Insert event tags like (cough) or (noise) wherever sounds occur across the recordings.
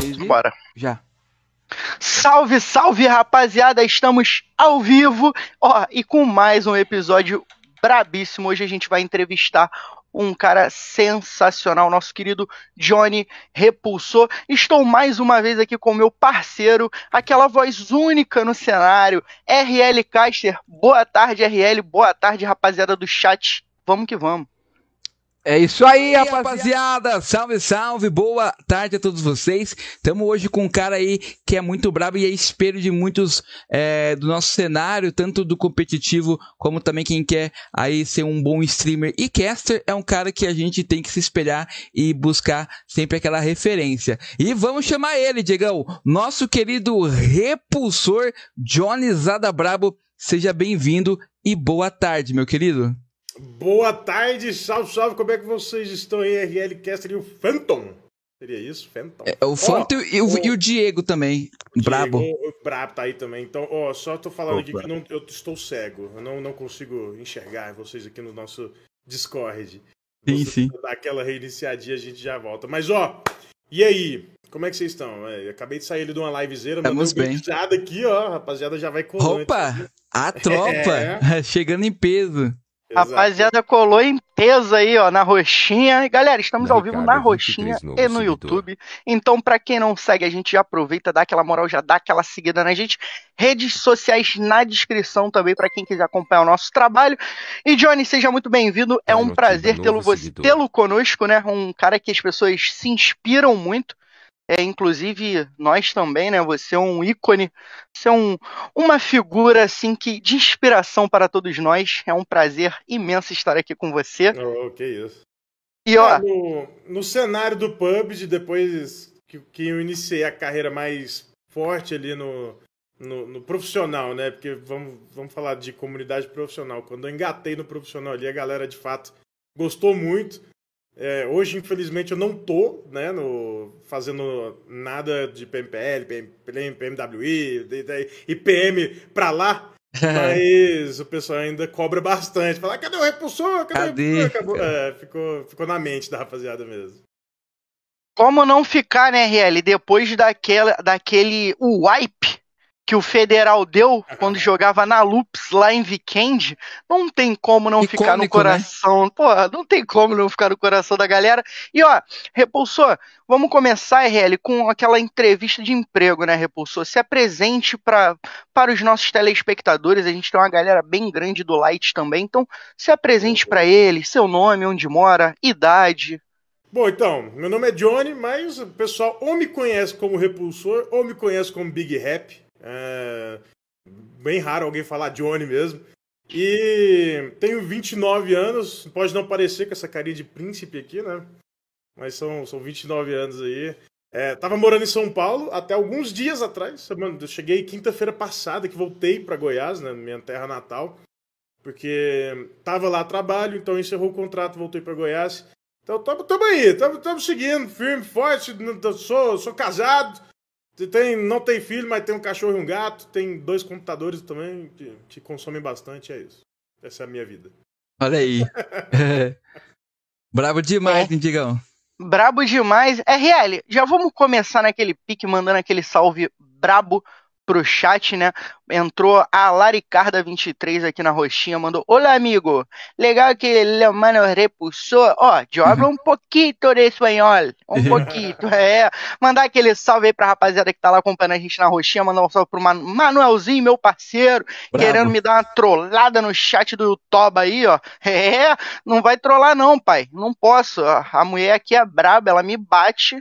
3. Bora. Já. Salve, salve, rapaziada! Estamos ao vivo, ó, e com mais um episódio brabíssimo. Hoje a gente vai entrevistar um cara sensacional, nosso querido Johnny Repulsor. Estou mais uma vez aqui com meu parceiro, aquela voz única no cenário, RL Caster. Boa tarde, RL. Boa tarde, rapaziada do chat. Vamos que vamos. É isso aí, rapaziada. Salve, salve. Boa tarde a todos vocês. Estamos hoje com um cara aí que é muito brabo e é espelho de muitos é, do nosso cenário, tanto do competitivo como também quem quer aí ser um bom streamer. E caster é um cara que a gente tem que se espelhar e buscar sempre aquela referência. E vamos chamar ele, Diegão, nosso querido repulsor Johnny Zada Brabo. Seja bem-vindo e boa tarde, meu querido. Boa tarde, salve, salve, como é que vocês estão aí, RL Caster e o Phantom? Seria isso, Phantom? É, o Phantom oh, e, o, oh, e, o, Diego também, o brabo. O, o brabo tá aí também, então, ó, só tô falando aqui que eu, não, eu, estou cego, eu não, não consigo enxergar vocês aqui no nosso Discord. Sim, Você sim. Dar aquela reiniciadinha, a gente já volta. Mas, ó, e aí? Como é que vocês estão? É, acabei de sair de uma livezeira, Estamos bem. aqui, ó, rapaziada já vai colando. Opa, a tropa, (laughs) é. (laughs) chegando em peso. Rapaziada, colou em peso aí, ó, na roxinha. Galera, estamos da ao vivo na roxinha e no seguidor. YouTube. Então, para quem não segue, a gente já aproveita, dá aquela moral, já dá aquela seguida na gente. Redes sociais na descrição também, para quem quiser acompanhar o nosso trabalho. E, Johnny, seja muito bem-vindo. É um prazer tê-lo tê conosco, né? Um cara que as pessoas se inspiram muito. É, inclusive, nós também, né? Você é um ícone, você é um, uma figura assim que de inspiração para todos nós. É um prazer imenso estar aqui com você. Oh, que isso. E ó, é, no, no, cenário do PUBG, depois que, que eu iniciei a carreira mais forte ali no, no, no, profissional, né? Porque vamos, vamos falar de comunidade profissional. Quando eu engatei no profissional ali, a galera de fato gostou muito. É, hoje, infelizmente, eu não tô né, no, fazendo nada de PMPL, PM, PMWI e PM pra lá, (laughs) mas o pessoal ainda cobra bastante. Fala, cadê o repulsor? Cadê? O repulsor? É, ficou, ficou na mente da rapaziada mesmo. Como não ficar, né, RL, depois daquela, daquele wipe que o Federal deu quando jogava na Loops lá em Weekend, não tem como não Icônico, ficar no né? coração. Né? Porra, não tem como não ficar no coração da galera. E ó, Repulsor, vamos começar, RL, com aquela entrevista de emprego, né, Repulsor? Se apresente pra, para os nossos telespectadores. A gente tem uma galera bem grande do Light também, então se apresente para eles, seu nome, onde mora, idade. Bom, então, meu nome é Johnny, mas o pessoal ou me conhece como Repulsor ou me conhece como Big Rap. É bem raro alguém falar Johnny mesmo. E tenho 29 anos, pode não parecer com essa carinha de príncipe aqui, né? Mas são, são 29 anos aí. É, tava morando em São Paulo até alguns dias atrás. Eu cheguei quinta-feira passada que voltei para Goiás, né, minha terra natal, porque tava lá trabalho, então encerrou o contrato, voltei para Goiás. Então tamo, tamo aí, estamos seguindo, firme, forte, sou, sou casado, tem, não tem filho, mas tem um cachorro e um gato. Tem dois computadores também que, que consomem bastante. É isso. Essa é a minha vida. Olha aí. (laughs) Brabo demais, é. Digão. Brabo demais. RL, já vamos começar naquele pique, mandando aquele salve brabo pro chat, né? Entrou a Laricarda23 aqui na roxinha, mandou: Olá, amigo. Legal que ele mano repulsou. Ó, oh, habla um pouquinho de espanhol. Um pouquinho. (laughs) É. Mandar aquele salve aí pra rapaziada que tá lá acompanhando a gente na roxinha. Mandar um salve pro Manuelzinho, meu parceiro, Bravo. querendo me dar uma trollada no chat do Toba aí, ó. (laughs) É, não vai trollar, não, pai. Não posso. A mulher aqui é braba, ela me bate.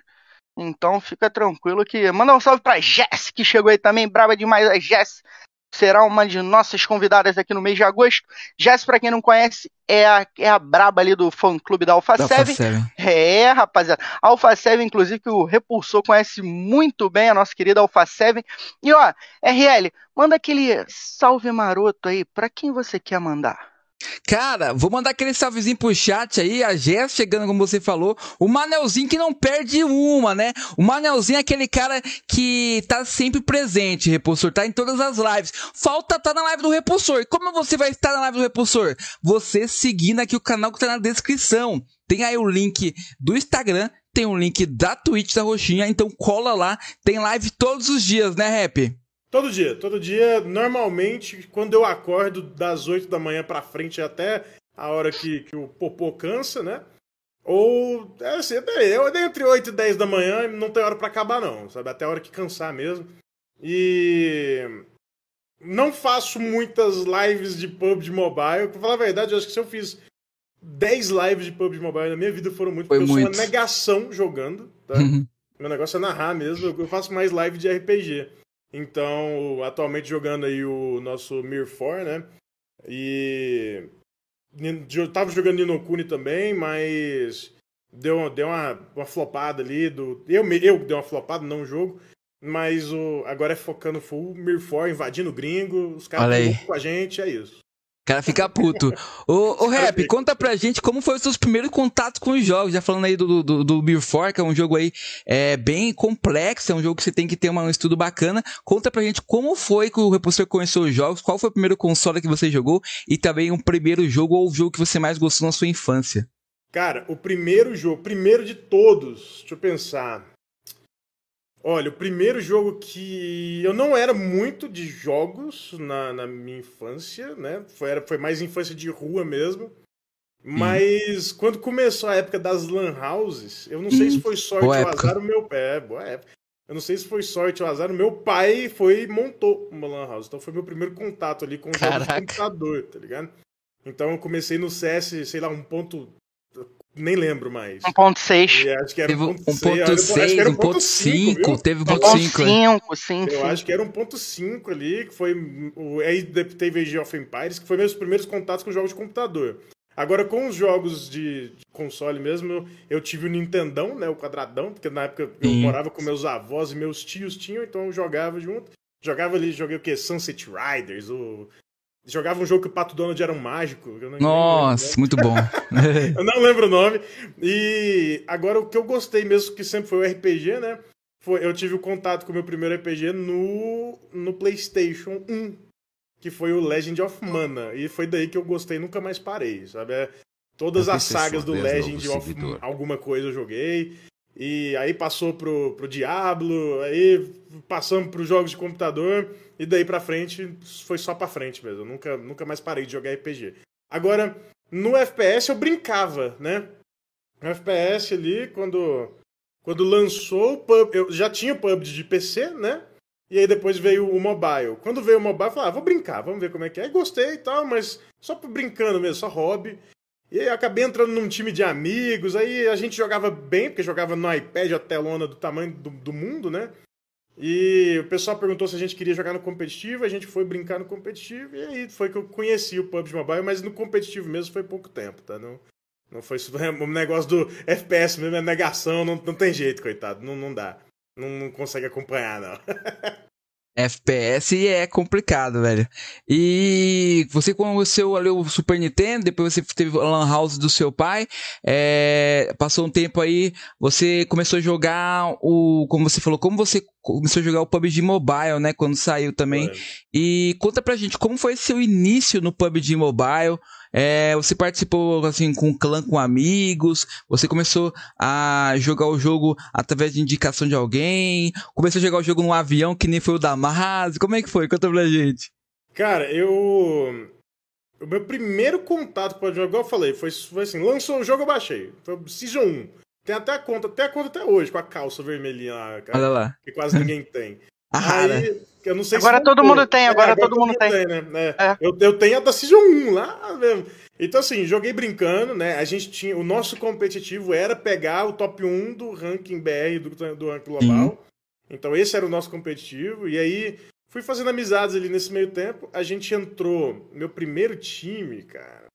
Então fica tranquilo que. Manda um salve pra Jess, que chegou aí também, brava demais. A Jess será uma de nossas convidadas aqui no mês de agosto. Jess, pra quem não conhece, é a, é a braba ali do fã clube da Alpha, da 7. 7. É, rapaziada. Alpha 7, inclusive, que o Repulsor conhece muito bem, a nossa querida Alpha 7. E ó, RL, manda aquele salve maroto aí pra quem você quer mandar. Cara, vou mandar aquele salvezinho pro chat aí, a Jess chegando, como você falou. O Manelzinho que não perde uma, né? O Manelzinho é aquele cara que tá sempre presente, Repulsor, tá em todas as lives. Falta tá na live do Repulsor. Como você vai estar na live do Repulsor? Você seguindo aqui o canal que tá na descrição. Tem aí o link do Instagram tem um link da Twitch da Roxinha, então cola lá. Tem live todos os dias, né, Rap? Todo dia, todo dia. Normalmente, quando eu acordo das 8 da manhã pra frente até a hora que, que o popô cansa, né? Ou, é assim, eu entre 8 e 10 da manhã não tem hora para acabar, não, sabe? Até a hora que cansar mesmo. E não faço muitas lives de PUBG Mobile. Pra falar a verdade, eu acho que se eu fiz 10 lives de PUBG Mobile na minha vida foram muito, Foi porque muito. eu sou uma negação jogando, tá? Meu negócio é narrar mesmo, eu faço mais live de RPG. Então, atualmente jogando aí o nosso Mir 4, né? E eu tava jogando Ninokuni também, mas deu, deu uma, uma flopada ali do. Eu, eu dei uma flopada, não o jogo. Mas o, agora é focando full, Mirfor invadindo o gringo, os caras com a gente, é isso. O cara fica puto. Ô, ô Rap, conta pra gente como foi os seus primeiros contatos com os jogos. Já falando aí do, do, do Beer 4, que é um jogo aí é, bem complexo, é um jogo que você tem que ter uma- um estudo bacana. Conta pra gente como foi que o Repulsor conheceu os jogos, qual foi o primeiro console que você jogou e também um primeiro jogo ou o jogo que você mais gostou na sua infância. Cara, o primeiro jogo, primeiro de todos, deixa eu pensar. Olha, o primeiro jogo que eu não era muito de jogos na, na minha infância, né? Foi, era, foi mais infância de rua mesmo. Mas quando começou a época das lan houses, eu não sei se foi sorte boa ou época. azar o meu é, boa época. Eu não sei se foi sorte ou azar, o meu pai foi e montou uma lan house. Então foi meu primeiro contato ali com Caraca. computador, tá ligado? Então eu comecei no CS, sei lá, um ponto nem lembro mais. 1.6. E acho que era Teve 1.6, acho 1.6, que era 1.5, viu? teve 1.5. 1.5, sim, Eu sim. acho que era 1.5 ali, que foi. o- Aí teve Age of Empires, que foi meus primeiros contatos com jogos de computador. Agora, com os jogos de, de console mesmo, eu, eu tive o Nintendão, né? O quadradão, porque na época eu Sim. morava com meus avós e meus tios tinham, então eu jogava junto. Jogava ali, joguei o quê? Sunset Riders, o. Jogava um jogo que o Pato Donald era um mágico. Nossa, muito bom. né? (laughs) Eu não lembro o nome. E agora o que eu gostei mesmo, que sempre foi o RPG, né? Foi, eu tive o contato com o meu primeiro RPG no, no PlayStation 1, que foi o Legend of Mana. E foi daí que eu gostei e nunca mais parei, sabe? É, todas Vai as sagas do vez, Legend of seguidor. alguma coisa eu joguei. E aí passou pro, pro Diablo, aí passamos pros jogos de computador, e daí pra frente foi só pra frente mesmo. Eu nunca, nunca mais parei de jogar RPG. Agora, no FPS eu brincava, né? No FPS ali, quando, quando lançou o PUBG, eu já tinha o PUBG de PC, né? E aí depois veio o mobile. Quando veio o mobile, eu falei, ah, vou brincar, vamos ver como é que é. Aí gostei e tal, mas só brincando mesmo, só hobby. E aí acabei entrando num time de amigos, aí a gente jogava bem, porque jogava no iPad, a telona do tamanho do, do mundo, né? E o pessoal perguntou se a gente queria jogar no competitivo, a gente foi brincar no competitivo, e aí foi que eu conheci o PUBG Mobile, mas no competitivo mesmo foi pouco tempo, tá? Não, não foi o (laughs) negócio do FPS mesmo, é negação, não, não tem jeito, coitado, não, não dá. Não, não consegue acompanhar, não. (laughs) FPS é complicado, velho. E você conheceu ali o Super Nintendo, depois você teve a Lan House do seu pai, é, passou um tempo aí, você começou a jogar o, como você falou, como você começou a jogar o PUBG Mobile, né, quando saiu também. E conta pra gente como foi seu início no PUBG Mobile. É, você participou assim com clã com amigos, você começou a jogar o jogo através de indicação de alguém, começou a jogar o jogo num avião que nem foi o da Maz. Como é que foi? Conta pra gente. Cara, eu. O meu primeiro contato com o jogo, igual eu falei, foi, foi assim: lançou o jogo, eu baixei. Foi o Season 1. Tem até a conta, até a conta até hoje, com a calça vermelhinha lá, cara, Olha lá. que quase ninguém tem. (laughs) Aí, eu não sei Agora se todo mundo tem, agora todo mundo tem. né? É, É. Eu, eu tenho a da Season 1 lá mesmo. Então, assim, joguei brincando, né? A gente tinha. O nosso competitivo era pegar o top 1 do ranking BR do, do ranking global. Então, esse era o nosso competitivo. E aí, fui fazendo amizades ali nesse meio tempo. A gente entrou. Meu primeiro time, cara.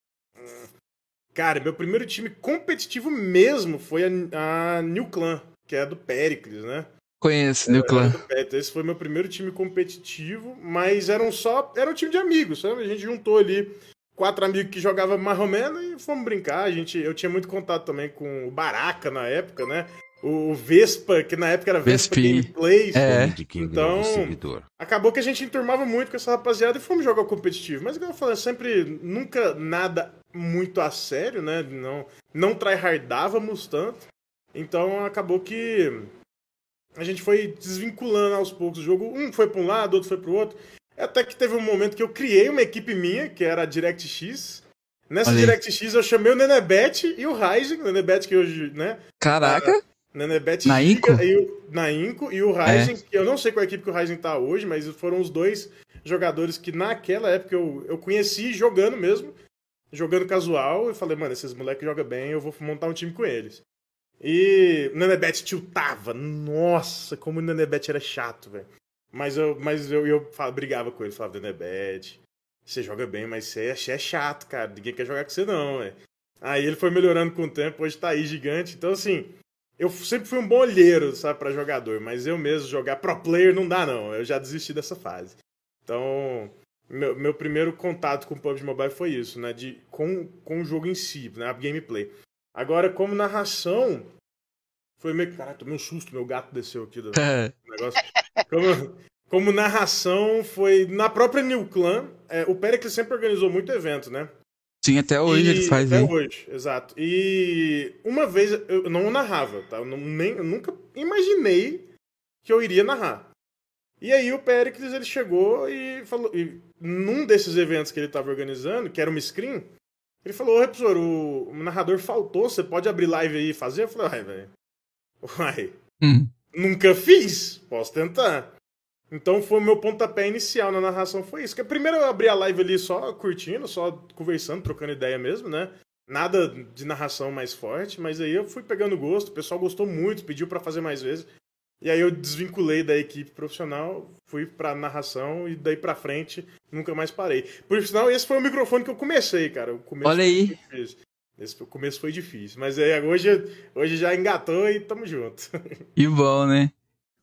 Cara, meu primeiro time competitivo mesmo foi a, a New Clan, que é do Pericles, né? Conheço, New Clan. do Petro. Esse foi meu primeiro time competitivo, mas eram só. Era um time de amigos, sabe? A gente juntou ali quatro amigos que jogavam mais ou menos e fomos brincar. A gente, eu tinha muito contato também com o Baraka na época, né? O Vespa, que na época era Vespa Vespinho. Gameplays. É. Então-. Acabou que a gente enturmava muito com essa rapaziada e fomos jogar competitivo. Mas, igual eu falei, sempre, nunca nada muito a sério, né? Não, não tryhardávamos tanto. Então acabou que a gente foi desvinculando aos poucos o jogo. Um foi para um lado, outro foi para o outro. Até que teve um momento que eu criei uma equipe minha, que era a DirectX. Nessa Olha. DirectX eu chamei o Nenebet e o Ryzen. O Nenebet que hoje, né? Caraca! Nenebet Na Inco? E o, na Inco e o Ryzen, que eu não sei qual equipe que o Ryzen tá hoje, mas foram os dois jogadores que naquela época eu, eu conheci jogando mesmo, jogando casual, e falei, mano, esses moleques jogam bem, eu vou montar um time com eles. E o Nenebet tiltava, nossa, como o Nenebet era chato, velho. Mas eu, mas eu, eu falava- brigava com ele, falava, Nenebet, você joga bem, mas você é, é chato, cara, ninguém quer jogar com você não, velho. Aí ele foi melhorando com o tempo, hoje tá aí gigante, então assim, eu sempre fui um bom olheiro, sabe, pra jogador, mas eu mesmo jogar pro player não dá, não. Eu já desisti dessa fase. Então, meu, meu primeiro contato com o PUBG Mobile foi isso, né? De, com, com o jogo em si, né? A gameplay. Agora, como narração, foi meio. Caralho, tomei um susto, meu gato desceu aqui (laughs) do negócio. Como, como narração, foi. Na própria New Clan, é, o Pericles sempre organizou muito evento, né? Sim, até hoje E- ele faz até aí. hoje, exato. E uma vez eu não narrava, tá? Eu, não- nem, eu nunca imaginei que eu iria narrar. E aí o Pericles ele chegou e falou, e num desses eventos que ele estava organizando, que era uma screen, ele falou: Ô, professor, o, narrador faltou, você pode abrir live aí e fazer? Eu falei: Uai, velho. Uai, Hum. Nunca fiz, posso tentar. Então foi o meu pontapé inicial na narração, foi isso. Que primeiro eu abri a live ali só curtindo, só conversando, trocando ideia mesmo, né? Nada de narração mais forte, mas aí eu fui pegando gosto, o pessoal gostou muito, pediu pra fazer mais vezes. E aí eu desvinculei da equipe profissional, fui pra narração e daí pra frente nunca mais parei. Por sinal, esse foi o microfone que eu comecei, cara. O começo Olha aí. foi difícil. Esse, o começo foi difícil, mas aí hoje, hoje já engatou e tamo junto. (laughs) E bom, né?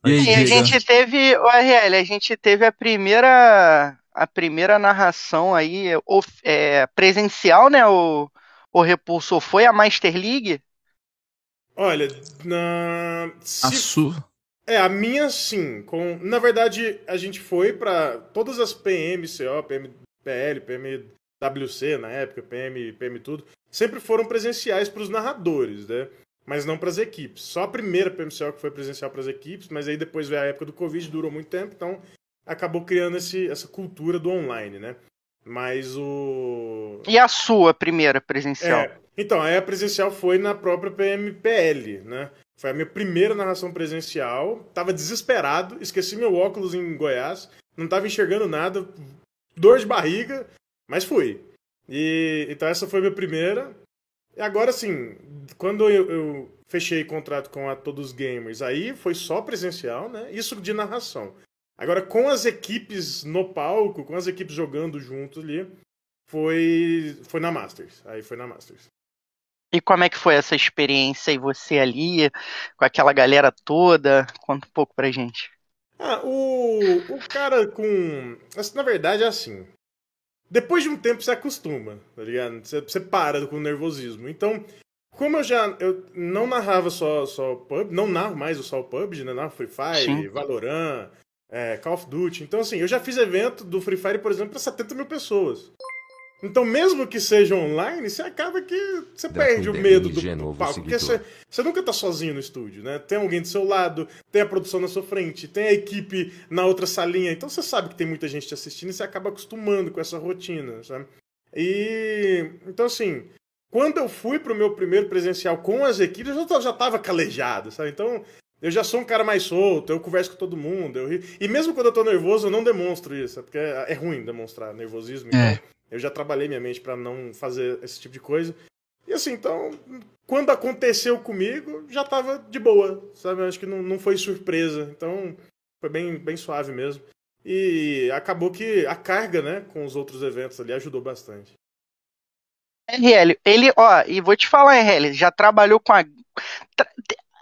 E aí, E a gente teve, o RL, a gente teve a primeira, a primeira narração aí of- é, presencial, né? O, o Repulsor foi a Master League. Olha, na. se- A sua. É, a minha sim. Com... Na verdade, a gente foi pra todas as PM, CO, PM, PL, PMWC na época, PM, PM tudo, sempre foram presenciais pros narradores, né? Mas não pras equipes. Só a primeira PMCO que foi presencial pras equipes, mas aí depois veio a época do Covid, durou muito tempo, então acabou criando esse, essa cultura do online, né? Mas o. E a sua primeira presencial? É, então, a presencial foi na própria PMPL, né? Foi a minha primeira narração presencial. Tava desesperado, esqueci meu óculos em Goiás, não tava enxergando nada, dor de barriga, mas fui. E então essa foi a minha primeira. E agora sim, quando eu, eu fechei contrato com a Todos Gamers, aí foi só presencial, né? Isso de narração. Agora com as equipes no palco, com as equipes jogando juntos ali, foi foi na Masters. Aí foi na Masters. E como é que foi essa experiência e você ali, com aquela galera toda? Conta um pouco pra gente. Ah, o, o cara com. assim, Na verdade é assim. Depois de um tempo você acostuma, tá ligado? Você, você para com o nervosismo. Então, como eu já eu não narrava só, só o PUBG, não narro mais só o PUBG, né? Narro Free Fire, Sim. Valorant, é, Call of Duty. Então, assim, eu já fiz evento do Free Fire, por exemplo, para 70 mil pessoas. Então, mesmo que seja online, você acaba que você Da perde o medo do, palco. Porque seguidor. você, você nunca tá sozinho no estúdio, né? Tem alguém do seu lado, tem a produção na sua frente, tem a equipe na outra salinha. Então você sabe que tem muita gente te assistindo e você acaba acostumando com essa rotina, sabe? E então assim, quando eu fui pro meu primeiro presencial com as equipes, eu já, tava- já tava calejado, sabe? Então eu já sou um cara mais solto, eu converso com todo mundo, eu rio. E mesmo quando eu tô nervoso, eu não demonstro isso, porque é, é ruim demonstrar nervosismo. Então, É. eu já trabalhei minha mente pra não fazer esse tipo de coisa. E assim, então, quando aconteceu comigo, já tava de boa, sabe? Eu acho que não, não foi surpresa. Então, foi bem, bem suave mesmo. E acabou que a carga, né, com os outros eventos ali ajudou bastante. RL, ele, ó, e vou te falar, RL, já trabalhou com a.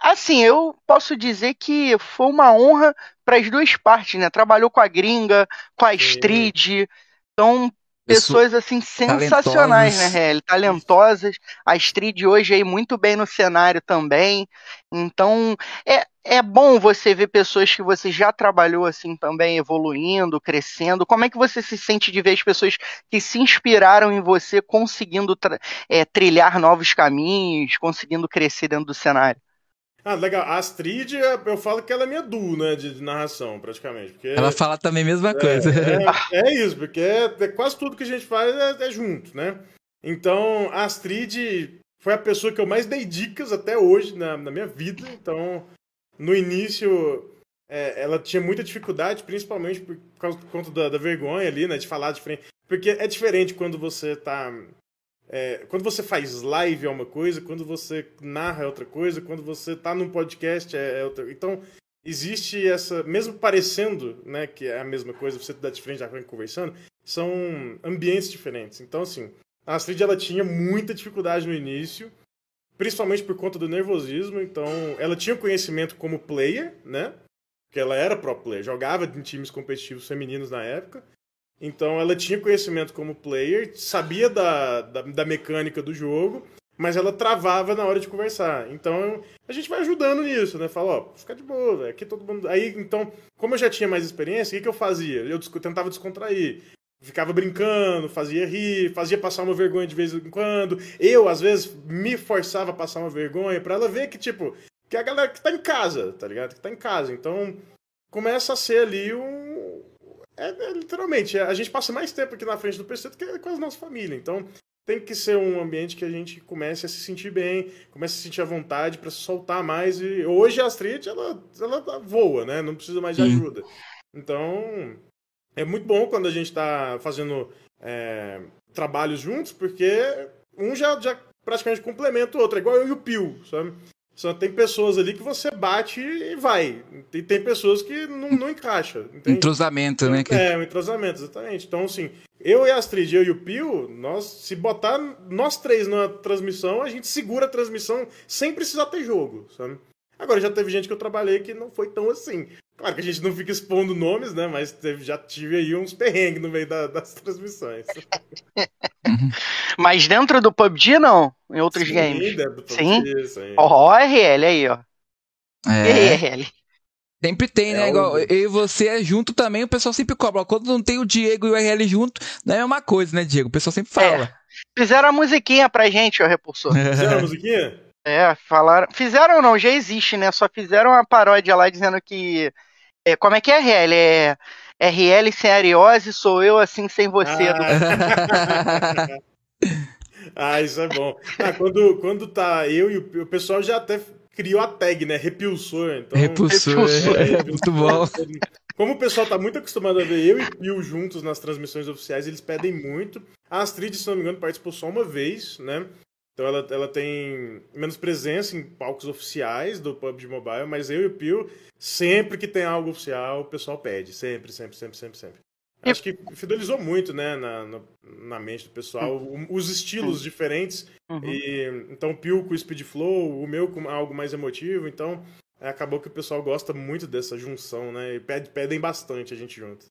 Assim, eu posso dizer que foi uma honra para as duas partes, né? Trabalhou com a gringa, com a Sim. Astrid. Então, pessoas assim sensacionais, né, talentosas. RL? Talentosas. A Astrid hoje aí muito bem no cenário também. Então, é, é bom você ver pessoas que você já trabalhou assim também evoluindo, crescendo. Como é que você se sente de ver as pessoas que se inspiraram em você conseguindo é, trilhar novos caminhos, conseguindo crescer dentro do cenário? Ah, legal. A Astrid, eu falo que ela é minha duo, né, de, de narração, praticamente. Porque ela fala também a mesma coisa. É, é, (laughs) é isso, porque é, é, quase tudo que a gente faz é, é, junto, né? Então, a Astrid foi a pessoa que eu mais dei dicas até hoje na, na minha vida. Então, no início, é, ela tinha muita dificuldade, principalmente por causa por conta da, da, vergonha ali, né, de falar de frente. Porque é diferente quando você tá é, quando você faz live é uma coisa, quando você narra é outra coisa, quando você está num podcast é, é, outra. Então, existe essa. Mesmo parecendo né, que é a mesma coisa, você dá de frente da frente conversando, são ambientes diferentes. Então, assim, a Astrid ela tinha muita dificuldade no início, principalmente por conta do nervosismo. Então, ela tinha conhecimento como player, né? Porque ela era pro player, jogava em times competitivos femininos na época. Então ela tinha conhecimento como player, sabia da, da, da, mecânica do jogo, mas ela travava na hora de conversar. Então a gente vai ajudando nisso, né? Fala, ó, fica de boa, aqui todo mundo. Aí, então, como eu já tinha mais experiência, o que, que eu fazia? Eu tentava descontrair. Ficava brincando, fazia rir, fazia passar uma vergonha de vez em quando. Eu, às vezes, me forçava a passar uma vergonha para ela ver que, tipo, que a galera que tá em casa, tá ligado? Que tá em casa. Então, começa a ser ali um, é, é, literalmente, a gente passa mais tempo aqui na frente do PC do que com a nossa família. Então, tem que ser um ambiente que a gente comece a se sentir bem, comece a se sentir à vontade para se soltar mais. E hoje a Astrid, ela, ela voa, né? Não precisa mais de ajuda. Então, é muito bom quando a gente está fazendo é, trabalhos juntos, porque um já, já praticamente complementa o outro. É igual eu e o Pio, sabe? Só tem pessoas ali que você bate e vai. E tem pessoas que não, não encaixa. Entende? Entrosamento, né? É, um entrosamento, exatamente. Então, assim, eu e a Astrid, eu e o Pio, nós, se botar nós três na transmissão, a gente segura a transmissão sem precisar ter jogo, sabe? Agora, já teve gente que eu trabalhei que não foi tão assim. Claro que a gente não fica expondo nomes, né? Mas teve, já tive aí uns perrengues no meio da, das transmissões. Mas dentro do PUBG, não? Em outros sim, games? Dentro do PUBG, sim. sim. Ó, oh, RL aí, ó. É. RL. Sempre tem, né? É Igual eu e você é junto também, o pessoal sempre cobra. Quando não tem o Diego e o RL junto, não é a mesma coisa, né, Diego? O pessoal sempre fala. É. Fizeram a musiquinha pra gente, ó, Repulsor. (laughs) Fizeram a musiquinha? É, falaram. Fizeram não, já existe, né? Só fizeram uma paródia lá dizendo que é, como é que é RL? É RL sem ariose, sou eu assim sem você. Ah, (laughs) ah isso é bom. Ah, quando, quando tá eu e o, o pessoal já até criou a tag, né? Repulsor. Então, repulsor, repulsor. É, é, muito bom. Como o pessoal tá muito acostumado a ver eu e Pio juntos nas transmissões oficiais, eles pedem muito. A Astrid, se não me engano, participou só uma vez, né? Então ela, ela tem menos presença em palcos oficiais do PUBG Mobile, mas eu e o Pio, sempre que tem algo oficial, o pessoal pede. Sempre, sempre, sempre, sempre, sempre. Acho que fidelizou muito, né, na, na, na mente do pessoal, uhum. os estilos uhum. diferentes. Uhum. E, então, o Pio com o Speed Flow, o meu com algo mais emotivo. Então, acabou que o pessoal gosta muito dessa junção, né? E pede, pedem bastante a gente junto.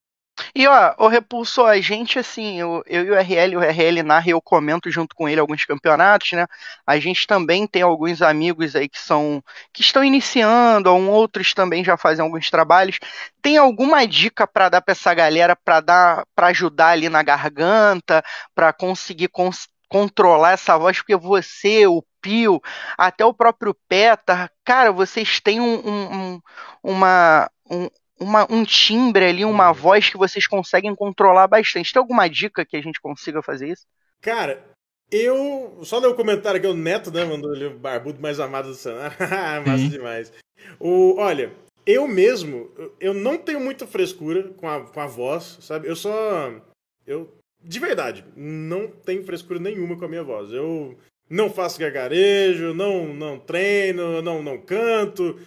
E ó, o Repulso, a gente, assim, eu, eu e o RL, o RL narra e eu comento junto com ele alguns campeonatos, né? A gente também tem alguns amigos aí que são. que estão iniciando, ou outros também já fazem alguns trabalhos. Tem alguma dica para dar para essa galera para dar para ajudar ali na garganta, para conseguir cons controlar essa voz, porque você, o Pio, até o próprio Petar, cara, vocês têm um, um, uma, um, uma, um timbre ali, uma uhum. voz que vocês conseguem controlar bastante. Tem alguma dica que a gente consiga fazer isso? Cara, eu. Só ler o comentário aqui, o Neto, né? Mandou ali o barbudo mais amado do cenário. (laughs) Massa demais. O, olha, eu mesmo, eu não tenho muita frescura com a, com a voz, sabe? Eu só. Eu. De verdade, não tenho frescura nenhuma com a minha voz. Eu não faço gargarejo, não, não treino, não, não canto.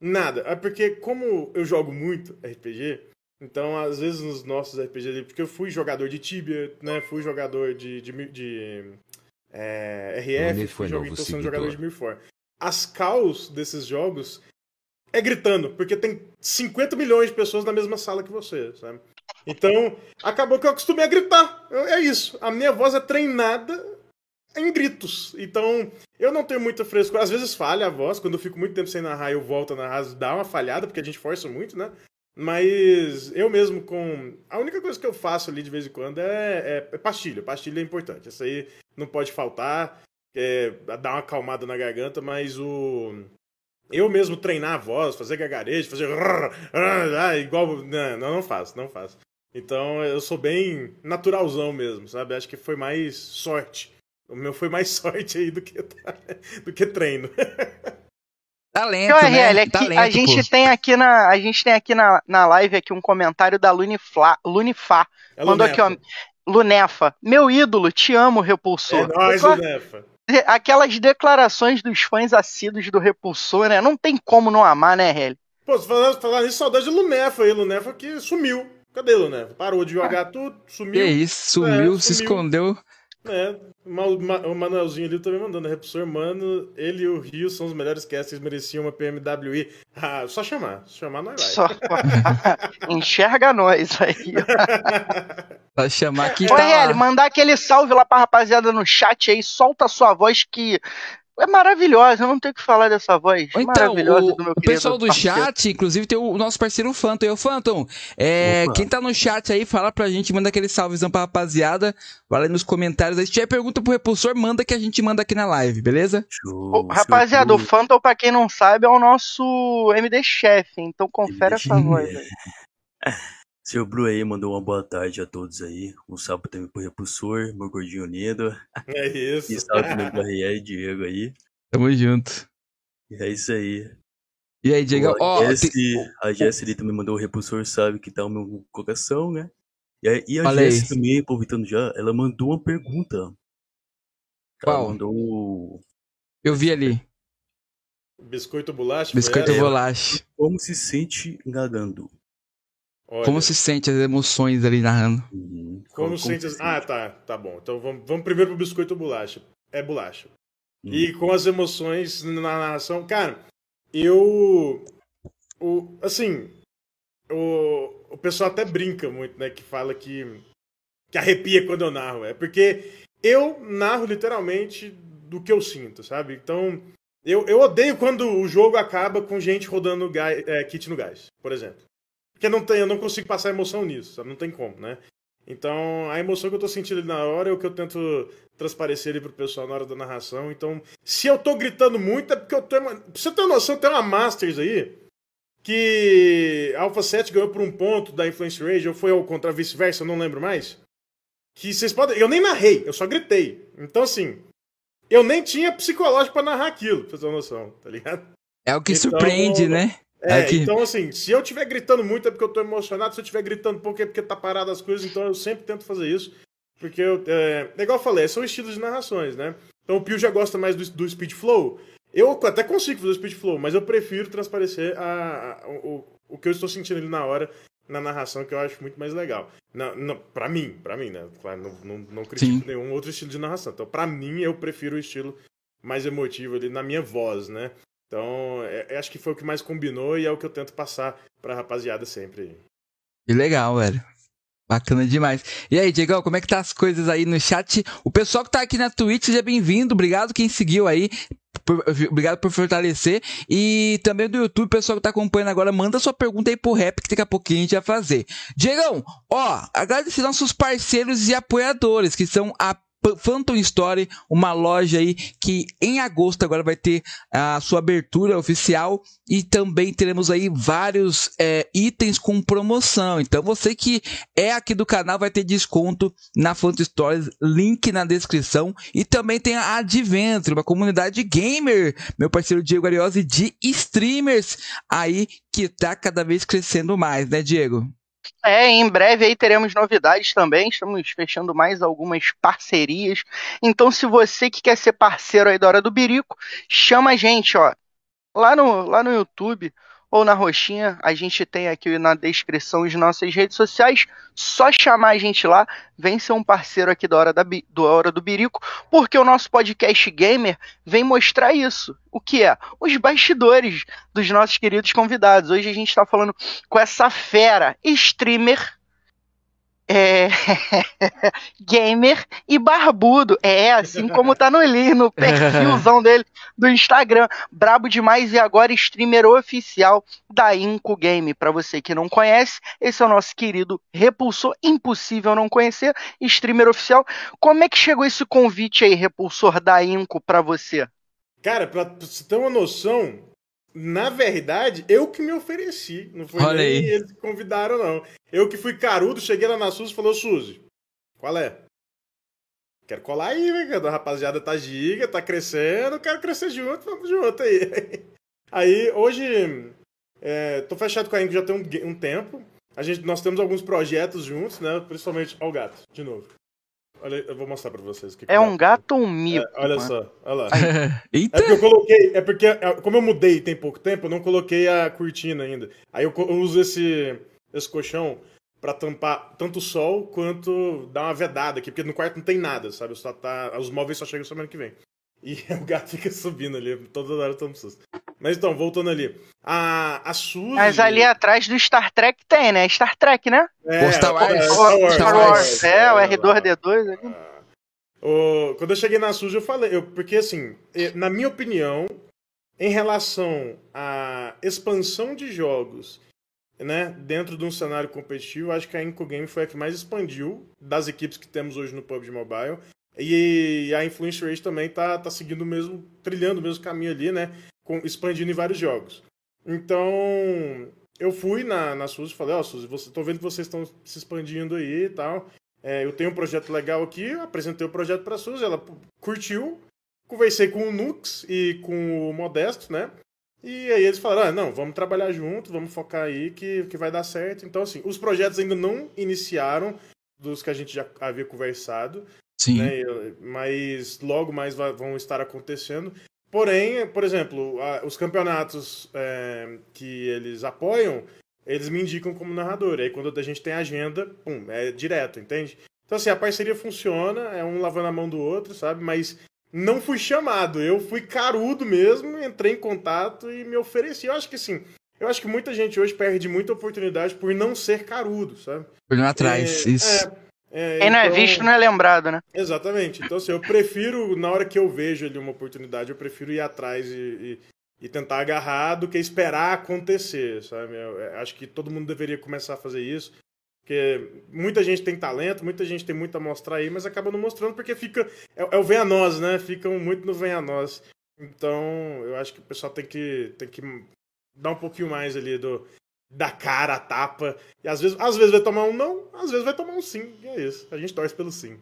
Nada. É porque, como eu jogo muito RPG, então às vezes nos nossos RPGs, porque eu fui jogador de Tibia, né? Fui jogador de, de, de é, RF, fui joguei, tô sendo jogador de Mirfor. As calls desses jogos é gritando, porque tem 50 milhões de pessoas na mesma sala que você, sabe? Então, acabou que eu acostumei a gritar. É isso. A minha voz é treinada em gritos. Então, eu não tenho muita frescura. Às vezes falha a voz. Quando eu fico muito tempo sem narrar, eu volto a narrar, dá uma falhada, porque a gente força muito, né? Mas eu mesmo com. A única coisa que eu faço ali de vez em quando é, é, é pastilha. Pastilha é importante. Isso aí não pode faltar. É, dar uma acalmada na garganta, mas o. eu mesmo treinar a voz, fazer gagarejo, fazer. Ah, igual. Não, não faço, não faço. Então eu sou bem naturalzão mesmo, sabe? Acho que foi mais sorte. O meu foi mais (laughs) sorte aí do que, do que treino. Talento, então, né? RL, aqui, Talento, a gente pô. tem aqui na a gente tem aqui na, na live aqui um comentário da Lunifla, Lunifá. É Mandou Lunefa. aqui, ó. Lunefa, meu ídolo, te amo, Repulsor. É nóis, Lunefa. Aquelas declarações dos fãs assíduos do Repulsor, né? Não tem como não amar, né, RL? Pô, falando, falando nisso, saudade de Lunefa aí, Lunefa que sumiu. Cadê Lunefa? Parou de jogar tudo, sumiu. Que isso, sumiu, é, se escondeu. É, o Manuelzinho ali também mandando, Repulsor, mano, ele e o Rio são os melhores casters, mereciam uma PMWI. Ah, só chamar, só chamar nós vai. Só... (laughs) Enxerga nós aí. (laughs) Só chamar aqui Ô, tá mandar aquele salve lá pra rapaziada no chat aí, solta a sua voz que é maravilhosa, eu não tenho que falar dessa voz então, maravilhosa o, do meu O pessoal do parceiro. chat, inclusive, tem o, nosso parceiro Phantom. E o Phantom, é, quem tá no chat aí, fala pra gente, manda aquele salvezão pra rapaziada. Vai nos comentários. Aí, se tiver pergunta pro repulsor, manda que a gente manda aqui na live, beleza? Show, rapaziada, o Phantom, pra quem não sabe, é o nosso MD chefe, então confere MD essa voz aí. (laughs) (laughs) Seu Bru aí mandou uma boa tarde a todos aí. Um salve também pro Repulsor, meu gordinho lindo. É isso. E salve também pro Riel e Diego aí. Tamo junto. E é isso aí. E aí, Diego? Ó, oh, tem... A Jess ali também mandou o Repulsor, sabe que tá o meu coração, né? E a, e a Jess também, aproveitando já, ela mandou uma pergunta. Qual? Ela mandou. Eu vi ali. Biscoito bolacha? Biscoito bolacha. Como se sente enganando? Olha. Como se sente as emoções ali narrando? Uhum. Como, como, sente as... Ah, tá, tá bom. Então vamos, vamos primeiro pro biscoito bolacha. É bolacha. Uhum. E com as emoções na narração. Cara, eu. O, assim. O, o pessoal até brinca muito, né? Que fala que. Que arrepia quando eu narro. É porque eu narro literalmente do que eu sinto, sabe? Então. Eu, eu odeio quando o jogo acaba com gente rodando gás, é, kit no gás, por exemplo. Porque não tem, eu não consigo passar emoção nisso, sabe? Não tem como, né? Então, a emoção que eu tô sentindo ali na hora é o que eu tento transparecer ali pro pessoal na hora da narração. Então, se eu tô gritando muito, é porque eu tô. Pra você ter uma noção, tem uma Masters aí que a Alpha 7 ganhou por um ponto da Influence Rage, ou foi ao contra vice-versa, eu não lembro mais. Que vocês podem. Eu nem narrei, eu só gritei. Então, assim, eu nem tinha psicológico para narrar aquilo, pra você ter uma noção, tá ligado? É o que então, surpreende, né? É, Aqui. então assim, se eu estiver gritando muito é porque eu tô emocionado, se eu estiver gritando pouco é porque tá parado as coisas, então eu sempre tento fazer isso. Porque eu. É, é igual eu falei, são estilos de narrações, né? Então o Pio já gosta mais do, do speed flow. Eu até consigo fazer o speed flow, mas eu prefiro transparecer a, a, o, o que eu estou sentindo ali na hora, na narração, que eu acho muito mais legal. Na, na, pra mim, pra mim, né? Claro, não, não, não critico Sim. nenhum outro estilo de narração. Então, pra mim, eu prefiro o estilo mais emotivo ali na minha voz, né? Então, é, acho que foi o que mais combinou e é o que eu tento passar pra rapaziada sempre. Que legal, velho. Bacana demais. E aí, Diego, como é que tá as coisas aí no chat? O pessoal que tá aqui na Twitch, seja bem-vindo. Obrigado quem seguiu aí. Por, obrigado por fortalecer. E também do YouTube, pessoal que tá acompanhando agora, manda sua pergunta aí pro rap, que daqui a pouquinho a gente vai fazer. Diegão, ó, agradecer nossos parceiros e apoiadores, que são a Phantom Story, uma loja aí que em agosto agora vai ter a sua abertura oficial e também teremos aí vários é, itens com promoção. Então você que é aqui do canal vai ter desconto na Phantom Stories, link na descrição e também tem a Adventure, uma comunidade gamer, meu parceiro Diego Ariosi de streamers aí que tá cada vez crescendo mais, né, Diego? É, em breve aí teremos novidades também. Estamos fechando mais algumas parcerias. Então, se você que quer ser parceiro aí da Hora do Birico, chama a gente, ó. Lá no, lá no YouTube ou na roxinha, a gente tem aqui na descrição as nossas redes sociais. Só chamar a gente lá, vem ser um parceiro aqui da Hora, da, do Hora do Birico, porque o nosso podcast gamer vem mostrar isso. O que é? Os bastidores dos nossos queridos convidados. Hoje a gente está falando com essa fera, streamer é... (laughs) gamer e barbudo. É, assim como tá no, no perfilzão (laughs) dele do Instagram. Brabo demais e agora streamer oficial da Inco Game. Para você que não conhece, esse é o nosso querido Repulsor. Impossível não conhecer, streamer oficial. Como é que chegou esse convite aí, Repulsor da Inco, para você? Cara, pra você ter uma noção, na verdade, eu que me ofereci. Não foi Olha nem aí. eles que convidaram, não. Eu que fui carudo, cheguei lá na Suzy e falou, Suzy, qual é? Quero colar aí, velho. A rapaziada tá giga, tá crescendo, quero crescer junto, vamos junto aí. (laughs) Aí, hoje, é, tô fechado com a Inco já tem um, um tempo. A gente, nós temos alguns projetos juntos, né? Principalmente. Ó, o gato, de novo. Olha, eu vou mostrar pra vocês. o que que É o um gato ou um mico? é, olha mano? só, olha lá. (laughs) Eita! É porque eu coloquei, é porque, é, como eu mudei tem pouco tempo, eu não coloquei a cortina ainda. Aí eu, eu uso esse, esse colchão pra tampar tanto o sol quanto dar uma vedada aqui, porque no quarto não tem nada, sabe? Só tá, os móveis só chegam semana que vem. E (laughs) o gato fica subindo ali, toda hora eu tomo susto. Mas então, voltando ali. A, a Suzy... Mas ali atrás do Star Trek tem, né? Star Trek, né? É, Star Wars. é, Star, Star Wars. Wars. É, o lá. R2D2 ali. O- quando eu cheguei na Suzy, eu falei, eu- porque assim, na minha opinião, em relação à expansão de jogos, né, dentro de um cenário competitivo, eu acho que a Inco Game foi a que mais expandiu das equipes que temos hoje no PUBG Mobile. E a Influence Rage também tá, tá seguindo o mesmo, trilhando o mesmo caminho ali, né, com, expandindo em vários jogos. Então, eu fui na, na Suzy e falei, ó, Suzy, você, tô vendo que vocês estão se expandindo aí e tal. É, eu tenho um projeto legal aqui, apresentei o projeto pra Suzy, ela curtiu, conversei com o Nux e com o Modesto, né? E aí eles falaram, ah, não, vamos trabalhar junto, vamos focar aí que, que vai dar certo. Então, assim, os projetos ainda não iniciaram, dos que a gente já havia conversado, Sim. né? Mas logo mais vão estar acontecendo. Porém, por exemplo, os campeonatos é, que eles apoiam, eles me indicam como narrador. Aí quando a gente tem agenda, pum, é direto, entende? Então assim, a parceria funciona, é um lavando a mão do outro, sabe? Mas não fui chamado, eu fui carudo mesmo, entrei em contato e me ofereci. Eu acho que assim, eu acho que muita gente hoje perde muita oportunidade por não ser carudo, sabe? Olhando atrás. É, Isso. é, é, Quem não é então- visto não é lembrado, né? Exatamente. Então, assim, eu prefiro, na hora que eu vejo ali uma oportunidade, eu prefiro ir atrás e, e, e tentar agarrar do que esperar acontecer, sabe? Eu, eu acho que todo mundo deveria começar a fazer isso. Porque muita gente tem talento, muita gente tem muito a mostrar aí, mas acaba não mostrando porque fica. É, é o vem a nós, né? Ficam muito no vem a nós. Então, eu acho que o pessoal tem que, tem que dar um pouquinho mais ali do, da cara, a tapa. E às vezes, às vezes vai tomar um não, às vezes vai tomar um sim. E é isso. A gente torce pelo sim.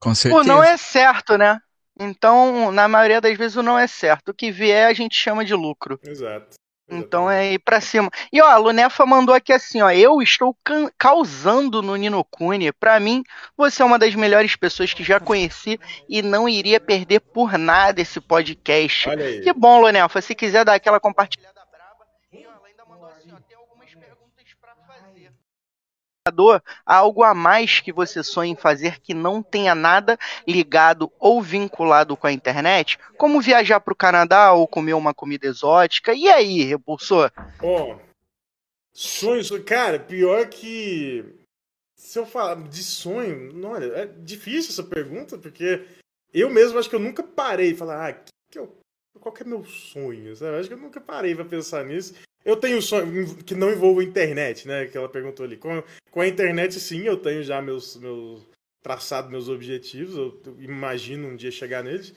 Com certeza. O não é certo, né? Então, na maioria das vezes, o não é certo. O que vier, a gente chama de lucro. Exato. Então é ir pra cima. E ó, a Lunefa mandou aqui assim, ó. Eu estou causando no Nino Kuni. Pra mim, você é uma das melhores pessoas que já conheci e não iria perder por nada esse podcast. Olha aí. Que bom, Lunefa. Se quiser dar aquela compartilhada braba. E ó, ela ainda mandou assim, ó. Tem algumas perguntas pra fazer. Há algo a mais que você sonha em fazer que não tenha nada ligado ou vinculado com a internet? Como viajar pro Canadá ou comer uma comida exótica? E aí, repulsor? Ó, sonhos, cara, pior que. Se eu falar de sonho, olha, é difícil essa pergunta, porque eu mesmo acho que eu nunca parei e falar, ah, que que eu, qual que é meu sonho? Sabe? Acho que eu nunca parei pra pensar nisso. Eu tenho sonho que não envolva internet, né? Que ela perguntou ali. Com, com a internet, sim, eu tenho já meus, meus traçado meus objetivos. Eu, imagino um dia chegar neles.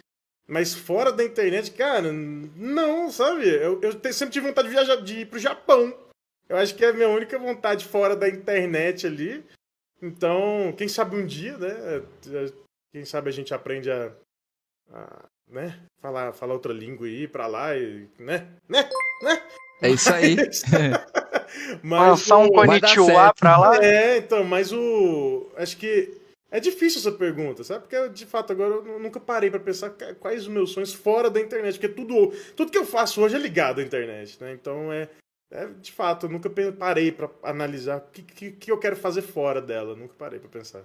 Mas fora da internet, cara, não, sabe? Eu, eu sempre tive vontade de viajar, de ir pro Japão. Eu acho que é a minha única vontade fora da internet ali. Então, quem sabe um dia, né? Quem sabe a gente aprende a, a, né? Falar, falar outra língua e ir pra lá e, né? Né? Né? É isso aí. (laughs) Mas Lançar um certo. pra lá? é, então, mas o. Acho que é difícil essa pergunta, sabe? Porque, de fato, agora eu nu- nunca parei pra pensar quais os meus sonhos fora da internet. Porque tudo, tudo que eu faço hoje é ligado à internet, né? Então, é. é, de fato, eu nunca parei pra analisar o que, que, que eu quero fazer fora dela. Nunca parei pra pensar.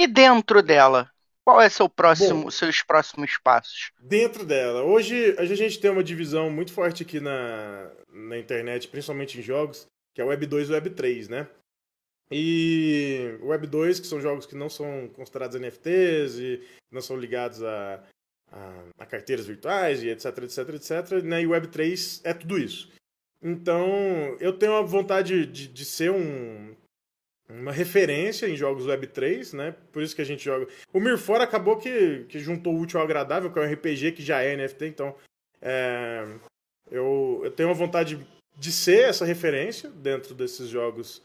E dentro dela? Qual é seu próximo, Bom. seus próximos passos? Dentro dela. Hoje a gente tem uma divisão muito forte aqui na, na internet, principalmente em jogos, que é Web 2 e Web 3, né? E o Web 2, que são jogos que não são considerados NFTs e não são ligados a, a, a carteiras virtuais e etc, etc, etc. Né? E o Web 3 é tudo isso. Então, eu tenho a vontade de, de ser um, uma referência em jogos Web 3, né? Por isso que a gente joga. O Mirfora acabou que, que juntou o útil ao agradável, que é um RPG que já é NFT, então. é, Eu, eu tenho uma vontade de ser essa referência dentro desses jogos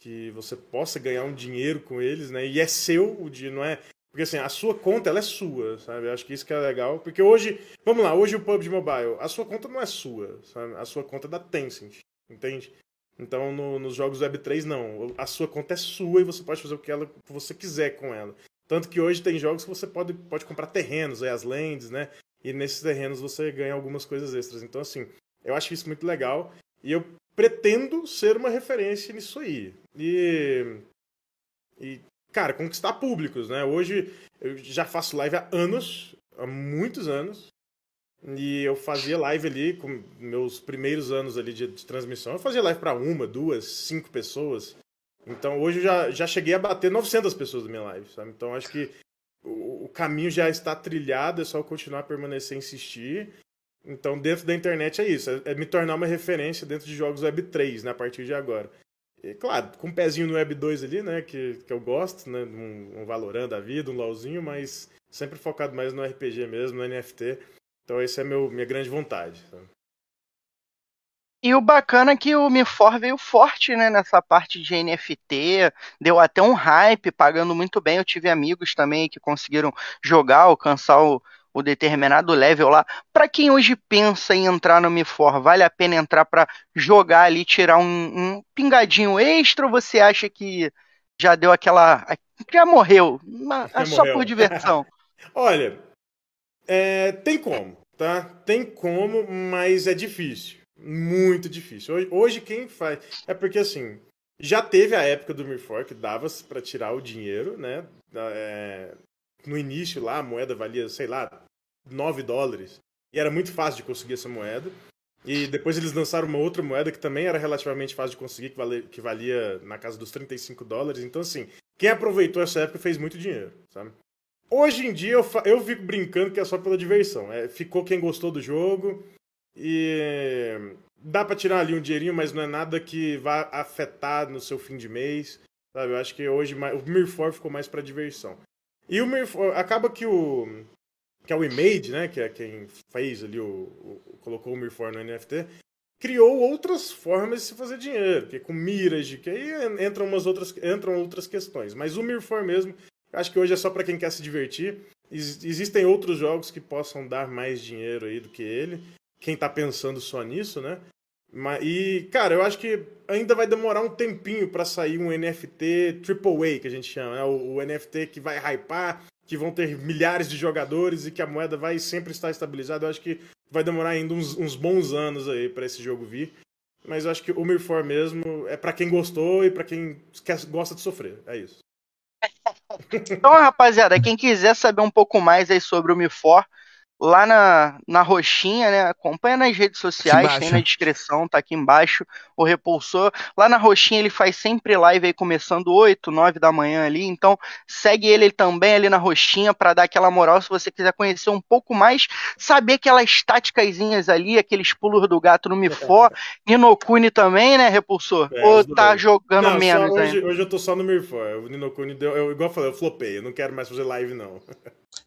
que você possa ganhar um dinheiro com eles, né? E é seu o dinheiro, não é porque assim, a sua conta ela é sua, sabe? Eu acho que isso que é legal. Porque hoje, vamos lá, hoje o PUBG Mobile, a sua conta não é sua, sabe? A sua conta é da Tencent, entende? Então no, nos jogos Web3 não, a sua conta é sua e você pode fazer o que, ela, você quiser com ela. Tanto que hoje tem jogos que você pode, pode comprar terrenos, aí, as lands, né? E nesses terrenos você ganha algumas coisas extras. Então assim, eu acho isso muito legal e eu pretendo ser uma referência nisso aí. E, e cara, conquistar públicos, né? Hoje eu já faço live há anos, há muitos anos. E eu fazia live ali com meus primeiros anos ali de, de transmissão. Eu fazia live para uma, duas, cinco pessoas. Então hoje eu já, já cheguei a bater 900 pessoas da minha live, sabe? Então acho que o, o caminho já está trilhado, é só continuar a permanecer, insistir. Então dentro da internet é isso, é, é me tornar uma referência dentro de jogos Web 3, né, a partir de agora. E, claro, com um pezinho no Web 2 ali, né? Que, que eu gosto, né? Um, um Valorant da vida, um LOLzinho, mas sempre focado mais no RPG mesmo, no NFT. Então essa é meu, minha grande vontade. Sabe? E o bacana é que o Mifor veio forte, né, nessa parte de NFT, deu até um hype, pagando muito bem. Eu tive amigos também que conseguiram jogar, alcançar o, o determinado level lá. Para quem hoje pensa em entrar no MiFor, vale a pena entrar para jogar ali, tirar um, um, pingadinho extra ou você acha que já deu aquela. Já morreu? Já só morreu. por diversão? (laughs) Olha, é, tem como, tá? Tem como, mas é difícil. Muito difícil. Hoje, hoje quem faz. É porque assim. Já teve a época do Mifor que dava para tirar o dinheiro, né? É, no início lá a moeda valia, sei lá, 9 dólares. E era muito fácil de conseguir essa moeda. E depois eles lançaram uma outra moeda que também era relativamente fácil de conseguir, que valia, que valia na casa dos 35 dólares. Então, assim, quem aproveitou essa época fez muito dinheiro, sabe? Hoje em dia eu, eu fico brincando que é só pela diversão. É, ficou quem gostou do jogo e dá para tirar ali um dinheirinho, mas não é nada que vá afetar no seu fim de mês, sabe? Eu acho que hoje o Mirfor ficou mais para diversão. E o Mirfor, acaba que o que é o Image, né, que é quem fez ali o, o colocou o Mirfor no NFT, criou outras formas de se fazer dinheiro, que é com Mirage, que aí entram umas outras entram outras questões, mas o Mirfor mesmo, acho que hoje é só para quem quer se divertir. Existem outros jogos que possam dar mais dinheiro aí do que ele. Quem tá pensando só nisso, né? E, cara, eu acho que ainda vai demorar um tempinho para sair um NFT AAA, que a gente chama, né? o, o NFT que vai hypar, que vão ter milhares de jogadores e que a moeda vai sempre estar estabilizada. Eu acho que vai demorar ainda uns, uns bons anos aí para esse jogo vir. Mas eu acho que o Mirfor mesmo é para quem gostou e para quem quer, gosta de sofrer. É isso. Então, rapaziada, quem quiser saber um pouco mais aí sobre o Mirfor, lá na, na roxinha, né? Acompanha nas redes sociais, tem na descrição, tá aqui embaixo o repulsor. Lá na roxinha ele faz sempre live aí começando 8, 9 da manhã ali, então segue ele também ali na roxinha para dar aquela moral se você quiser conhecer um pouco mais, saber aquelas táticasinhas ali, aqueles pulos do gato no Mifor, Ninokuni também, né, repulsor? É, Ou tá jogando não, menos hoje, hoje, eu tô só no Mifor. O Ninokuni deu, eu, igual eu falei, eu flopei, eu não quero mais fazer live não.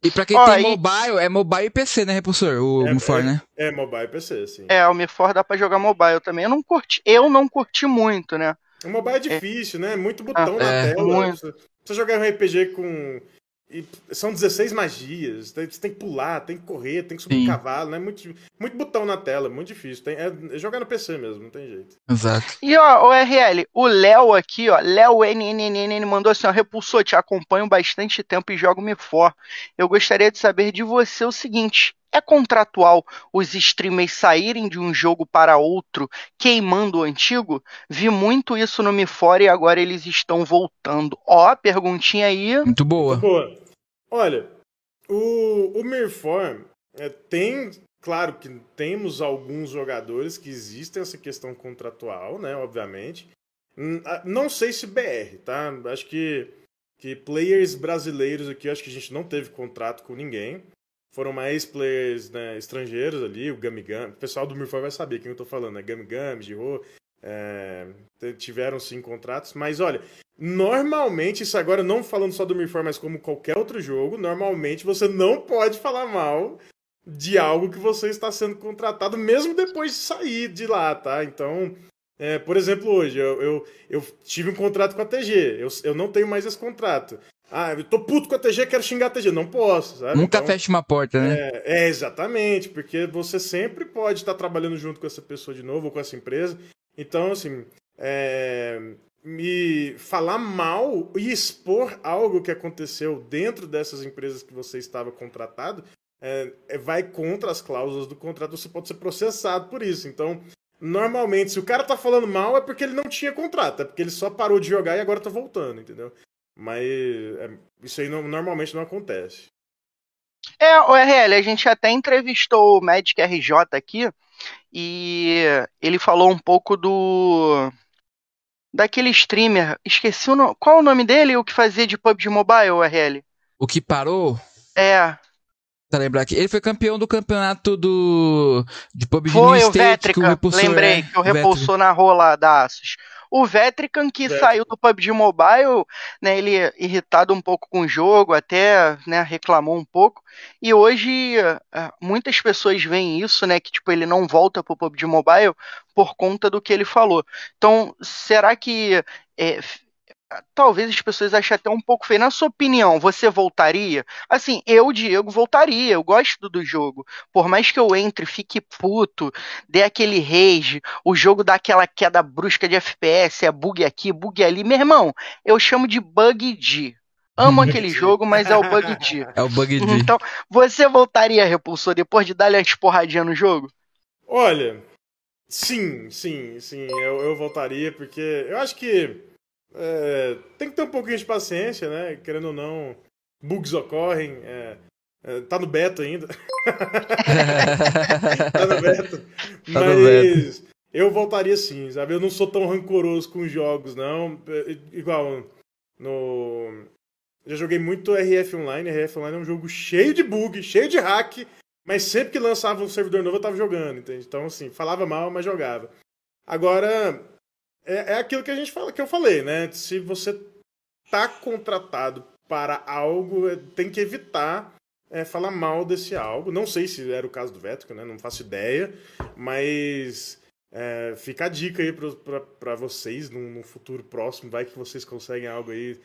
E pra quem Ó, tem mobile, é mobile e PC, né, Repulsor? O é, MFOR, é, né? É, mobile e PC, sim. É, o MFOR dá pra jogar mobile também. Eu não curti, eu não curti muito, né? O mobile é difícil, é. né? Muito botão ah, na é, tela. Muito. Você jogar um RPG com e são 16 magias, você tem que pular, tem que correr, tem que subir um cavalo, né? Muito, muito botão na tela, muito difícil. Tem, é, é, jogar no PC mesmo, não tem jeito. Exato. E ó, o RL, o Léo aqui, ó, Léo NNN mandou assim, ó, repulsou, te acompanho bastante tempo e jogo me for. Eu gostaria de saber de você o seguinte, é contratual os streamers saírem de um jogo para outro queimando o antigo? Vi muito isso no Me Fora e agora eles estão voltando. Ó, perguntinha aí. Muito boa. Muito boa. Olha, o, o Mirfor é, tem. Claro que temos alguns jogadores que existem essa questão contratual, né? Obviamente. Não sei se BR, tá? Acho que, que players brasileiros aqui, acho que a gente não teve contrato com ninguém foram mais players né, estrangeiros ali, o Gami Gami. O pessoal do Mirfor vai saber quem eu tô falando, né? Gami Gami, Giro, é, tiveram sim contratos, mas olha, normalmente, isso agora não falando só do Mirfor, mas como qualquer outro jogo, normalmente você não pode falar mal de algo que você está sendo contratado, mesmo depois de sair de lá, tá? Então, é, por exemplo, hoje eu, eu, eu, tive um contrato com a TG, eu, eu não tenho mais esse contrato. Ah, eu tô puto com a TG, quero xingar a TG. Não posso, sabe? Nunca então, feche uma porta, né? É, é, exatamente, porque você sempre pode estar trabalhando junto com essa pessoa de novo, ou com essa empresa. Então, assim, é, me falar mal e expor algo que aconteceu dentro dessas empresas que você estava contratado é, é, vai contra as cláusulas do contrato, você pode ser processado por isso. Então, normalmente, se o cara tá falando mal, é porque ele não tinha contrato, é porque ele só parou de jogar e agora tá voltando, entendeu? Mas é, isso aí não, normalmente não acontece. É, o RL, a gente até entrevistou o Magic RJ aqui e ele falou um pouco do daquele streamer, esqueci o nome, qual o nome dele, o que fazia de PUBG Mobile, o RL? O que parou? É. Tá lembrar aqui. Ele foi campeão do campeonato do de PUBG foi, o State, que o Repulsor lembrei, é, que o Repulsor narrou lá da Asus. O Vetrican, que saiu do PUBG Mobile, né, ele irritado um pouco com o jogo, até né, reclamou um pouco. E hoje é, muitas pessoas veem isso, né, que tipo ele não volta pro PUBG Mobile por conta do que ele falou. Então, será que é, talvez as pessoas achem até um pouco feio. Na sua opinião, você voltaria? Assim, eu, Diego, voltaria. Eu gosto do jogo. Por mais que eu entre, fique puto, dê aquele rage, o jogo dá aquela queda brusca de FPS, é bug aqui, bug ali. Meu irmão, eu chamo de bug de. Amo (laughs) aquele jogo, mas é o bug de. É o bug de. Então, você voltaria, Repulsor, depois de dar-lhe as porradinhas no jogo? Olha, sim, sim, sim, eu, eu voltaria, porque eu acho que é, tem que ter um pouquinho de paciência, né? Querendo ou não, bugs ocorrem. É, é, tá no beta ainda. (laughs) tá no beta. (laughs) Tá Mas no beta. eu voltaria sim, sabe? Eu não sou tão rancoroso com jogos, não. É, igual no. Já joguei muito RF Online. RF Online é um jogo cheio de bug, cheio de hack. Mas sempre que lançava um servidor novo eu tava jogando, entende? Então, assim, falava mal, mas jogava. Agora, é, é aquilo que a gente fala, que eu falei, né? Se você tá contratado para algo, é, tem que evitar é, falar mal desse algo. Não sei se era o caso do Vético, né? Não faço ideia, mas é, fica a dica aí para vocês num, num, futuro próximo, vai que vocês conseguem algo aí no,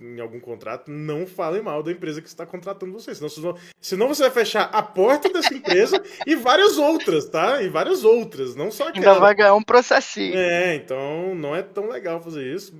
em algum contrato, não falem mal da empresa que está contratando vocês. Senão, senão, senão você vai fechar a porta dessa empresa (laughs) e várias outras, tá? E várias outras, não só aquela. Ainda vai ganhar um processinho. É, então não é tão legal fazer isso.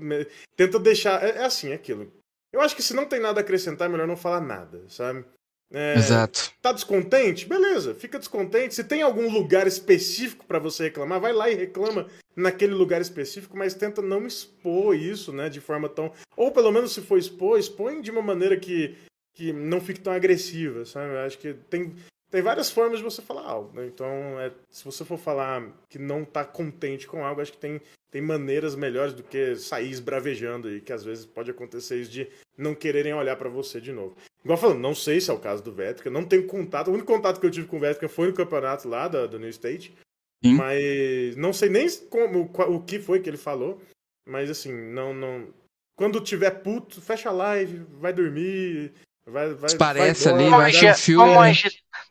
Tenta deixar. É, é assim, é aquilo. Eu acho que se não tem nada a acrescentar, é melhor não falar nada, sabe? É, Exato. Tá descontente? Beleza, fica descontente. Se tem algum lugar específico para você reclamar, vai lá e reclama naquele lugar específico, mas tenta não expor isso, né, de forma tão. Ou pelo menos se for expor, expõe de uma maneira que, que não fique tão agressiva, sabe? Eu acho que tem, tem várias formas de você falar algo, né? Então, é, se você for falar que não tá contente com algo, acho que tem, tem maneiras melhores do que sair esbravejando aí, que às vezes pode acontecer isso de não quererem olhar para você de novo. Igual falando, não sei se é o caso do Vétrica, não tenho contato. O único contato que eu tive com o Vétrica foi no campeonato lá da, do New State. Sim. Mas não sei nem como, o que foi que ele falou. Mas assim, não. não... Quando tiver puto, fecha a live, vai dormir. Vai, vai, Parece ali, vai dar um filme. Uma,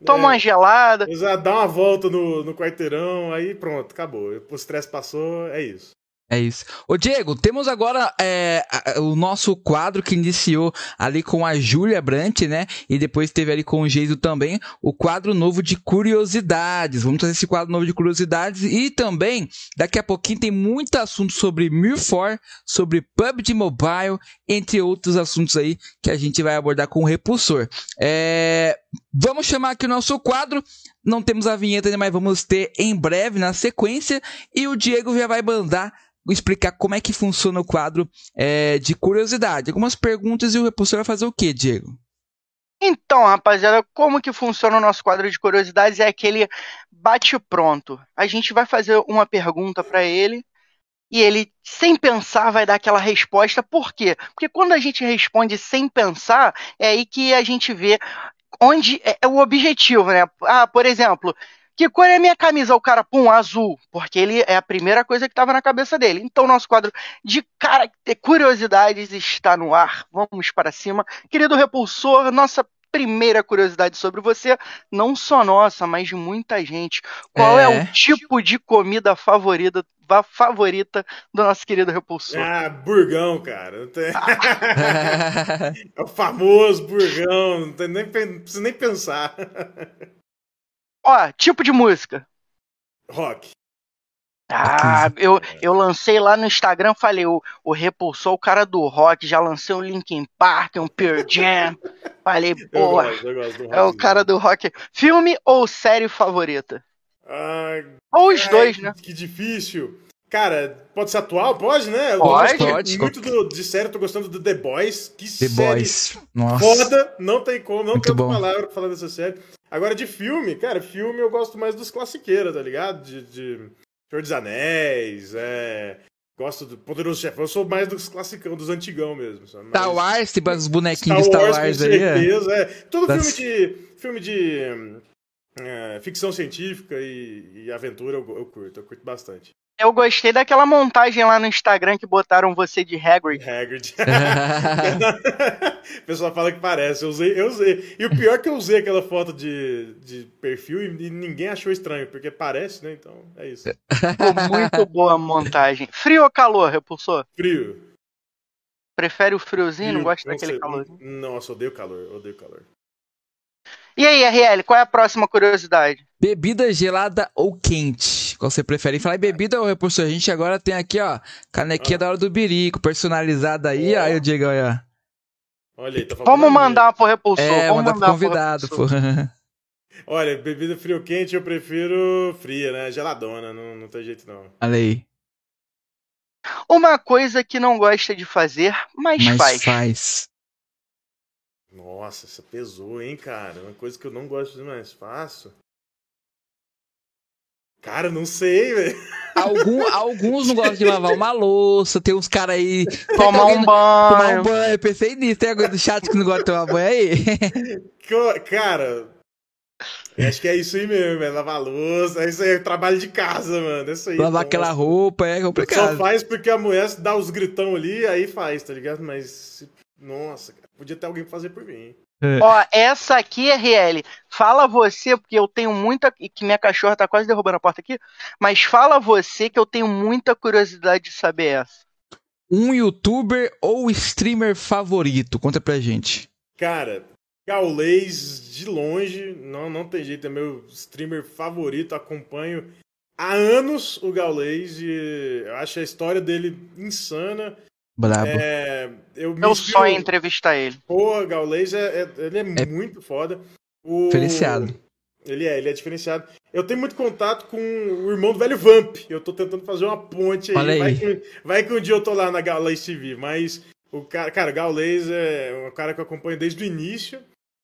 toma é, uma gelada. Dá uma volta no, no quarteirão, aí pronto, acabou. O estresse passou, é isso. É isso. Ô Diego, temos agora é, o nosso quadro que iniciou ali com a Júlia Brant, né? E depois teve ali com o Geiso também, o quadro novo de curiosidades. Vamos fazer esse quadro novo de curiosidades e também, daqui a pouquinho tem muito assunto sobre Mirfor, sobre PUBG Mobile, entre outros assuntos aí que a gente vai abordar com o Repulsor. É, vamos chamar aqui o nosso quadro. Não temos a vinheta ainda, mas vamos ter em breve na sequência. E o Diego já vai mandar explicar como é que funciona o quadro é, de curiosidade. Algumas perguntas e o repulsor vai fazer o que, Diego? Então, rapaziada, como que funciona o nosso quadro de curiosidades? É aquele bate pronto. A gente vai fazer uma pergunta para ele e ele, sem pensar, vai dar aquela resposta. Por quê? Porque quando a gente responde sem pensar, é aí que a gente vê onde é, é o objetivo, né? Ah, por exemplo, que cor é minha camisa? O cara, pum, azul. Porque ele é a primeira coisa que estava na cabeça dele. Então, nosso quadro de cara, curiosidades está no ar. Vamos para cima. Querido repulsor, nossa primeira curiosidade sobre você, não só nossa, mas de muita gente. Qual é, é o tipo de comida favorita, favorita do nosso querido Repulsor? Ah, burgão, cara. Tem... (laughs) é o famoso burgão, não, tem nem, não precisa nem pensar. Ó, tipo de música. Rock. Ah, eu, eu lancei lá no Instagram, falei, o, o Repulsou, o cara do rock, já lancei um Linkin Park, um Pearl Jam. (laughs) Falei, pô, é o cara do rock. Filme ou série favorita? Ah, ou os dois, né? Que difícil. Cara, pode ser atual? Pode, né? Eu pode, pode. muito do, de série, tô gostando do The Boys. Que The série Boys. Nossa. foda, não tem como, não muito tem palavra pra falar dessa série. Agora, de filme, cara, filme eu gosto mais dos classiqueiros, tá ligado? De, de Senhor dos Anéis, é. Gosto do Poderoso Chefão. Eu sou mais dos classicão, dos antigão mesmo. Mas... Star Wars, tipo os bonequinhos Star Wars, Star Wars com aí. certeza, é. Todo das... filme de. Filme de. É, ficção científica e, e aventura eu, eu, curto, eu curto bastante. Eu gostei daquela montagem lá no Instagram que botaram você de Hagrid. Hagrid. (laughs) o pessoal fala que parece. Eu usei, eu usei. E o pior é que eu usei aquela foto de, de perfil e, e ninguém achou estranho, porque parece, né? Então é isso. Ficou muito boa a montagem. Frio ou calor, repulsor? Frio. Prefere o friozinho? Frio, não gosta daquele calor? Nossa, odeio calor, odeio calor. E aí, RL, qual é a próxima curiosidade? Bebida gelada ou quente? Qual você prefere? Falar em bebida ou repulsor? A gente agora tem aqui, ó, canequinha ah. da hora do birico, personalizada aí. Oh. Aí o Diego, olha. Olha aí, tá Vamos mandar pro repulsor. É, Vamos mandar pro convidado, pô. (laughs) Olha, bebida frio ou quente eu prefiro fria, né? Geladona, não, não tem jeito não. Olha aí. Uma coisa que não gosta de fazer, mas, mas faz. faz. Nossa, essa pesou, hein, cara? Uma coisa que eu não gosto de mais faço. Cara, não sei, velho. Algum, alguns não gostam de lavar uma louça, tem uns caras aí. Tomar um banho. Tomar um banho, eu pensei nisso. Tem alguém do chat que não gosta de tomar banho aí? Cara, acho que é isso aí mesmo, é lavar louça. É isso aí, é trabalho de casa, mano. É isso aí. Lavar aquela roupa é complicado. Só faz porque a mulher dá os gritão ali, aí faz, tá ligado? Mas, nossa, cara. Podia ter alguém pra fazer por mim. É. Ó, essa aqui, RL, fala você, porque eu tenho muita. que minha cachorra tá quase derrubando a porta aqui. Mas fala você que eu tenho muita curiosidade de saber essa. Um youtuber ou streamer favorito? Conta pra gente. Cara, Gaulês de longe, não, não tem jeito, é meu streamer favorito, acompanho há anos o Gaulês e eu acho a história dele insana. Brabo. É, eu Meu sonho é entrevistar ele. Pô, Gaulês, é, é, ele é, é, muito foda. O... Diferenciado. Ele é, ele é diferenciado. Eu tenho muito contato com o irmão do velho Vamp. Eu tô tentando fazer uma ponte aí. aí. Vai, que, vai que um dia eu tô lá na Gaulês TV, mas o cara, cara, Gaulês é um cara que eu acompanho desde o início.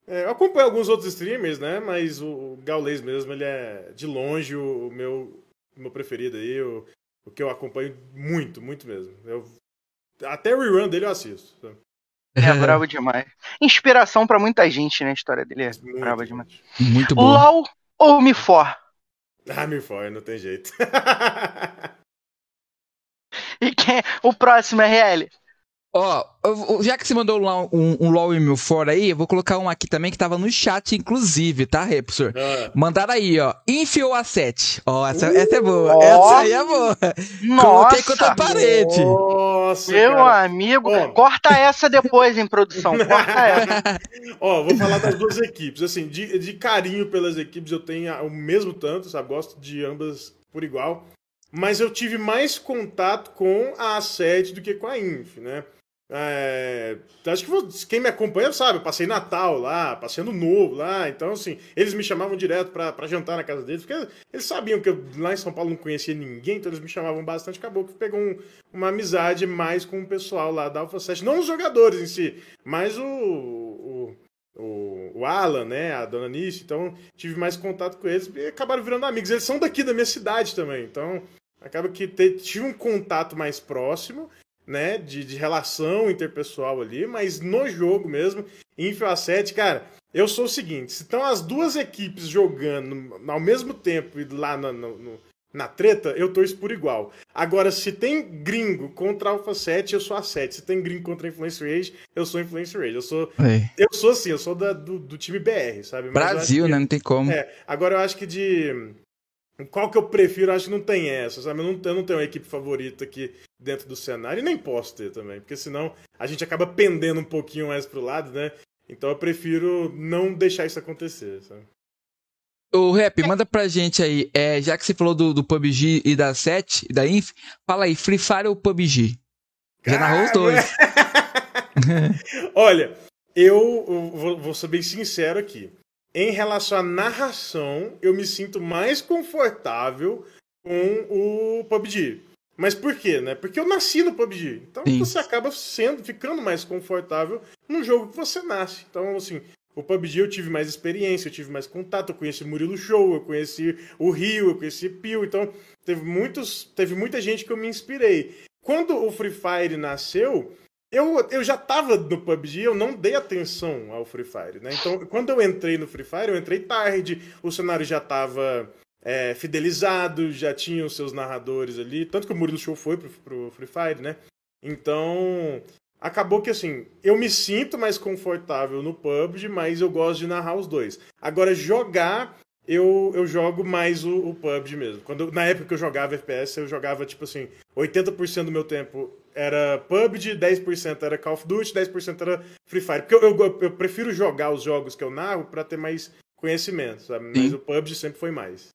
É, eu acompanho alguns outros streamers, né? Mas o Gaulês mesmo, ele é de longe o, meu, o meu preferido aí, o, o que eu acompanho muito, muito mesmo. Eu até o rerun dele eu assisto. É bravo demais. Inspiração para muita gente, né? A história dele é muito, brava demais. Muito bom. LOL ou Mifor? Ah, Mifor, não tem jeito. (laughs) e quem? O próximo é RL. Ó, oh, já que você mandou um, um, LOL e mil fora aí, eu vou colocar um aqui também que tava no chat, inclusive, tá, Repsor? Ah. Mandaram aí, ó. Infiou a 7. Ó, essa, uh, essa é boa. Essa aí é boa. Nossa. Coloquei contra a parede. Nossa, Meu cara. amigo, oh. corta essa depois em produção. (laughs) Corta essa. Ó, vou falar das duas equipes. Assim, de, de carinho pelas equipes eu tenho o mesmo tanto, sabe? Gosto de ambas por igual. Mas eu tive mais contato com a A7 do que com a Inf, né? É, acho que quem me acompanha sabe, eu passei Natal lá, passei Ano Novo lá, então assim, eles me chamavam direto para jantar na casa deles, porque eles sabiam que eu lá em São Paulo não conhecia ninguém, então eles me chamavam bastante, acabou que pegou um, uma amizade mais com o pessoal lá da Alpha 7, não os jogadores em si, mas o, o, o, o Alan, né, a dona Nice, então tive mais contato com eles e acabaram virando amigos, eles são daqui da minha cidade também, então acaba que tive um contato mais próximo né, de, de relação interpessoal ali, mas no jogo mesmo, Info A7, cara, eu sou o seguinte, se estão as duas equipes jogando ao mesmo tempo lá no, no, na treta, eu torço por igual. Agora, se tem gringo contra Alpha 7, eu sou a 7. Se tem gringo contra Influence Rage, eu sou Influence Rage. Eu sou, é. eu sou assim, eu sou da, do, do time BR, sabe? Mas Brasil, que, né? Não tem como. É, agora eu acho que de. Qual que eu prefiro? Acho que não tem essa, sabe? Eu não, eu não tenho uma equipe favorita aqui dentro do cenário e nem posso ter também, porque senão a gente acaba pendendo um pouquinho mais pro lado, né? Então eu prefiro não deixar isso acontecer, sabe? O Rap, manda pra gente aí, é, já que você falou do, do PUBG e da 7 e da Inf, fala aí, Free Fire ou PUBG? Já narrou os dois. (laughs) Olha, eu vou, vou ser bem sincero aqui. Em relação à narração, eu me sinto mais confortável com o PUBG. Mas por quê, né? Porque eu nasci no PUBG. Então Sim. você acaba sendo, ficando mais confortável no jogo que você nasce. Então, assim, o PUBG eu tive mais experiência, eu tive mais contato, eu conheci Murilo Show, eu conheci o Rio, eu conheci Pio, então teve muitos, teve muita gente que eu me inspirei. Quando o Free Fire nasceu, eu, eu já tava no PUBG, eu não dei atenção ao Free Fire, né? Então, quando eu entrei no Free Fire, eu entrei tarde, o cenário já tava é, fidelizado, já tinha os seus narradores ali, tanto que o Murilo Show foi pro, pro Free Fire, né? Então, acabou que assim, eu me sinto mais confortável no PUBG, mas eu gosto de narrar os dois. Agora, jogar, eu, eu jogo mais o, o PUBG mesmo. Quando, na época que eu jogava FPS, eu jogava tipo assim, 80% do meu tempo era PUBG, 10% era Call of Duty, 10% era Free Fire. Porque eu, eu, eu, prefiro jogar os jogos que eu narro para ter mais conhecimento, sabe? Mas o PUBG sempre foi mais.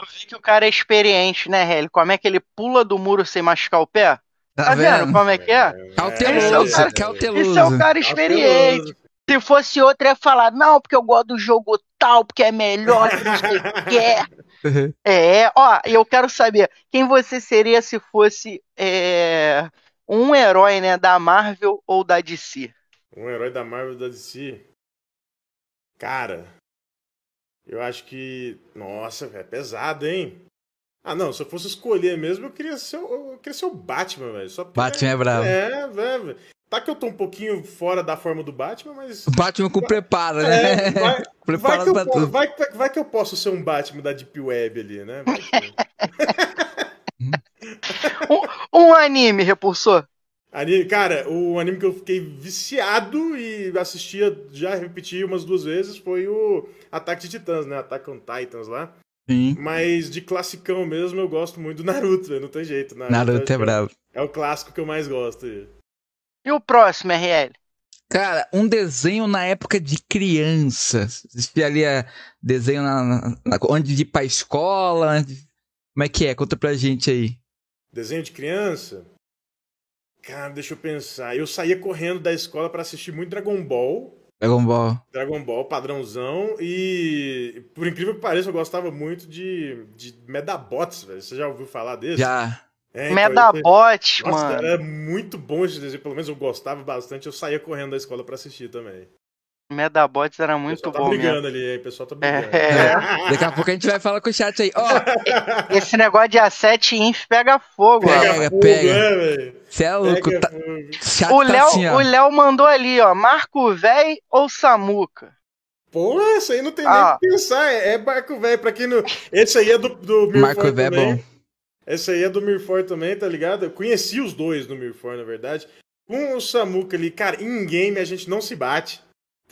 Eu vi que o cara é experiente, né, Helly? Como é que ele pula do muro sem machucar o pé? Tá, tá vendo? vendo? como é que é? Cauteloso, é cauteloso. Isso é o cara experiente. Se fosse outro, ia falar, não, porque eu gosto do jogo tal, porque é melhor que você quer. Uhum. (laughs) É, ó, eu quero saber quem você seria se fosse é, um herói, né, da Marvel ou da DC? Um herói da Marvel ou da DC? Cara, eu acho que. Nossa, é pesado, hein? Ah, não, se eu fosse escolher mesmo, eu queria ser, eu queria ser o Batman, velho. Só Batman é bravo. É, velho. Tá que eu tô um pouquinho fora da forma do Batman, mas. Batman com preparo, né? É, (laughs) vai, vai, que eu, tudo. Vai, vai, vai, que eu posso ser um Batman da Deep Web ali, né? (laughs) (laughs) um, um, anime, repulsor. Anime, cara, o anime que eu fiquei viciado e assistia, já repeti umas duas vezes, foi o Ataque de Titãs, né? Attack on Titans lá. Sim. Mas de classicão mesmo, eu gosto muito do Naruto, não tem jeito. Naruto, Naruto é, é bravo. É o clássico que eu mais gosto. E o próximo, RL? Cara, um desenho na época de criança. Existia ali a desenho na, na, onde de ir pra escola. Onde... Como é que é? Conta pra gente aí. Desenho de criança? Cara, deixa eu pensar. Eu saía correndo da escola para assistir muito Dragon Ball. Dragon Ball. Dragon Ball, padrãozão. E, por incrível que pareça, eu gostava muito de, de Medabots, velho. Você já ouviu falar desse? Já. É, então, Medabots, mano. Nossa, era muito bom esse desenho. Pelo menos eu gostava bastante. Eu saía correndo da escola para assistir também. Medabots era muito tá bom. Tá brigando mesmo. ali, aí, o pessoal tá brigando. É. Daqui a pouco a gente vai falar com o chat aí. Ó, oh. Esse negócio de A7 Inf pega fogo, Pega, ó. pega. Você é, é louco. Tá... O Léo tá assim, o Léo mandou ali, ó. Marco Véi ou Samuca? Pô, isso aí não tem ah. nem o que pensar. É, é Marco Véi. Pra quem não. Esse aí é do, do Marco Véi é bom. Esse aí é do Mirfor também, tá ligado? Eu conheci os dois do Mirfor, na verdade. Com o Samuca ali, cara, em game a gente não se bate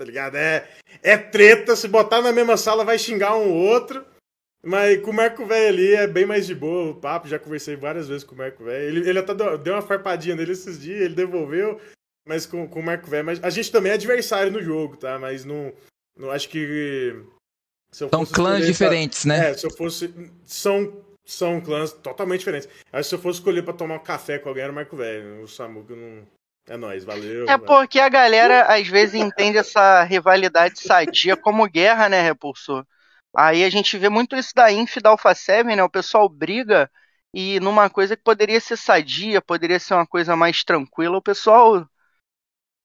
tá ligado? É, é treta, se botar na mesma sala vai xingar um outro. Mas com o Marco Velho ali é bem mais de boa o papo. Já conversei várias vezes com o Marco Velho. Ele, ele até deu uma farpadinha nele esses dias, ele devolveu. Mas com, com o Marco Velho. Mas a gente também é adversário no jogo, tá? Mas não. não acho que. São clãs diferentes, pra, né? É, se eu fosse. São, são clãs totalmente diferentes. Acho que se eu fosse escolher pra tomar um café com alguém era o Marco Velho. O Samuca não. É nóis, valeu. É porque a galera às vezes entende essa rivalidade sadia como guerra, né, Repulsor? Aí a gente vê muito isso da Inf da Alpha 7, né? O pessoal briga e numa coisa que poderia ser sadia, poderia ser uma coisa mais tranquila, o pessoal.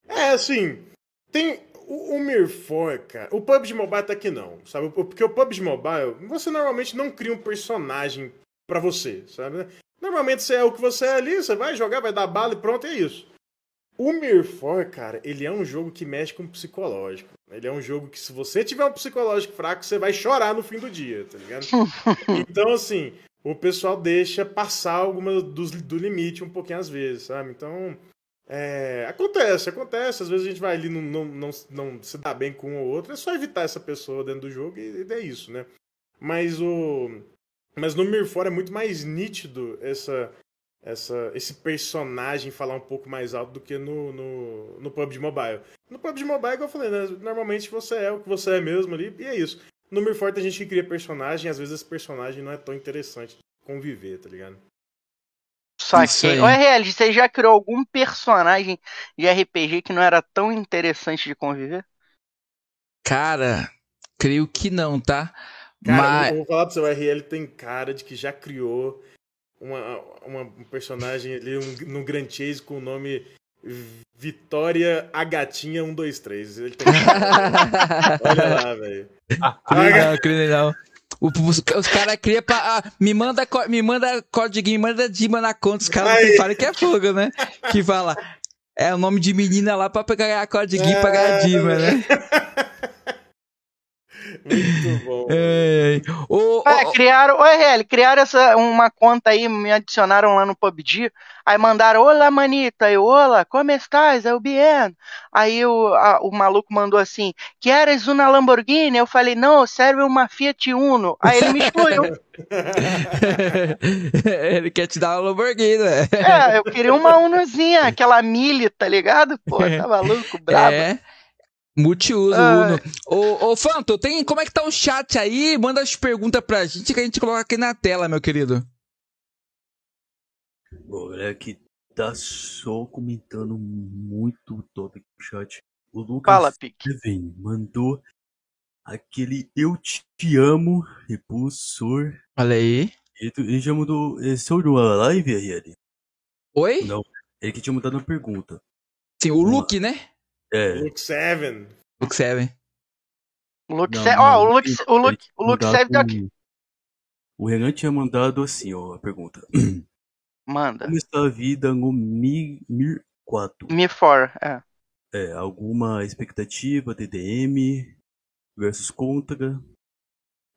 É, assim. Tem. O, o Mirfor, cara. O PUBG Mobile tá aqui não, sabe? Porque o PUBG Mobile, você normalmente não cria um personagem para você, sabe? Normalmente você é o que você é ali, você vai jogar, vai dar bala e pronto, é isso. O Mirfor, cara, ele é um jogo que mexe com o psicológico. Ele é um jogo que, se você tiver um psicológico fraco, você vai chorar no fim do dia, tá ligado? (laughs) então, assim, o pessoal deixa passar alguma do, do limite um pouquinho às vezes, sabe? Então, é, acontece, acontece. Às vezes a gente vai ali, não, não, não, não se dá bem com um ou outro, é só evitar essa pessoa dentro do jogo e, e é isso, né? Mas o. Mas no Mirfor é muito mais nítido essa, essa, esse personagem falar um pouco mais alto do que no, no, no PUBG Mobile. No PUBG Mobile, igual eu falei, né? normalmente você é o que você é mesmo ali, e é isso. No Mirfor tem gente que cria personagem, às vezes esse personagem não é tão interessante de conviver, tá ligado? Só que, o RL, você já criou algum personagem de RPG que não era tão interessante de conviver? Cara, creio que não, tá? Cara, Mas... eu vou falar pro seu RL tem cara de que já criou uma, uma um personagem ali um, no Grand Chase com o nome Vitória a Gatinha 123. Ele tem (laughs) Olha lá, velho. Criminal, criminal. Os, os caras criam pra. Ah, me manda, me manda código, me manda Dima na conta. Os caras falam que é fogo, né? Que fala. É o nome de menina lá pra pegar a código é... pra ganhar Dima, né? (laughs) Muito bom. É, o, é, criaram, o RL, criaram essa, uma conta aí, me adicionaram lá no PUBG, aí mandaram, olá manita, eu, olá, como estás? Eu bien. Aí o, a, o maluco mandou assim, queres uma Lamborghini? Eu falei, não, serve uma Fiat Uno. Aí ele me excluiu. (laughs) ele quer te dar uma Lamborghini, né? É, eu queria uma Unozinha, aquela Mille, tá ligado? Pô, tá maluco, brabo. É. Multiuso, ah. Uno. Ô, ô, Fanto, tem, como é que tá o chat aí? Manda as perguntas pra gente que a gente coloca aqui na tela, meu querido. Bom, é que tá só comentando muito top no chat. O Lucas Fala, Steven mandou aquele Eu Te Amo, repulsor. Olha aí. Ele, ele já mandou. Ele sobre uma live, RL? Oi? Não, ele que tinha mandado uma pergunta. Sim, o Luke, né? É. Luke 7. Luke 7. Luke 7. Ó, o Luke, o Luke, o Luke 7 tá aqui. O Renan tinha mandado assim, ó, a pergunta. (clears throat) Manda. Como está a vida no Mi, Mir 4? Mi 4, é. É, alguma expectativa, DDM versus contra?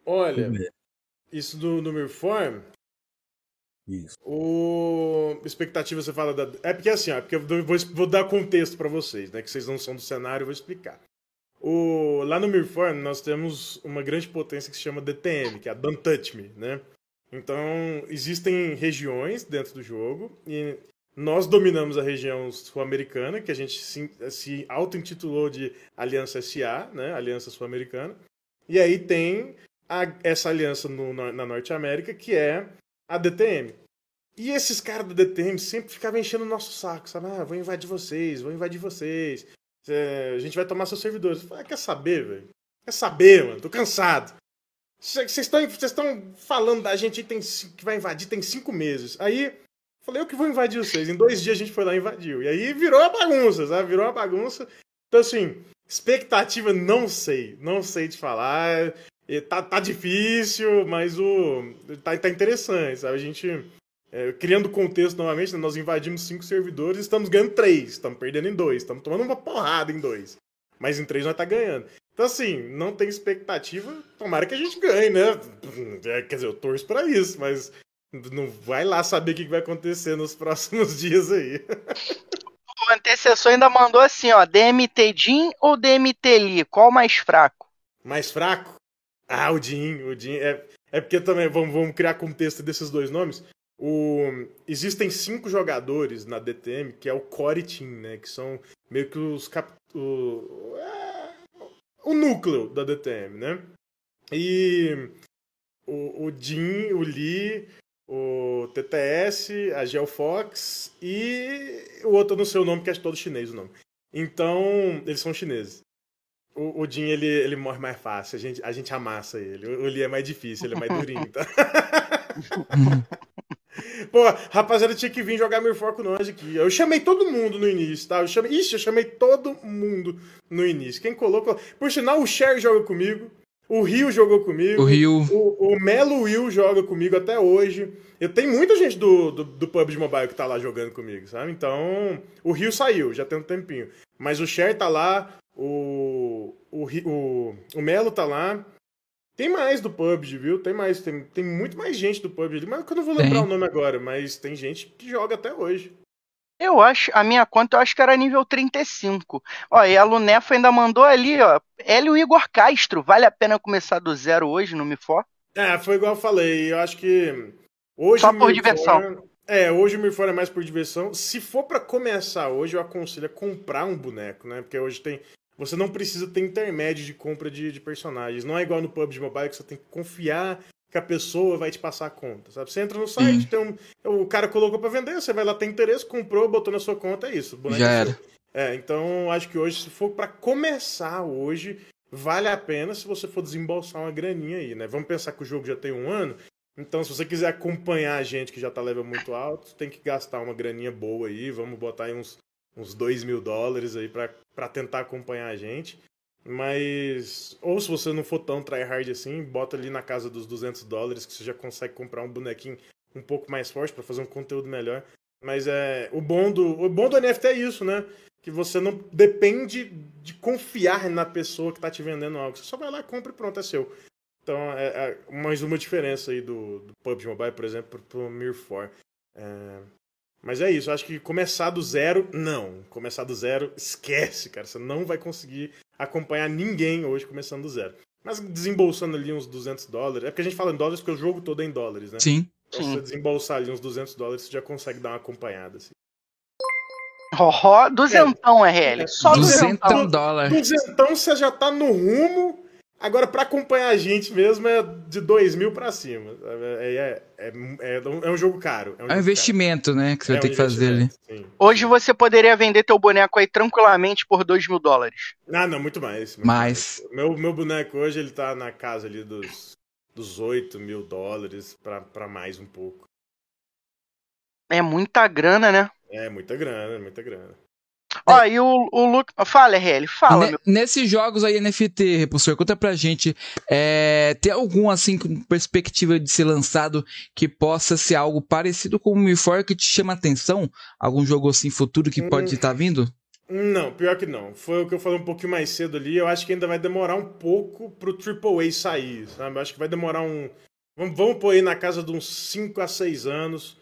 Olha, isso do, do Mir 4 isso. O expectativa você fala da é porque assim, ó, é porque eu vou, vou dar contexto para vocês, né, que vocês não são do cenário, eu vou explicar. O lá no Mirform nós temos uma grande potência que se chama DTM, que é a Don't Touch Me, né? Então, existem regiões dentro do jogo e nós dominamos a região sul-americana, que a gente se, se auto-intitulou de Aliança SA, né? Aliança Sul-Americana. E aí tem a, essa aliança no, na Norte América, que é a DTM. E esses caras da DTM sempre ficavam enchendo o nosso saco, sabe? Ah, vou invadir vocês, vou invadir vocês. É, a gente vai tomar seus servidores. Ah, quer saber, velho? Quer saber, mano? Tô cansado. Vocês estão falando da gente tem, que vai invadir tem cinco meses. Aí, falei, eu que vou invadir vocês. Em dois dias a gente foi lá e invadiu. E aí virou uma bagunça, sabe? Virou uma bagunça. Então, assim, expectativa, não sei. Não sei te falar. Tá, tá difícil, mas o tá, tá interessante, sabe? A gente, é, criando contexto novamente, né, nós invadimos cinco servidores e estamos ganhando três. Estamos perdendo em dois. Estamos tomando uma porrada em dois. Mas em três nós tá ganhando. Então, assim, não tem expectativa. Tomara que a gente ganhe, né? É, quer dizer, eu torço pra isso, mas não vai lá saber o que vai acontecer nos (laughs) próximos dias aí. O antecessor ainda mandou assim, ó, DMT Jin ou DMT Lee? Qual mais fraco? Mais fraco? Ah, o Jin, o Jin. É, é porque também, vamos, vamos criar contexto desses dois nomes. O, existem cinco jogadores na DTM, que é o Core Team, né? Que são meio que os cap, o, o núcleo da DTM, né? E o, o Jin, o Lee, o TTS, a Geofox e o outro no seu nome, que é todo chinês o nome. Então, eles são chineses o, o Jin, ele, ele morre mais fácil. A gente, a gente amassa ele. O, o Lee é mais difícil, ele é mais durinho, tá? (laughs) Pô, rapaziada, tinha que vir jogar meu foco nós aqui. Eu chamei todo mundo no início, tá? Eu chamei, ixi, eu chamei todo mundo no início. Quem colocou. Por sinal, o Cher joga comigo. O Rio jogou comigo. O Rio. O, o Melo Will joga comigo até hoje. Eu tenho muita gente do, do, do PUBG Mobile que tá lá jogando comigo, sabe? Então, o Rio saiu, já tem um tempinho. Mas o Cher tá lá, o, o, o, o Melo tá lá. Tem mais do PUBG, viu? Tem mais, tem, tem muito mais gente do PUBG, mas eu não vou lembrar tem. o nome agora, mas tem gente que joga até hoje. Eu acho, a minha conta eu acho que era nível 35. Ó, e a Lunefo ainda mandou ali, ó. Hélio Igor Castro, vale a pena começar do zero hoje no Mifor? É, foi igual eu falei, eu acho que hoje Só por diversão. É, hoje o Mifor é mais por diversão. Se for para começar hoje, eu aconselho a comprar um boneco, né? Porque hoje tem você não precisa ter intermédio de compra de, de, personagens. Não é igual no PUBG Mobile que você tem que confiar que a pessoa vai te passar a conta, sabe? Você entra no site, tem um, o cara colocou para vender, você vai lá, tem interesse, comprou, botou na sua conta, é isso. Já era. É, então acho que hoje, se for para começar hoje, vale a pena se você for desembolsar uma graninha aí, né? Vamos pensar que o jogo já tem um ano, então se você quiser acompanhar a gente que já tá level muito alto, tem que gastar uma graninha boa aí, vamos botar aí uns uns 2 mil dólares aí para tentar acompanhar a gente. Mas, ou se você não for tão tryhard assim, bota ali na casa dos 200 dólares que você já consegue comprar um bonequinho um pouco mais forte para fazer um conteúdo melhor. Mas é o bom do o bom do NFT é isso, né? Que você não depende de confiar na pessoa que está te vendendo algo. Você só vai lá, compra e pronto, é seu. Então é, é mais uma diferença aí do, do PUBG Mobile, por exemplo, para o Mir 4. É, mas é isso, acho que começar do zero, não. Começar do zero, esquece, cara. Você não vai conseguir acompanhar ninguém hoje começando do zero. Mas desembolsando ali uns 200 dólares. É porque a gente fala em dólares porque o jogo todo é em dólares, né? Sim. Então, se você desembolsar ali uns 200 dólares, você já consegue dar uma acompanhada. Assim. Oh, duzentão, é, RL. Só duzentão. dólar. Duzentão você já tá no rumo Agora, para acompanhar a gente mesmo é de 2 mil para cima. É, é, é, é, um jogo caro. É um, um investimento, caro. né? Que você vai ter um que fazer ali. Sim. Hoje você poderia vender teu boneco aí tranquilamente por 2 mil dólares. Ah, não, muito mais. Muito mais. mais. Meu, meu boneco hoje ele tá na casa ali dos, dos 8 mil dólares para mais um pouco. É muita grana, né? É, muita grana, muita grana. Ó, e o, o Luke. Fala, RL, fala. N nesses jogos aí NFT, Repulsor, conta pra gente. É, tem algum, assim, com perspectiva de ser lançado que possa ser algo parecido com o Mi4 que te chama atenção? Algum jogo assim futuro que pode estar hum, tá vindo? Não, pior que não. Foi o que eu falei um pouquinho mais cedo ali. Eu acho que ainda vai demorar um pouco pro AAA sair, sabe? Eu acho que vai demorar um. Vamos, vamos pôr aí na casa de uns 5 a 6 anos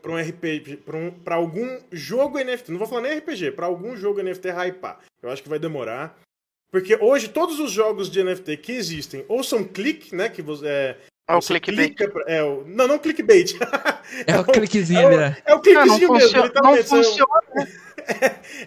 para um, um RPG, para um, algum jogo NFT. Não vou falar nem RPG, para algum jogo NFT hypar. Eu acho que vai demorar. Porque hoje todos os jogos de NFT que existem ou são clique, né? Que você. É, é o clickbait. Pra, é o, não, não clickbait. (laughs) É, o cliquezinho, né? É o cliquezinho não, mesmo. Funciona, não funciona.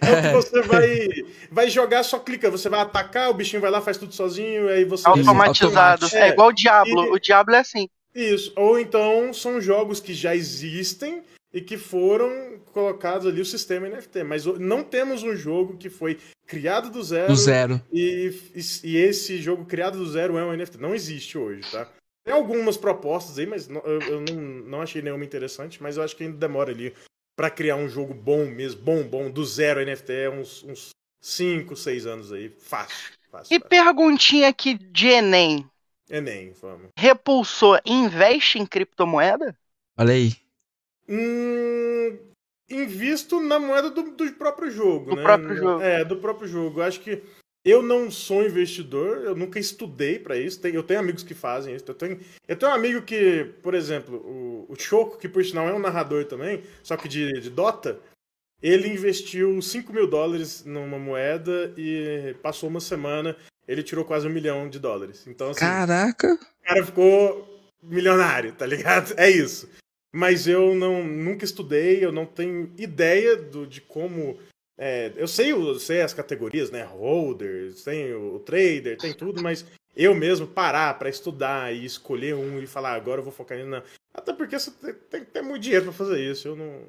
É, (laughs) é, o que você vai, vai jogar, só clica. Você vai atacar, o bichinho vai lá, faz tudo sozinho, aí você. Automatizado. É, é igual o Diablo. E, o Diablo é assim. Isso. Ou então são jogos que já existem e que foram colocados ali o sistema NFT. Mas não temos um jogo que foi criado do zero. Do zero. E, e, e esse jogo criado do zero é um NFT. Não existe hoje, tá? Tem algumas propostas aí, mas não, eu, eu não, não achei nenhuma interessante. Mas eu acho que ainda demora ali para criar um jogo bom mesmo, bom, bom, do zero NFT, é uns 5, 6 anos aí. Fácil. fácil e fácil. perguntinha aqui de Enem. Enem, vamos. Repulsor investe em criptomoeda? Olha aí. Hum, invisto na moeda do, do próprio jogo, do né? próprio jogo. É, do próprio jogo. Acho que eu não sou investidor, eu nunca estudei para isso. Eu tenho amigos que fazem isso. Eu tenho, eu tenho um amigo que, por exemplo, o, o Choco, que por sinal é um narrador também, só que de, de Dota, ele investiu 5 mil dólares numa moeda e passou uma semana ele tirou quase um milhão de dólares. Então, assim, Caraca! O cara ficou milionário, tá ligado? (laughs) É isso. Mas eu não nunca estudei, eu não tenho ideia do, de como. É, eu sei, eu sei as categorias, né? Holders, tem o, o trader, tem tudo, mas eu mesmo parar para estudar e escolher um e falar, agora eu vou focar nisso. Não. Até porque você tem que ter muito dinheiro para fazer isso. Eu não.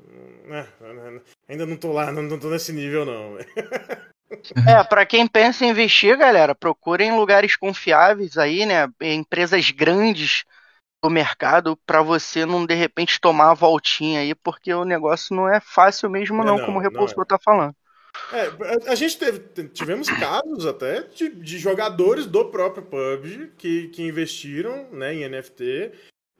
Né, ainda não tô lá, não, não tô nesse nível, não. (laughs) É, (laughs) para quem pensa em investir, galera, procurem lugares confiáveis aí, né? Empresas grandes do mercado para você não de repente tomar a voltinha aí, porque o negócio não é fácil mesmo não, é, não como o Repulsor é. tá falando. É, a gente teve, tivemos casos até de, de, jogadores do próprio PUBG que, que investiram né, em NFT,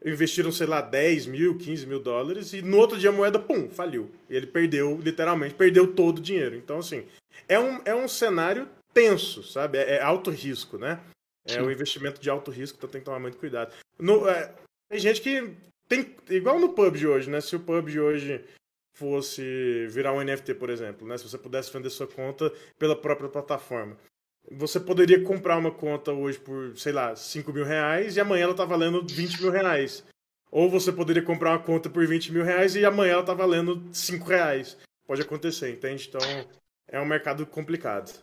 investiram, sei lá, 10 mil, 15 mil dólares, e no outro dia a moeda, pum, faliu. E ele perdeu, literalmente, perdeu todo o dinheiro. Então, assim, é um, é um cenário tenso, sabe? É, é alto risco, né? É um investimento de alto risco, então tem que tomar muito cuidado. No, é, tem gente que tem. Igual no PUBG hoje, né? Se o PUBG hoje fosse virar um NFT, por exemplo, né? Se você pudesse vender sua conta pela própria plataforma. Você poderia comprar uma conta hoje por, sei lá, 5 mil reais e amanhã ela tá valendo 20 mil reais. Ou você poderia comprar uma conta por 20 mil reais e amanhã ela tá valendo 5 reais. Pode acontecer, entende? Então é um mercado complicado.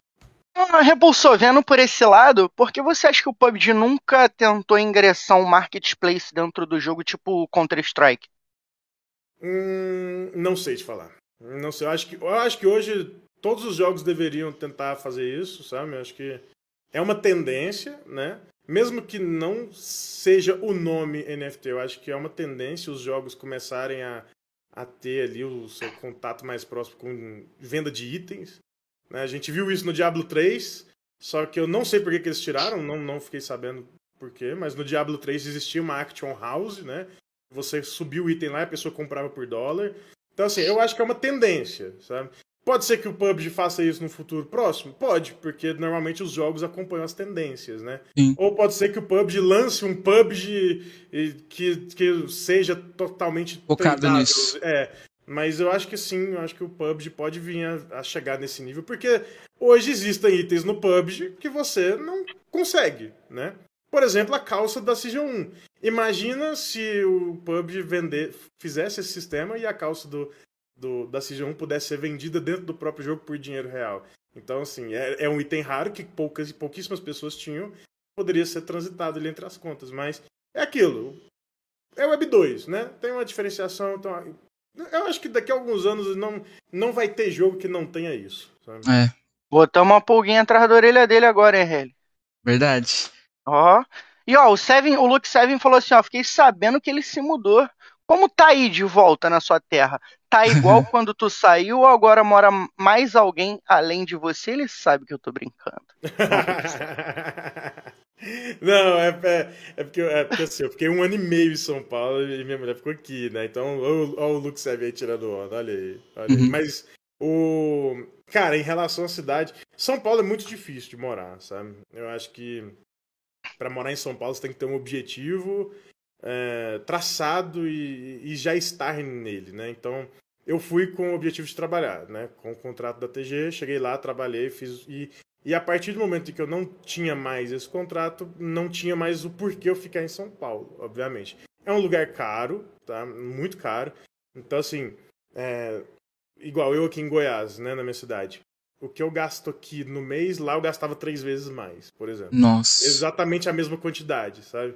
Ah, repulsou, vendo por esse lado, por que você acha que o PUBG nunca tentou ingressar um marketplace dentro do jogo tipo Counter-Strike? Hum, não sei te falar. Não sei. Eu acho, que, eu acho que hoje todos os jogos deveriam tentar fazer isso, sabe? Eu acho que é uma tendência, né? mesmo que não seja o nome NFT, eu acho que é uma tendência os jogos começarem a, a ter ali o seu contato mais próximo com venda de itens. Né? A gente viu isso no Diablo 3, só que eu não sei por que, que eles tiraram, não, não fiquei sabendo por quê, mas no Diablo 3 existia uma Action House, né? Você subia o item lá e a pessoa comprava por dólar. Então, assim, eu acho que é uma tendência, sabe? Pode ser que o PUBG faça isso no futuro próximo? Pode, porque normalmente os jogos acompanham as tendências, né? Sim. Ou pode ser que o PUBG lance um PUBG que, que seja totalmente focado nisso. É, mas eu acho que sim, eu acho que o PUBG pode vir a, a, chegar nesse nível, porque hoje existem itens no PUBG que você não consegue, né? Por exemplo, a calça da Season 1. Imagina se o PUBG vender, fizesse esse sistema e a calça do do, da Season 1 pudesse ser vendida dentro do próprio jogo por dinheiro real. Então, assim, é, é um item raro que poucas e pouquíssimas pessoas tinham, poderia ser transitado ali entre as contas, mas é aquilo. É Web 2, né? Tem uma diferenciação, então eu acho que daqui a alguns anos não, não vai ter jogo que não tenha isso. Sabe? É. Botar uma pulguinha atrás da orelha dele agora, hein, Heli? Verdade. Ó. E ó, o Seven, o Luke Seven falou assim, ó, fiquei sabendo que ele se mudou. Como tá aí de volta na sua terra? Tá igual (laughs) quando tu saiu ou agora mora mais alguém além de você? Ele sabe que eu tô brincando. (laughs) Não, é, é, é, porque, é porque assim, eu fiquei um ano e meio em São Paulo e minha mulher ficou aqui, né? Então, olha o Luke Seve aí tirando onda, olha aí. Olha aí. Uhum. Mas o. Cara, em relação à cidade, São Paulo é muito difícil de morar, sabe? Eu acho que para morar em São Paulo você tem que ter um objetivo é, traçado e, e, já estar nele, né? Então, eu fui com o objetivo de trabalhar, né? Com o contrato da TG, cheguei lá, trabalhei, fiz e, e a partir do momento em que eu não tinha mais esse contrato, não tinha mais o porquê eu ficar em São Paulo, obviamente. É um lugar caro, tá? Muito caro. Então, assim, é, igual eu aqui em Goiás, né, na minha cidade. O que eu gasto aqui no mês, lá eu gastava três vezes mais, por exemplo. Nossa. Exatamente a mesma quantidade, sabe?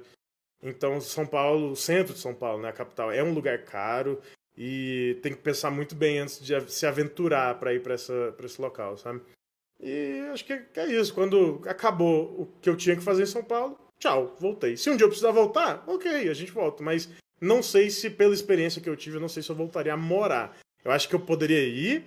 Então, São Paulo, o centro de São Paulo, né, a capital, é um lugar caro e tem que pensar muito bem antes de se aventurar para ir para esse local, sabe? E acho que é isso. Quando acabou o que eu tinha que fazer em São Paulo, tchau, voltei. Se um dia eu precisar voltar, ok, a gente volta. Mas não sei se, pela experiência que eu tive, eu não sei se eu voltaria a morar. Eu acho que eu poderia ir,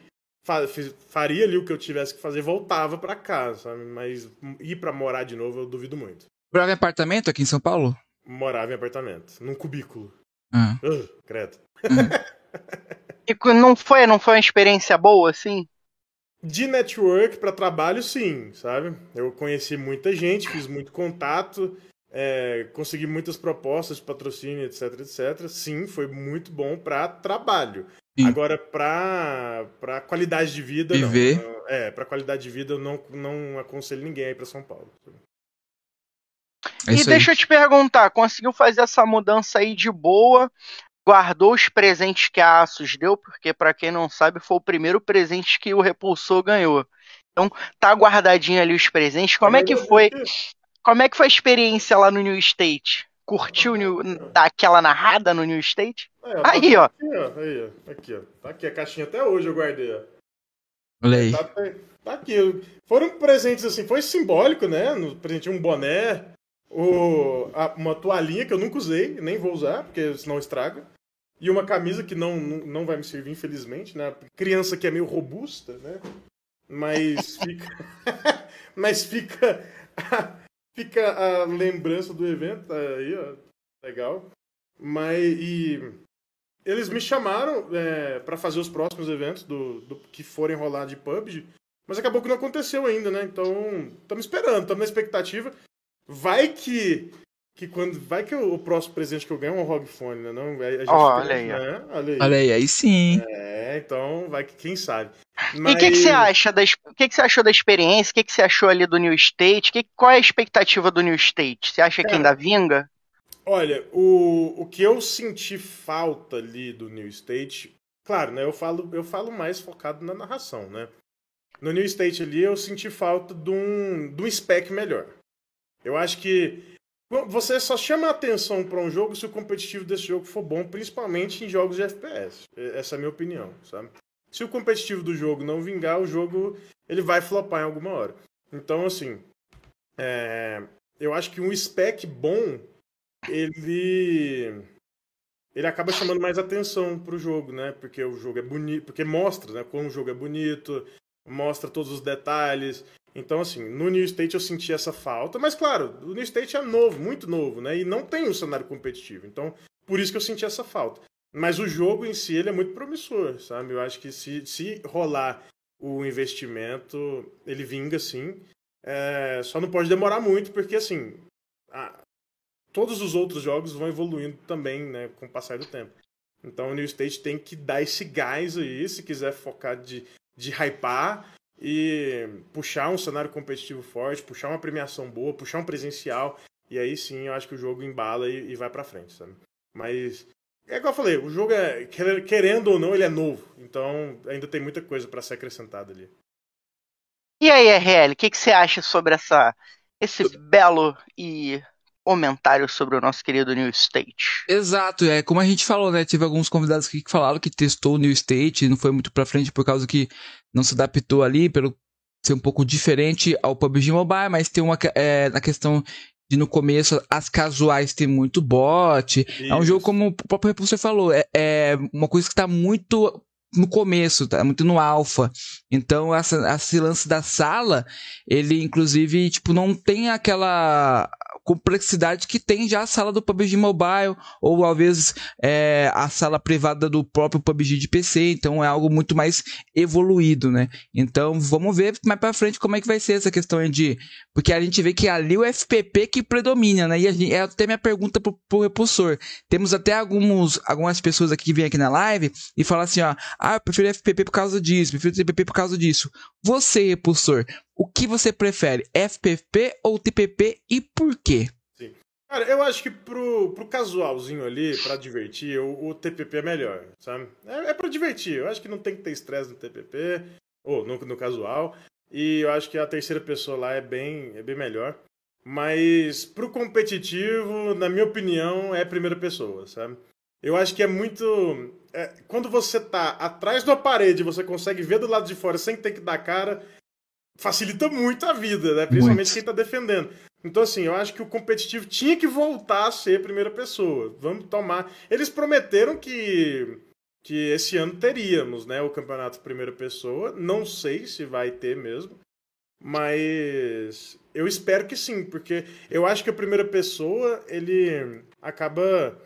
faria ali o que eu tivesse que fazer, voltava para casa, sabe? Mas ir para morar de novo, eu duvido muito. Em apartamento aqui em São Paulo? Morava em apartamento, num cubículo. Ah. Uh, credo. (laughs) e não foi, não foi uma experiência boa, assim? De network para trabalho, sim, sabe? Eu conheci muita gente, fiz muito contato, é, consegui muitas propostas de patrocínio, etc, etc. Sim, foi muito bom para trabalho. Sim. Agora, para para qualidade de vida, Viver. não. É, para qualidade de vida, eu não, não aconselho ninguém a ir para São Paulo. É e deixa aí. eu te perguntar, conseguiu fazer essa mudança aí de boa? Guardou os presentes que a Asus deu, porque para quem não sabe, foi o primeiro presente que o Repulsor ganhou. Então, tá guardadinho ali os presentes. Como é que foi? Como é que foi a experiência lá no New State? Curtiu New, aquela narrada no New State? É, tá aí, ó. Aqui, ó. Aí, ó. Aqui, ó. Tá aqui a caixinha até hoje eu guardei, ó. Olha aí. Tá, tá aqui. Foram presentes assim, foi simbólico, né? No presente um boné, o, a, uma toalhinha que eu nunca usei, nem vou usar, porque senão estraga. E uma camisa que não, não, vai me servir, infelizmente, né? Criança que é meio robusta, né? Mas (laughs) fica. (laughs) mas fica. (laughs) fica a lembrança do evento aí, ó. Legal. Mas. E. Eles me chamaram é, para fazer os próximos eventos do, do que forem rolar de PUBG, mas acabou que não aconteceu ainda, né? Então, estamos esperando, estamos na expectativa. Vai que que quando vai que o, o próximo presente que eu ganho é um ROG Phone, né? Não, a gente oh, olha, aí, né? olha aí. Olha aí, aí sim. É, então vai que quem sabe. Mas... E o que, que você acha da, o que, que você achou da experiência? O que, que você achou ali do New State? Que, qual é a expectativa do New State? Você acha que ainda vinga? Olha, o, o que eu senti falta ali do New State, claro, né? Eu falo, eu falo mais focado na narração, né? No New State ali eu senti falta de um, de um spec melhor. Eu acho que você só chama atenção para um jogo se o competitivo desse jogo for bom, principalmente em jogos de FPS. Essa é a minha opinião, sabe? Se o competitivo do jogo não vingar, o jogo ele vai flopar em alguma hora. Então, assim, é... eu acho que um spec bom, ele ele acaba chamando mais atenção para o jogo, né? Porque o jogo é bonito, porque mostra, né? Como o jogo é bonito, mostra todos os detalhes. Então, assim, no New State eu senti essa falta, mas claro, o New State é novo, muito novo, né? E não tem um cenário competitivo. Então, por isso que eu senti essa falta. Mas o jogo em si ele é muito promissor, sabe? Eu acho que se, se rolar o investimento, ele vinga sim. É, só não pode demorar muito, porque assim, a, todos os outros jogos vão evoluindo também, né, com o passar do tempo. Então o New State tem que dar esse gás aí, se quiser focar de, de hypar e puxar um cenário competitivo forte, puxar uma premiação boa, puxar um presencial, e aí sim eu acho que o jogo embala e, e vai para frente, sabe? Mas é igual eu falei, o jogo é querendo ou não, ele é novo, então ainda tem muita coisa para ser acrescentada ali. E aí, RL, o que, que você acha sobre essa esse belo e comentário sobre o nosso querido New State. Exato, é como a gente falou, né? Tive alguns convidados aqui que falaram que testou o New State e não foi muito pra frente por causa que não se adaptou ali, pelo ser um pouco diferente ao PUBG Mobile, mas tem uma é, na questão de no começo as casuais tem muito bot. Isso. É um jogo como o próprio Repulsor falou, é, é uma coisa que está muito no começo, tá muito no alfa. Então, essa, esse lance da sala, ele inclusive, tipo, não tem aquela complexidade que tem já a sala do PUBG Mobile, ou às vezes é, a sala privada do próprio PUBG de PC, então é algo muito mais evoluído, né? Então vamos ver mais para frente como é que vai ser essa questão de. Porque a gente vê que ali o FPP que predomina, né? E gente, é até minha pergunta pro, pro repulsor. Temos até alguns, algumas pessoas aqui que vêm aqui na live e falam assim: ó, ah, eu prefiro FPP por causa disso, prefiro TPP por causa disso. Você, repulsor, o que você prefere, FPP ou TPP e por quê? Sim. Cara, eu acho que pro, pro casualzinho ali, para divertir, o, o, TPP é melhor, sabe? É, é para divertir. Eu acho que não tem que ter estresse no TPP, ou no, no casual. E eu acho que a terceira pessoa lá é bem, é bem melhor. Mas pro competitivo, na minha opinião, é primeira pessoa, sabe? Eu acho que é muito. É, quando você tá atrás uma parede, você consegue ver do lado de fora sem ter que dar cara, facilita muito a vida, né? Principalmente muito. quem tá defendendo. Então, assim, eu acho que o competitivo tinha que voltar a ser primeira pessoa. Vamos tomar. Eles prometeram que, que esse ano teríamos, né? O campeonato primeira pessoa. Não sei se vai ter mesmo. Mas eu espero que sim, porque eu acho que a primeira pessoa ele acaba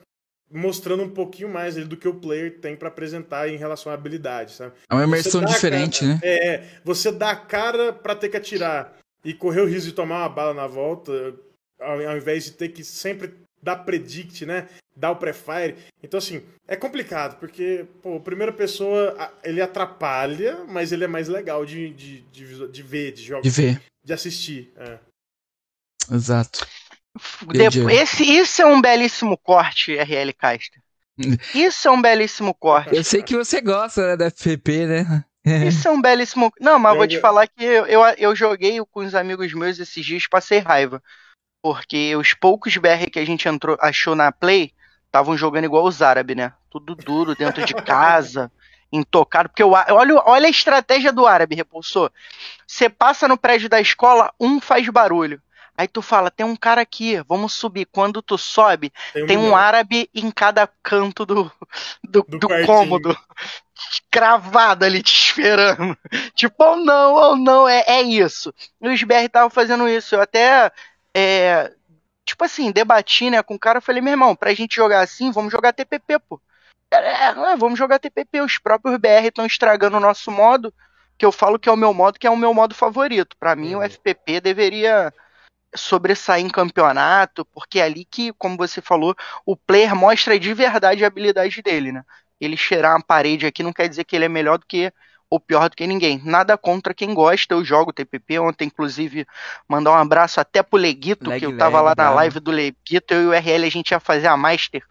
mostrando um pouquinho mais do que o player tem para apresentar em relação à habilidade, sabe? É uma imersão diferente, cara, né? É, você dá a cara para ter que atirar e correr o risco de tomar uma bala na volta, ao, ao invés de ter que sempre dar predict, né? Dar o pré-fire. Então, assim, é complicado, porque, pô, a primeira pessoa, ele atrapalha, mas ele é mais legal de, de, de, de ver, de jogar. De ver. De assistir. É. Exato. Esse, isso é um belíssimo corte, RL Caster. (laughs) Isso é um belíssimo corte. Eu sei que você gosta né, da FPP, né? (laughs) Isso é um belíssimo. Não, mas eu vou te falar que eu, eu, eu joguei com os amigos meus esses dias, passei raiva. Porque os poucos BR que a gente entrou, achou na Play estavam jogando igual os árabes, né? Tudo duro, dentro de (laughs) casa, intocado. Porque o, olha, olha a estratégia do árabe, repulsor. Você passa no prédio da escola, um faz barulho. Aí tu fala, tem um cara aqui, vamos subir. Quando tu sobe, tem um, tem um árabe em cada canto do, (laughs) do, do, do cômodo. Cravado ali, te esperando. (laughs) Tipo, ou oh, não, ou oh, não, é, é isso. E os BR estavam fazendo isso. Eu até, é, tipo assim, debati, né, com o cara. Eu falei, meu irmão, pra gente jogar assim, vamos jogar TPP, pô. É, é, vamos jogar TPP. Os próprios BR estão estragando o nosso modo, que eu falo que é o meu modo, que é o meu modo favorito. Para mim, uhum. o FPP deveria sobressair em campeonato, porque é ali que, como você falou, o player mostra de verdade a habilidade dele, né? Ele cheirar uma parede aqui não quer dizer que ele é melhor do que ou pior do que ninguém. Nada contra quem gosta, eu jogo TPP. Ontem, inclusive, mandar um abraço até pro Leguito, leg, que eu tava leg, lá na live do Leguito. Eu e o RL a gente ia fazer a Master,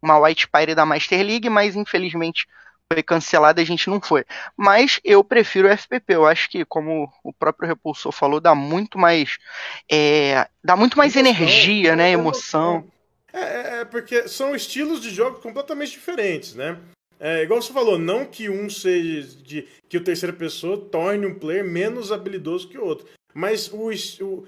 uma White Party da Master League, mas infelizmente foi cancelada a gente não foi. Mas eu prefiro o FPP. Eu acho que, como o próprio Repulsor falou, dá muito mais. É, dá muito mais emoção, energia, né? Emoção. É, é, é, porque são estilos de jogo completamente diferentes, né? É, igual você falou, não que um seja de que o terceira pessoa torne um player menos habilidoso que o outro, mas o, o,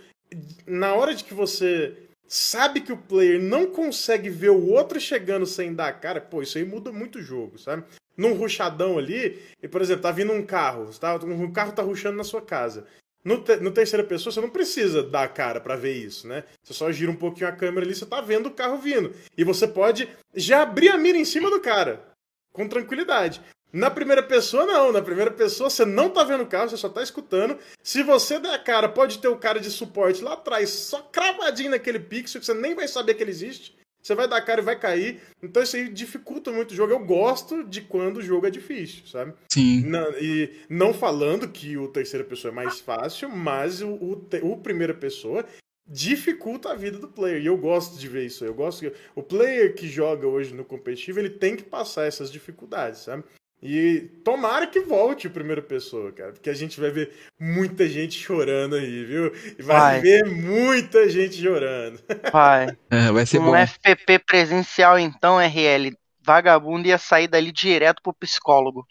na hora de que você sabe que o player não consegue ver o outro chegando sem dar a cara, pô, isso aí muda muito o jogo, sabe? Num ruchadão ali, e por exemplo, tá vindo um carro, tá, um carro tá ruxando na sua casa. No, te, no, terceira pessoa, você não precisa dar a cara para ver isso, né? Você só gira um pouquinho a câmera ali, você tá vendo o carro vindo. E você pode já abrir a mira em cima do cara com tranquilidade. Na primeira pessoa, não. Na primeira pessoa, você não tá vendo o carro, você só tá escutando. Se você der a cara, pode ter o cara de suporte lá atrás, só cravadinho naquele pixel, que você nem vai saber que ele existe. Você vai dar cara e vai cair. Então isso aí dificulta muito o jogo. Eu gosto de quando o jogo é difícil, sabe? Sim. Não, e não falando que o terceira pessoa é mais fácil, mas o, o, o primeira pessoa dificulta a vida do player. E eu gosto de ver isso. Eu gosto que o player que joga hoje no competitivo, ele tem que passar essas dificuldades, sabe? E tomara que volte o primeira pessoa, cara, porque a gente vai ver muita gente chorando aí, viu? E vai, vai. ver muita gente chorando. Vai. É, vai ser um bom. FPP presencial então, RL, vagabundo ia sair dali direto pro psicólogo.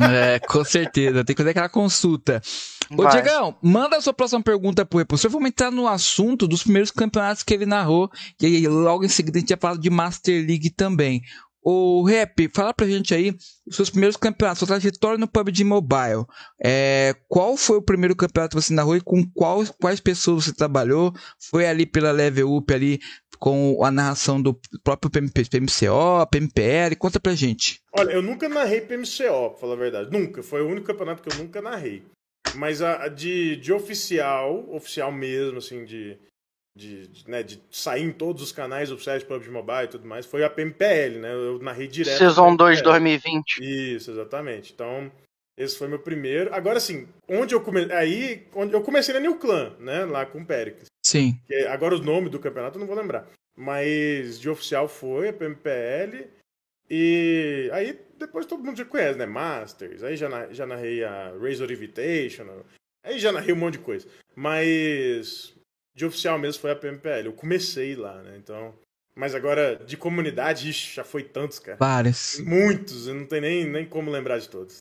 É, com certeza. Tem que fazer aquela consulta. Ô. Diegão, manda a sua próxima pergunta pro Repulsor. Vamos entrar no assunto dos primeiros campeonatos que ele narrou. E aí, logo em seguida, a gente ia falar de Master League também. O Rap, fala pra gente aí seus primeiros campeonatos, sua trajetória no PUBG Mobile. É, qual foi o primeiro campeonato que você narrou e com qual, quais pessoas você trabalhou? Foi ali pela Level Up, ali com a narração do próprio PMCO, PMPL? Conta pra gente. Olha, eu nunca narrei PMCO, pra falar a verdade. Nunca. Foi o único campeonato que eu nunca narrei. Mas a, a de, de oficial, oficial mesmo, assim, de, de, de, né, de sair em todos os canais oficiais de PUBG Mobile e tudo mais, foi a PMPL, né? Eu narrei direto. Season 2 2020. Isso, exatamente. Então, esse foi meu primeiro. Agora, assim, onde eu comecei. Aí, onde eu comecei na New Clan, né? Lá com o Pericles. Sim. Agora o nome do campeonato eu não vou lembrar. Mas de oficial foi a PMPL. E aí depois todo mundo já conhece, né? Masters, aí já, na, já narrei a Razor Invitational, aí já narrei um monte de coisa. Mas de oficial mesmo foi a PMPL. Eu comecei lá, né? Então. Mas agora, de comunidade, ixi, já foi tantos, cara. Vários. Muitos, eu não tenho nem, nem como lembrar de todos.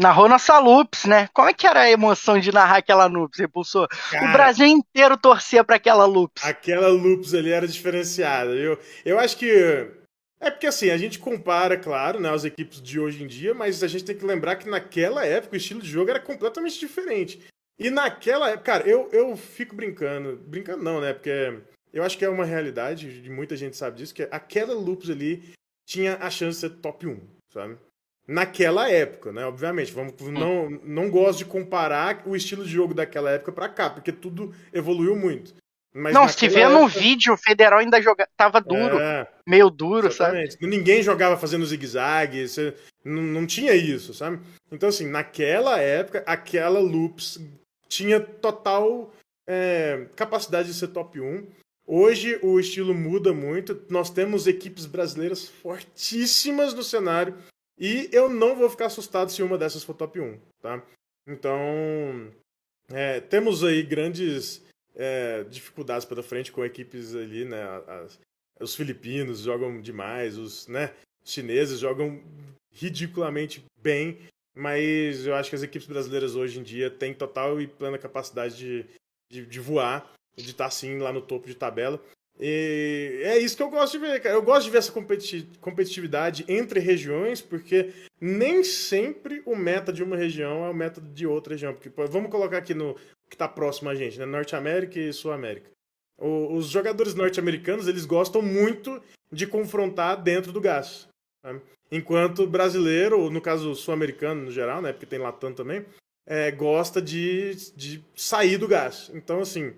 Narrou nossa Loops, né? Como é que era a emoção de narrar aquela Loops, Repulsor? Cara, o Brasil inteiro torcia para aquela Loops. Aquela Loops ali era diferenciada, viu? Eu acho que é porque assim, a gente compara, claro, né, as equipes de hoje em dia, mas a gente tem que lembrar que naquela época o estilo de jogo era completamente diferente. E naquela época, cara, eu, eu fico brincando, brincando não, né, porque eu acho que é uma realidade, de muita gente sabe disso, que aquela Loops ali tinha a chance de ser top 1, sabe? Naquela época, né, obviamente, vamos, não, não gosto de comparar o estilo de jogo daquela época para cá, porque tudo evoluiu muito. Mas não, se vê época... no vídeo, o Federal ainda joga... tava duro. É, meio duro, exatamente. sabe? Ninguém jogava fazendo zigue-zague, não, não tinha isso, sabe? Então, assim, naquela época, aquela Loops tinha total é, capacidade de ser top 1. Hoje o estilo muda muito. Nós temos equipes brasileiras fortíssimas no cenário. E eu não vou ficar assustado se uma dessas for top 1, tá? Então, é, temos aí grandes é, dificuldades pela frente com equipes ali, né? As, os filipinos jogam demais, os, né, chineses jogam ridiculamente bem, mas eu acho que as equipes brasileiras hoje em dia têm total e plena capacidade de, de, de voar, de estar assim lá no topo de tabela. E é isso que eu gosto de ver, cara. Eu gosto de ver essa competitividade entre regiões, porque nem sempre o meta de uma região é o meta de outra região. Porque vamos colocar aqui no, que está próximo a gente, né? Norte América e Sul América. O, os jogadores norte-americanos eles gostam muito de confrontar dentro do gás. Né? Enquanto brasileiro, ou no caso sul-americano no geral, né? Porque tem Latam também, é, gosta de, de sair do gás. Então, assim,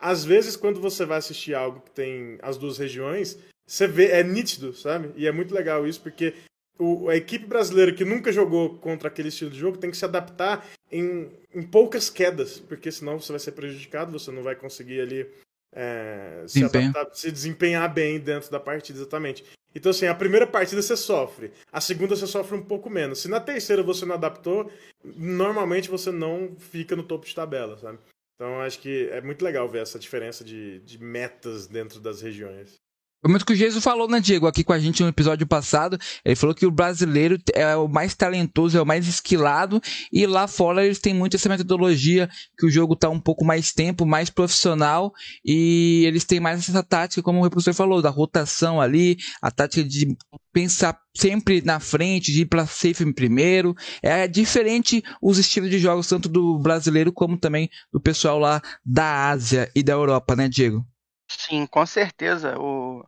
às vezes, quando você vai assistir algo que tem as duas regiões, você vê, é nítido, sabe? E é muito legal isso, porque o, a equipe brasileira que nunca jogou contra aquele estilo de jogo tem que se adaptar em, em poucas quedas, porque senão você vai ser prejudicado, você não vai conseguir ali é, se, adaptar, se desempenhar bem dentro da partida, exatamente. Então, assim, a primeira partida você sofre, a segunda você sofre um pouco menos. Se na terceira você não adaptou, normalmente você não fica no topo de tabela, sabe? Então, acho que é muito legal ver essa diferença de, de metas dentro das regiões. Muito que o Jesus falou, né, Diego, aqui com a gente no episódio passado. Ele falou que o brasileiro é o mais talentoso, é o mais esquilado, e lá fora eles têm muito essa metodologia que o jogo tá um pouco mais tempo, mais profissional, e eles têm mais essa tática, como o professor falou, da rotação ali, a tática de pensar sempre na frente, de ir para safe primeiro. É diferente os estilos de jogos, tanto do brasileiro como também do pessoal lá da Ásia e da Europa, né, Diego? Sim, com certeza. O,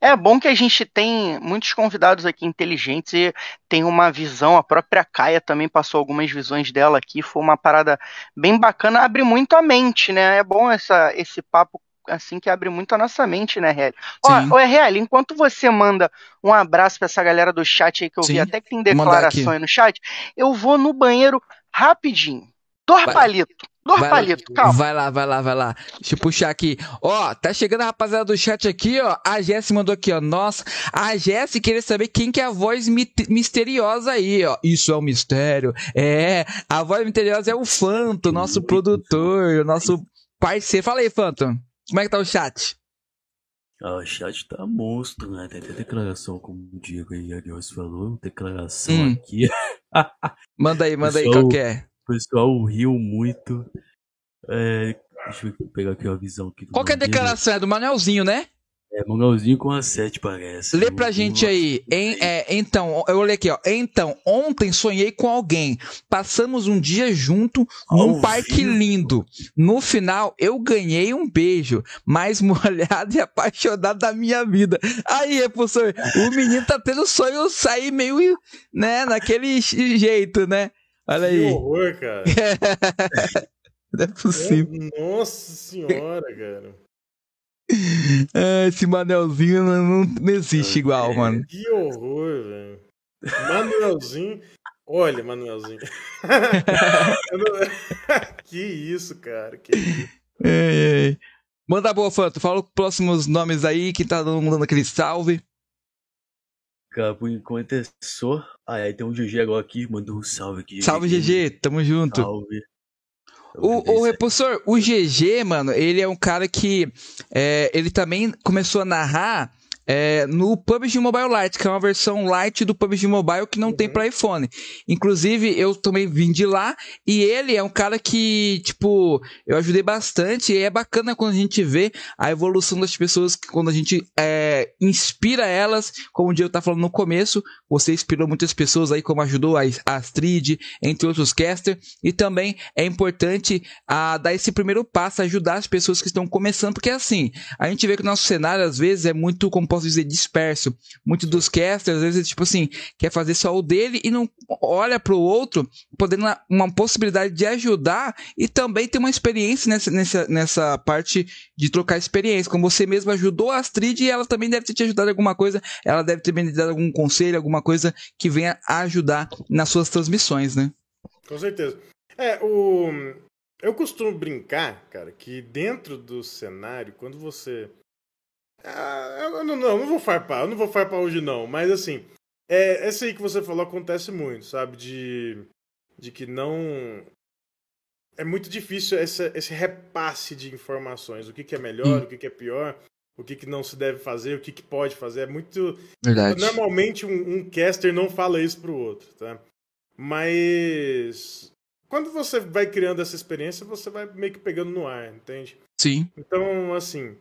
é bom que a gente tem muitos convidados aqui inteligentes e tem uma visão. A própria Caia também passou algumas visões dela aqui. Foi uma parada bem bacana, abre muito a mente, né? É bom essa, esse papo assim que abre muito a nossa mente, né, Real? Ó, ô, Real, enquanto você manda um abraço para essa galera do chat aí que eu Sim. vi até que tem declarações no chat, eu vou no banheiro rapidinho. Dois palitos. Dois calma. Vai lá, vai lá, vai lá. Deixa eu puxar aqui. Ó, tá chegando a rapaziada do chat aqui, ó. A Jess mandou aqui, ó. Nossa, a Jess queria saber quem que é a voz mi misteriosa aí, ó. Isso é um mistério. É, a voz misteriosa é o Fanto, nosso produtor, o nosso parceiro. Fala aí, Fanto. Como é que tá o chat? Ah, o chat tá monstro, né? Tem até declaração, como o Diego aí, aliás, falou. Declaração hum. aqui. (laughs) manda aí, manda aí, qual que é? O pessoal riu muito. É, deixa eu pegar aqui a visão aqui. Qual que é a declaração? É do Manelzinho, né? É, Manuelzinho com a 7, parece. Lê pra gente aí. Em, é, então, eu olhei aqui, ó. Então, ontem sonhei com alguém. Passamos um dia junto num Ao parque vivo. lindo. No final, eu ganhei um beijo. Mais (laughs) molhado e apaixonado da minha vida. Aí, professor, o menino tá tendo sonho sair meio, né, naquele jeito, né? Olha aí. Que horror, cara. (laughs) Não é possível. Nossa senhora, cara. É, esse Manelzinho não, não existe igual, mano. Que horror, velho. Manuelzinho. Olha, Manuelzinho. (laughs) (laughs) que isso, cara. Que isso. É, é. Manda boa, Fanto. Fala os próximos nomes aí que tá dando aquele salve. Cara, por enquanto é só. Ah, aí tem um GG agora aqui, mandou um salve aqui. Salve, GG, tamo junto. Salve. O, o repulsor, o GG, mano, ele é um cara que é, ele também começou a narrar é, no PUBG Mobile Lite, que é uma versão light do PUBG Mobile que não uhum. tem para iPhone. Inclusive, eu também vim de lá e ele é um cara que, tipo, eu ajudei bastante e é bacana quando a gente vê a evolução das pessoas, quando a gente é, inspira elas, como o Diego tá falando no começo, você inspirou muitas pessoas aí, como ajudou a Astrid, entre outros casters, e também é importante a, dar esse primeiro passo, ajudar as pessoas que estão começando, porque assim, a gente vê que o nosso cenário às vezes é muito, como posso dizer, disperso. Muitos dos casters, às vezes, tipo assim, quer fazer só o dele e não olha para o outro, podendo uma, uma, possibilidade de ajudar e também ter uma experiência nessa, nessa, nessa parte de trocar experiência. Como você mesmo ajudou a Astrid e ela também deve ter te ajudado em alguma coisa, ela deve ter me dado algum conselho, alguma coisa que venha ajudar nas suas transmissões, né? Com certeza. É, o. Eu costumo brincar, cara, que dentro do cenário, quando você ah, eu não, não, não vou farpar, eu não vou farpar hoje não, mas assim, é, essa aí que você falou acontece muito, sabe? De, de que não. É muito difícil esse, esse repasse de informações. O que, que é melhor, hum. o que, que é pior, o que, que não se deve fazer, o que, que pode fazer. É muito. Verdade. Normalmente um, um caster não fala isso pro outro, tá? Mas. Quando você vai criando essa experiência, você vai meio que pegando no ar, entende? Sim. Então, assim,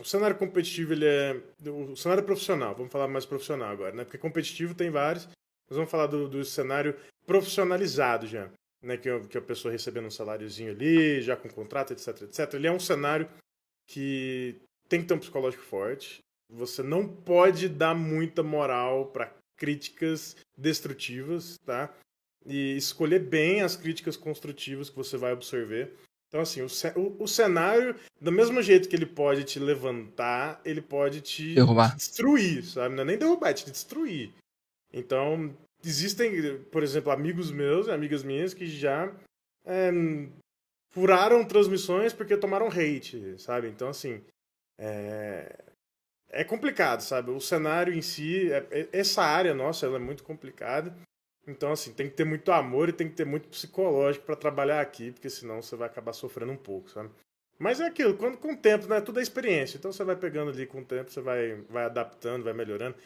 o cenário competitivo, ele é. O cenário profissional, vamos falar mais profissional agora, né? Porque competitivo tem vários. Nós vamos falar do, do cenário profissionalizado já. Né? Que, que a pessoa recebendo um saláriozinho ali, já com contrato, etc, etc. Ele é um cenário que tem que ter um psicológico forte. Você não pode dar muita moral para críticas destrutivas, tá? E escolher bem as críticas construtivas que você vai absorver. Então, assim, o, o, o, cenário, do mesmo jeito que ele pode te levantar, ele pode te, te destruir, sabe? Não é nem derrubar, é te destruir. Então, existem, por exemplo, amigos meus, amigas minhas que já é, furaram transmissões porque tomaram hate, sabe? Então, assim, é, é complicado, sabe? O cenário em si, é, é, essa área nossa, ela é muito complicada. Então, assim, tem que ter muito amor e tem que ter muito psicológico para trabalhar aqui, porque senão você vai acabar sofrendo um pouco, sabe? Mas é aquilo, quando, com o tempo, né? Tudo é experiência. Então você vai pegando ali com o tempo, você vai, vai adaptando, vai melhorando.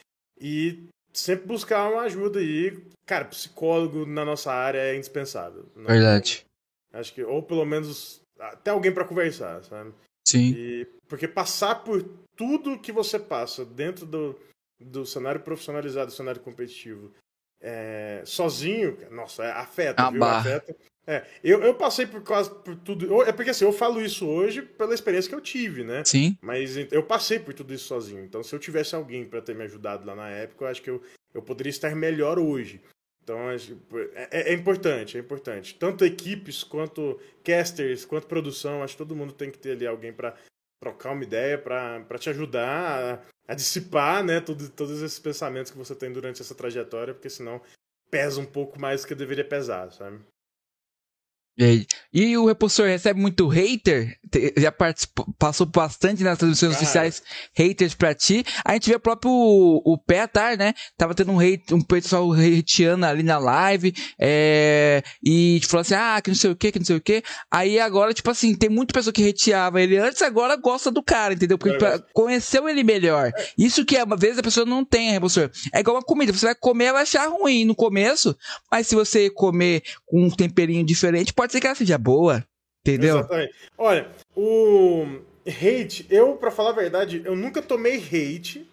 E sempre buscar uma ajuda aí. Cara, psicólogo na nossa área é indispensável. Né? Verdade. Acho que, ou pelo menos, até alguém para conversar, sabe? Sim. E, porque passar por tudo que você passa dentro do, do cenário profissionalizado, do cenário competitivo, é, sozinho, nossa, é, afeta, A viu? Afeta. É, eu, eu passei por quase por tudo. É porque assim, eu falo isso hoje pela experiência que eu tive, né? Sim. Mas eu passei por tudo isso sozinho. Então, se eu tivesse alguém para ter me ajudado lá na época, eu acho que eu, eu poderia estar melhor hoje. Então, é, é, importante, é importante. Tanto equipes, quanto casters, quanto produção, acho que todo mundo tem que ter ali alguém para trocar uma ideia, para te ajudar a, a dissipar né, tudo, todos esses pensamentos que você tem durante essa trajetória, porque senão pesa um pouco mais do que deveria pesar, sabe? E, e o repulsor recebe muito hater? Já passou bastante nas transmissões oficiais haters pra ti. A gente vê o próprio o, o Petar, né? Tava tendo um hate, um pessoal hateando ali na live. É, e falou assim: ah, que não sei o que, que não sei o que. Aí agora, tipo assim, tem muita pessoa que hateava ele antes, agora gosta do cara, entendeu? Porque é, conheceu ele melhor. Isso que às vezes a pessoa não tem, repulsor. É igual uma comida. Você vai comer, vai achar ruim no começo, mas se você comer com um temperinho diferente, pode pode ser que ela seja boa, entendeu? Exatamente. Olha, o hate, eu, para falar a verdade, eu nunca tomei hate.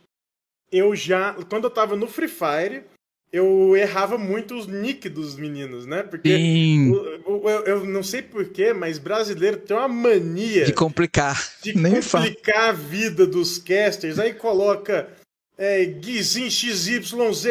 Eu já, quando eu tava no Free Fire, eu errava muito os nick dos meninos, né? Porque eu, eu, eu, não sei porquê, mas brasileiro tem uma mania de complicar. De (laughs) Nem complicar fala. a vida dos casters. Aí coloca é, Guizin XYZZZZX.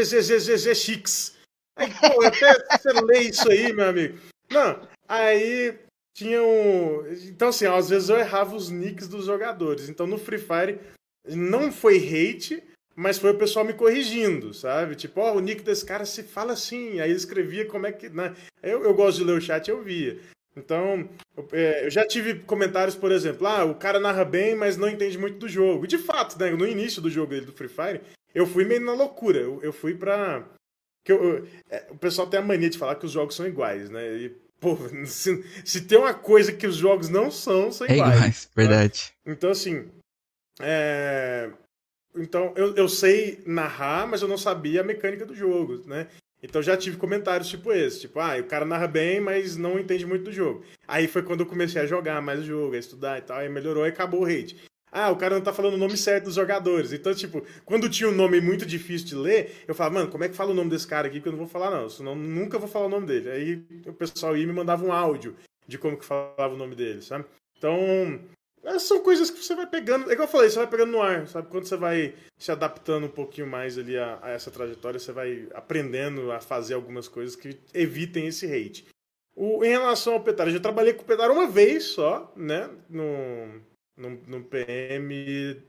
Aí, pô, até você lê isso aí, meu amigo. Não, Aí tinha um. Então, assim, às vezes eu errava os nicks dos jogadores. Então no Free Fire não foi hate, mas foi o pessoal me corrigindo, sabe? Tipo, ó, oh, o nick desse cara se fala assim. Aí escrevia como é que. Né? Eu, eu gosto de ler o chat, eu via. Então, eu, é, eu já tive comentários, por exemplo, ah, o cara narra bem, mas não entende muito do jogo. De fato, né, no início do jogo dele, do Free Fire, eu fui meio na loucura. Eu, eu fui pra. Que eu, eu, é, o pessoal tem a mania de falar que os jogos são iguais, né? E Pô, se, se, tem uma coisa que os jogos não são, são é iguais. iguais tá? verdade. Então, assim. É... Então, eu, eu sei narrar, mas eu não sabia a mecânica do jogo, né? Então já tive comentários tipo esse, tipo, ah, o cara narra bem, mas não entende muito do jogo. Aí foi quando eu comecei a jogar mais o jogo, a estudar e tal, aí melhorou e acabou o hate. Ah, o cara não tá falando o nome certo dos jogadores. Então, tipo, quando tinha um nome muito difícil de ler, eu falava, mano, como é que fala o nome desse cara aqui? Que eu não vou falar, não. Senão nunca vou falar o nome dele. Aí o pessoal ia e me mandava um áudio de como que falava o nome dele, sabe? Então, são coisas que você vai pegando. É igual eu falei, você vai pegando no ar, sabe? Quando você vai se adaptando um pouquinho mais ali a, a essa trajetória, você vai aprendendo a fazer algumas coisas que evitem esse hate. O, em relação ao Petar, eu já trabalhei com o Petar uma vez só, né? No no, no PM,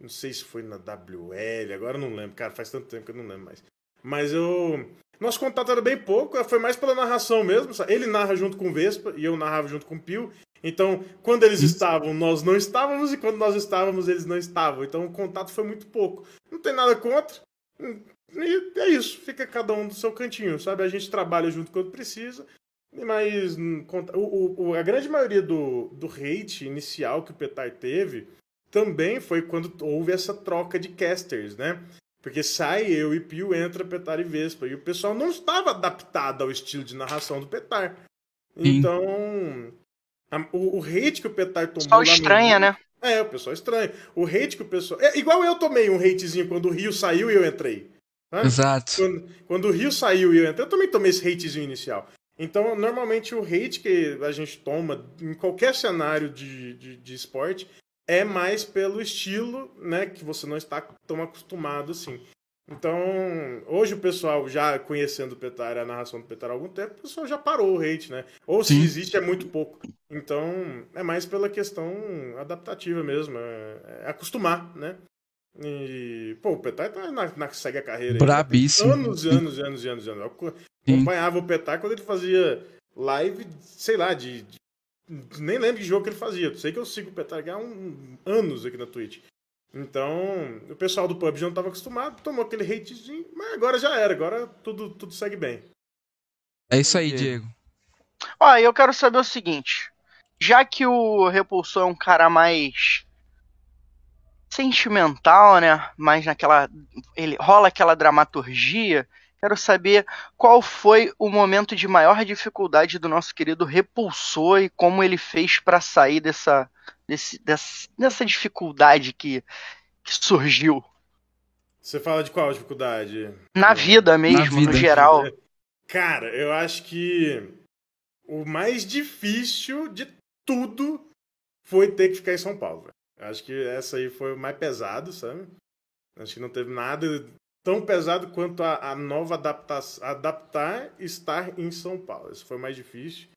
não sei se foi na WL, agora não lembro, cara, faz tanto tempo que eu não lembro mais. Mas eu. Nosso contato era bem pouco, foi mais pela narração mesmo. Ele narra junto com o Vespa e eu narrava junto com o Pio. Então, quando eles estavam, nós não estávamos, e quando nós estávamos, eles não estavam. Então, o contato foi muito pouco. Não tem nada contra. E é isso, fica cada um do seu cantinho, sabe? A gente trabalha junto quando precisa. Mas hum, o, o, a grande maioria do, do hate inicial que o Petar teve também foi quando houve essa troca de casters, né? Porque sai eu e Pio, entra Petar e Vespa. E o pessoal não estava adaptado ao estilo de narração do Petar. Então, a, o, o, hate que o Petar tomou. O pessoal estranha, no... né? É, o pessoal estranha. O hate que o pessoal. É, igual eu tomei um hatezinho quando o Rio saiu e eu entrei. Né? Exato. Quando, quando, o Rio saiu e eu entrei, eu também tomei esse hatezinho inicial. Então, normalmente o hate que a gente toma em qualquer cenário de, de, de esporte é mais pelo estilo, né, que você não está tão acostumado assim. Então, hoje o pessoal, já conhecendo o Petar a narração do Petar há algum tempo, o pessoal já parou o hate, né? Ou se Sim. existe é muito pouco. Então, é mais pela questão adaptativa mesmo, é, é acostumar, né? E, pô, o Petar tá na, na segue a carreira. Brabíssimo. Anos e anos e anos e anos. Eu acompanhava o Petar quando ele fazia live, sei lá, de, de, Nem lembro que jogo que ele fazia. Sei que eu sigo o Petar há um, anos aqui na Twitch. Então, o pessoal do PUBG não estava acostumado, tomou aquele hatezinho, mas agora já era, agora tudo, tudo segue bem. É isso aí, Diego. Ó, eu quero saber o seguinte. Já que o Repulsor é um cara mais sentimental, né? Mais naquela. Ele rola aquela dramaturgia. Quero saber qual foi o momento de maior dificuldade do nosso querido Repulsor e como ele fez para sair dessa, desse, dessa, dessa dificuldade que, que surgiu. Você fala de qual dificuldade? Na vida mesmo, Na vida. no geral. Cara, eu acho que o mais difícil de tudo foi ter que ficar em São Paulo. Acho que essa aí foi o mais pesado, sabe? Acho que não teve nada tão pesado quanto a, a nova adaptação, adaptar estar em São Paulo. Isso foi mais difícil.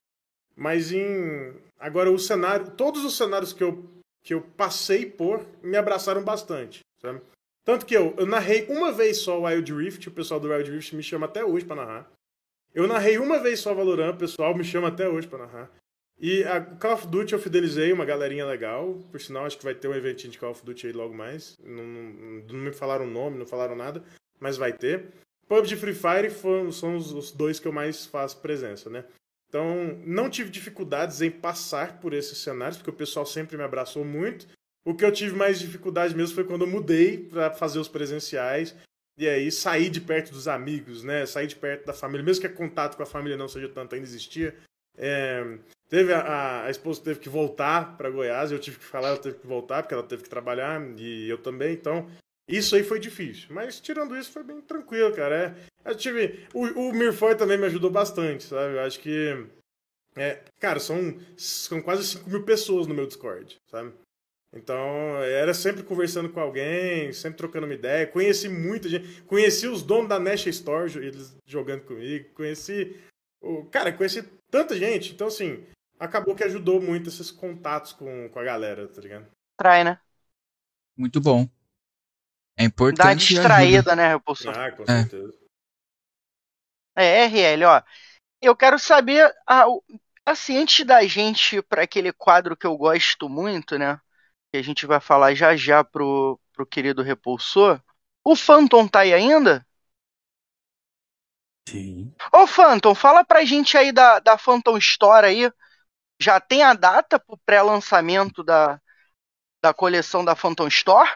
Mas em agora o cenário, todos os cenários que eu que eu passei por me abraçaram bastante, sabe? Tanto que eu, eu narrei uma vez só o Wild Rift, o pessoal do Wild Rift me chama até hoje para narrar. Eu narrei uma vez só Valorant, o pessoal me chama até hoje para narrar. E a Call of Duty eu fidelizei uma galerinha legal. Por sinal, acho que vai ter um eventinho de Call of Duty aí logo mais. Não, não, não me falaram o nome, não falaram nada, mas vai ter. PUBG Free Fire foram, são os, os dois que eu mais faço presença, né? Então, não tive dificuldades em passar por esses cenários, porque o pessoal sempre me abraçou muito. O que eu tive mais dificuldade mesmo foi quando eu mudei para fazer os presenciais. E aí sair de perto dos amigos, né? Sair de perto da família, mesmo que o contato com a família não seja tanto, ainda existia. É, teve a, a, esposa teve que voltar para Goiás, eu tive que falar, ela teve que voltar porque ela teve que trabalhar e eu também. Então, isso aí foi difícil. Mas tirando isso, foi bem tranquilo, cara. É, eu tive. O, o Mirfoy também me ajudou bastante, sabe? Eu acho que. É, cara, são, são quase 5 mil pessoas no meu Discord, sabe? Então, era sempre conversando com alguém, sempre trocando uma ideia. Conheci muita gente. Conheci os donos da Nash Store, eles jogando comigo. Conheci. Cara, conheci tanta gente. Então, assim, acabou que ajudou muito esses contatos com, com a galera, tá ligado? Trai, né? Muito bom. É importante. Dá distraída, né, Repulsão? Ah, com é. certeza. É, é RL, ó. Eu quero saber, assim, antes da gente ir para aquele quadro que eu gosto muito, né? Que a gente vai falar já já pro, pro querido Repulsor. O Phantom tá aí ainda? Sim. Ô, Phantom, fala pra gente aí da, da Phantom Store aí. Já tem a data pro pré-lançamento da, da coleção da Phantom Store?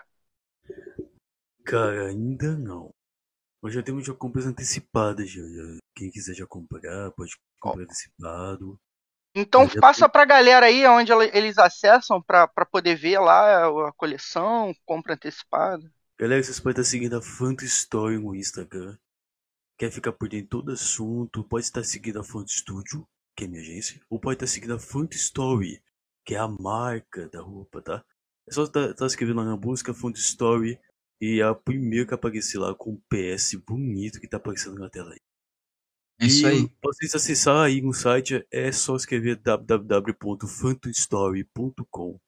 Cara, ainda não. Mas já temos já compras antecipadas já. Quem quiser já comprar, pode comprar antecipado. Então passa tem... pra galera aí onde eles acessam pra, pra poder ver lá a coleção, compra antecipada. Galera, vocês podem estar seguindo a Fanta Story no Instagram. Quer ficar por dentro de todo assunto, pode estar seguindo a Fanta Studio, que é minha agência, ou pode estar seguindo a Fanta Story, que é a marca da roupa, tá? É só estar tá, tá escrevendo lá na busca Fanta Story e a primeira que aparecer lá com o PS bonito que tá aparecendo na tela aí. É isso aí. Pra vocês acessar aí no site é só escrever www.phantomstory.com.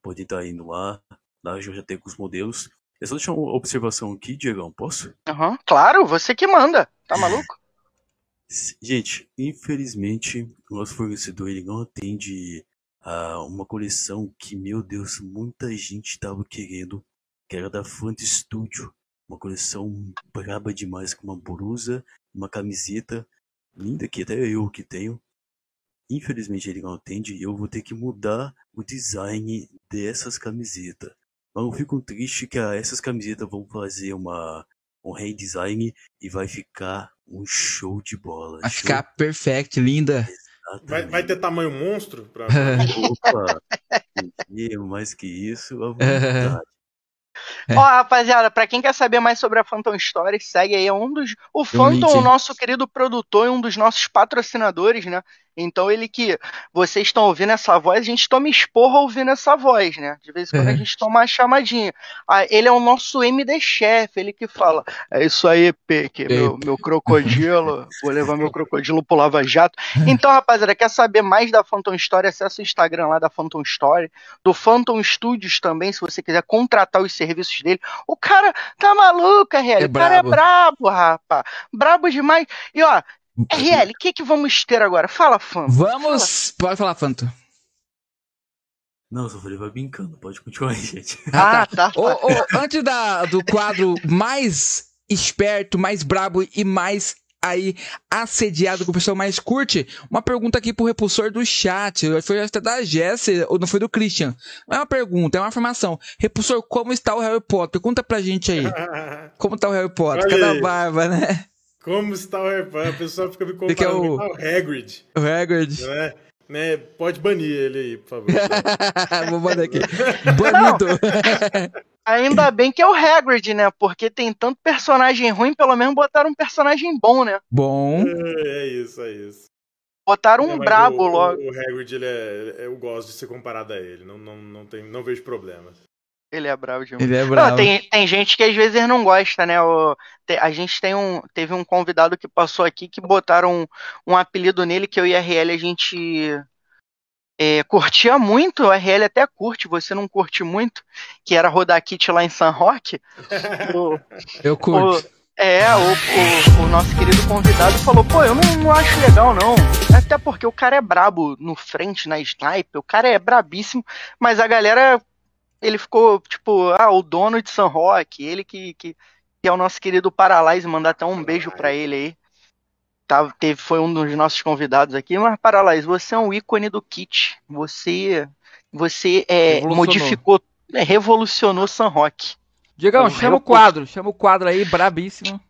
Pode estar indo lá, lá já tem com os modelos. É só deixar uma observação aqui, Diegão, posso? Aham, uhum, claro, você que manda, tá maluco? Gente, infelizmente, o nosso fornecedor ele não atende a uma coleção que, meu Deus, muita gente tava querendo que era da Font Studio. Uma coleção braba demais, com uma blusa, uma camiseta linda que até eu que tenho. Infelizmente ele não atende e eu vou ter que mudar o design dessas camisetas. Mas não fico triste que essas camisetas vão fazer uma, um redesign e vai ficar um show de bola. Vai show... ficar perfect, linda. Vai, vai, ter tamanho monstro? Pra... Opa! mais que isso, à vontade. (laughs) É. Ó, rapaziada, pra quem quer saber mais sobre a Phantom Story, segue aí. É um dos. O Phantom, o nosso querido produtor e um dos nossos patrocinadores, né? Então ele que vocês estão ouvindo essa voz, a gente toma esporra ouvindo essa voz, né? De vez em quando É. a gente toma uma chamadinha. Ah, ele é o nosso MD chefe, ele que fala: É isso aí, Peque, meu, meu crocodilo, (laughs) vou levar meu crocodilo pro Lava Jato. Então, rapaziada, quer saber mais da Phantom Story? Acessa o Instagram lá da Phantom Story, do Phantom Studios também, se você quiser contratar os serviços dele. O cara tá maluco, RL. É o cara brabo. é brabo, rapaz. Brabo demais. E ó, RL, o que, que vamos ter agora? Fala, fã. Vamos. Pode falar, Fanto. Não, só falei vai brincando. Pode continuar aí, gente. Ah, tá. Ô, ô, antes da, do quadro mais esperto, mais brabo e mais aí assediado que o pessoal mais curte, uma pergunta aqui pro repulsor do chat. Foi até da Jess, ou não foi do Christian. Não é uma pergunta, é uma afirmação. Repulsor, como está o Harry Potter? Conta pra gente aí. (laughs) Como tá o Harry Potter? Cada barba, né? Como está o Harry? A pessoa fica me (laughs) Ele que é comparando o- ao Hagrid, O Hagrid. né? né? Pode banir ele aí, por favor. (laughs) Vou mandar aqui. (laughs) Banido. Ainda bem que é o Hagrid, né? Porque tem tanto personagem ruim, pelo menos botaram um personagem bom, né? Bom. é isso, é isso. Botaram É, um mas brabo o, logo. O, o Hagrid, ele é, eu gosto de ser comparado a ele. Não, não, não, tem, não vejo problemas. Ele é brabo demais. Ele é Não, bravo. tem, tem gente que às vezes não gosta, né? O- te- a gente tem um, teve um convidado que passou aqui que botaram um, um apelido nele que eu e a RL a gente é, curtia muito, a RL até curte, você não curte muito, que era rodar kit lá em San Roque. (laughs) O- Eu curto. o- é, o, o, o nosso querido convidado falou, pô, eu não, não acho legal não. Até porque o cara é brabo no frente, na sniper, o cara é brabíssimo, mas a galera, ele ficou, tipo, ah, o dono de San Roque, ele que, que, que é o nosso querido Paralyze, mandar até um beijo pra ele aí. Tá, teve, foi um dos nossos convidados aqui, mas Paralyze, você é um ícone do kit. Você, você é, modificou, é, revolucionou San Roque. Diegão, Eu- chama eu o quadro. Chama o quadro aí, brabíssimo.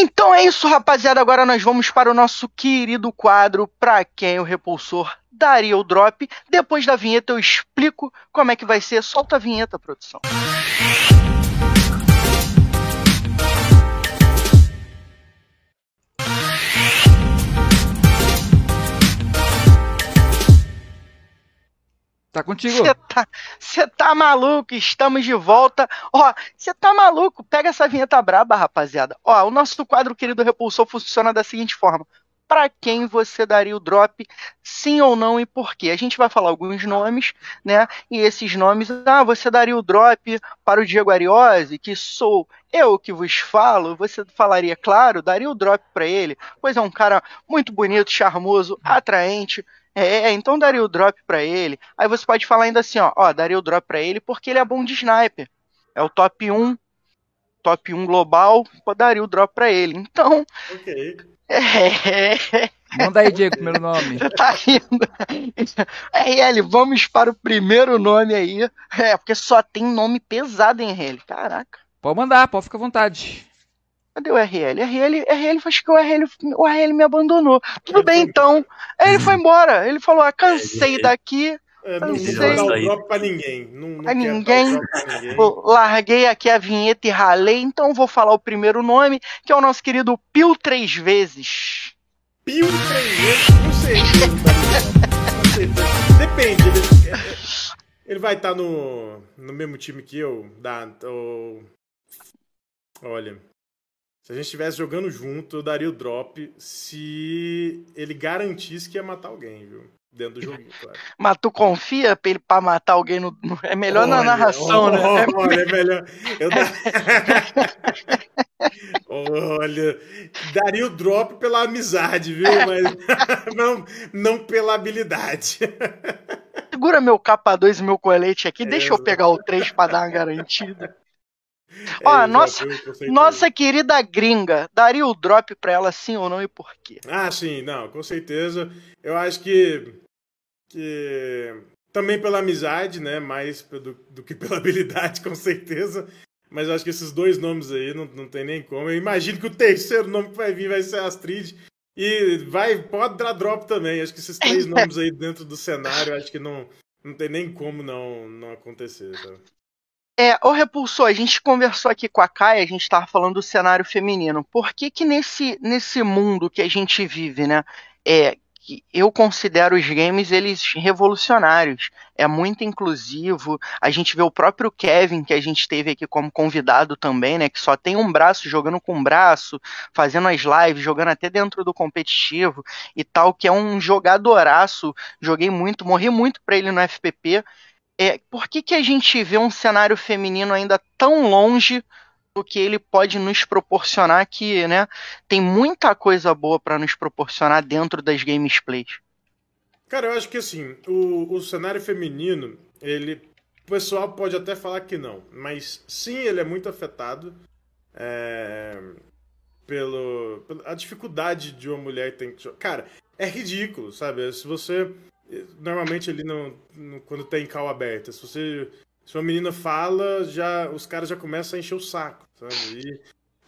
Então é isso, rapaziada. Agora nós vamos para o nosso querido quadro Pra quem o repulsor daria o drop. Depois da vinheta eu explico como é que vai ser. Solta a vinheta, produção. Tá contigo. Você tá, tá maluco? Estamos de volta. Ó, você tá maluco? Pega essa vinheta braba, rapaziada. Ó, o nosso quadro querido repulsor funciona da seguinte forma. Pra quem você daria o drop, sim ou não e por quê? A gente vai falar alguns nomes, né? E esses nomes, ah, você daria o drop para o Diego Ariose, que sou eu que vos falo. Você falaria, claro, daria o drop para ele, pois é um cara muito bonito, charmoso, atraente. É, então daria o drop pra ele. Aí você pode falar ainda assim, ó, ó, daria o drop pra ele porque ele é bom de sniper. É o top 1, top 1 global, daria o drop pra ele. Então, Ok. (laughs) é, Manda aí, Diego, primeiro nome. tá indo. RL, vamos para o primeiro nome aí. É, porque só tem nome pesado em RL. Caraca. Pode mandar, pode ficar à vontade. Cadê o RL? RL, RL, acho que o RL, o RL me abandonou. Tudo bem, então. Ele foi embora. Ele falou, ah, cansei daqui. É, não, não sei. vou dar o Aí. drop pra ninguém. Não, não Pra quero dar o ninguém. drop pra ninguém. Larguei aqui a vinheta e ralei, então vou falar o primeiro nome, que é o nosso querido Pio Três Vezes. Pio três vezes, com certeza. Com certeza. Depende. Ele, ele vai estar no, no mesmo time que eu. Da, o- olha, se a gente estivesse jogando junto, eu daria o drop se ele garantisse que ia matar alguém, viu? Dentro do jogo, claro. (laughs) Mas tu confia pra ele pra matar alguém no. É melhor na Olha, narração, né? É- Olha, é melhor. Eu (laughs) Olha, daria o drop pela amizade, viu? (laughs) Mas não, não pela habilidade. Segura meu capa 2 e meu colete aqui, É, deixa eu pegar o 3 pra dar uma garantida. Ó, É, nossa-. Nossa querida gringa, daria o drop pra ela sim ou não e por quê? Ah, sim, não, com certeza. Eu acho que. que também pela amizade, né? Mais do, do que pela (laughs) habilidade, com certeza. Mas eu acho que esses dois nomes aí não, não tem nem como. Eu imagino que o terceiro nome que vai vir vai ser Astrid. E vai, pode dar drop também. Acho que esses três (laughs) nomes aí dentro do cenário, acho que não, não tem nem como não, não acontecer. Tá? É, ô Repulsor, a gente conversou aqui com a Kai, a gente tava falando do cenário feminino. Por que que nesse, nesse mundo que a gente vive, né, é, que eu considero os games eles revolucionários. É muito inclusivo. A gente vê o próprio Kevin que a gente teve aqui como convidado também, né, que só tem um braço jogando com um braço, fazendo as lives, jogando até dentro do competitivo e tal, que é um jogadoraço. Joguei muito, morri muito para ele no FPP. É, por que, que a gente vê um cenário feminino ainda tão longe do que ele pode nos proporcionar que, né, tem muita coisa boa para nos proporcionar dentro das gamesplays. Cara, eu acho que assim, o, o cenário feminino, ele. O pessoal pode até falar que não, mas sim, ele é muito afetado é, pelo, pela dificuldade de uma mulher tem que. Cara, é ridículo, sabe? Se você. Normalmente ali no, no, quando tem cal aberta, se você se uma menina fala, já os caras já começam a encher o saco, sabe? E,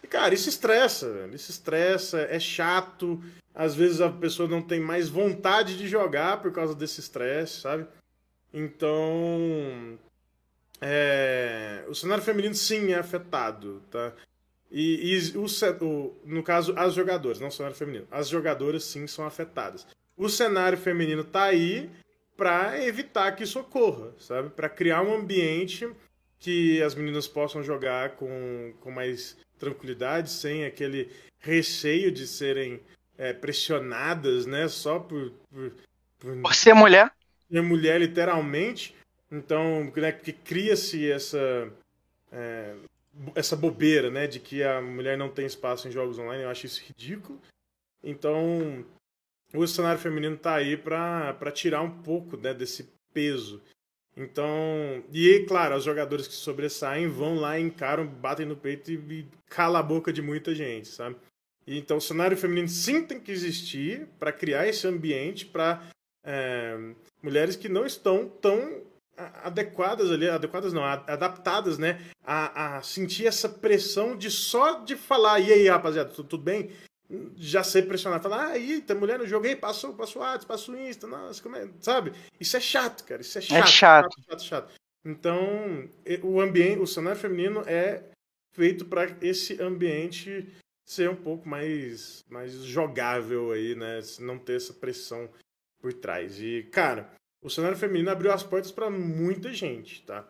e cara, isso estressa, velho. Isso estressa, é chato. Às vezes a pessoa não tem mais vontade de jogar por causa desse estresse, sabe? Então. É, o cenário feminino sim é afetado, tá? E, e o, o, no caso, as jogadoras, não o cenário feminino. As jogadoras sim são afetadas. O cenário feminino tá aí, para evitar que isso ocorra, sabe? Para criar um ambiente que as meninas possam jogar com, com mais tranquilidade, sem aquele receio de serem é, pressionadas, né? Só por, por, por, por ser mulher. Ser mulher, literalmente. Então, né, que cria-se essa, é, essa bobeira, né? De que a mulher não tem espaço em jogos online. Eu acho isso ridículo. Então, o cenário feminino está aí para tirar um pouco né, desse peso. Então, e claro, os jogadores que sobressaem vão lá, encaram, batem no peito e, e cala a boca de muita gente, sabe? E, então, o cenário feminino sim tem que existir para criar esse ambiente para é, mulheres que não estão tão adequadas ali, adequadas não, adaptadas, né, a, a sentir essa pressão de só de falar, e aí, rapaziada, tudo, tudo bem? Já ser pressionado, falar, ah, aí, tem mulher no jogo, aí, passou, passou WhatsApp, passou Insta, nossa, como é, sabe? Isso é chato, cara, isso é, é chato. É chato. Chato, chato, chato. Então, o ambiente, o cenário feminino é feito para esse ambiente ser um pouco mais, mais jogável aí, né? Não ter essa pressão por trás. E, cara, o cenário feminino abriu as portas para muita gente, tá?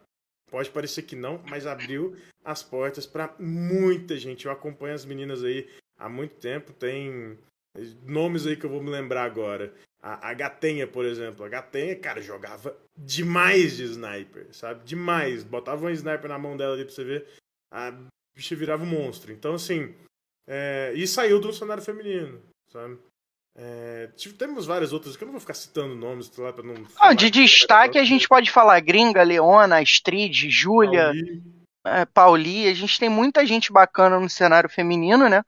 Pode parecer que não, mas abriu as portas para muita gente. Eu acompanho as meninas aí há muito tempo. Tem nomes aí que eu vou me lembrar agora. A, a Gatenha, por exemplo. A Gatenha, cara, jogava demais de sniper, sabe? Demais. Botava um sniper na mão dela ali pra você ver. A bicha virava um monstro. Então, assim. É... E saiu do cenário feminino, sabe? É, tipo, temos várias outras que eu não vou ficar citando nomes lá pra não. Ah, de destaque a gente pode falar Gringa, Leona, Astrid, Júlia, Pauli. É, Pauli. A gente tem muita gente bacana no cenário feminino, né?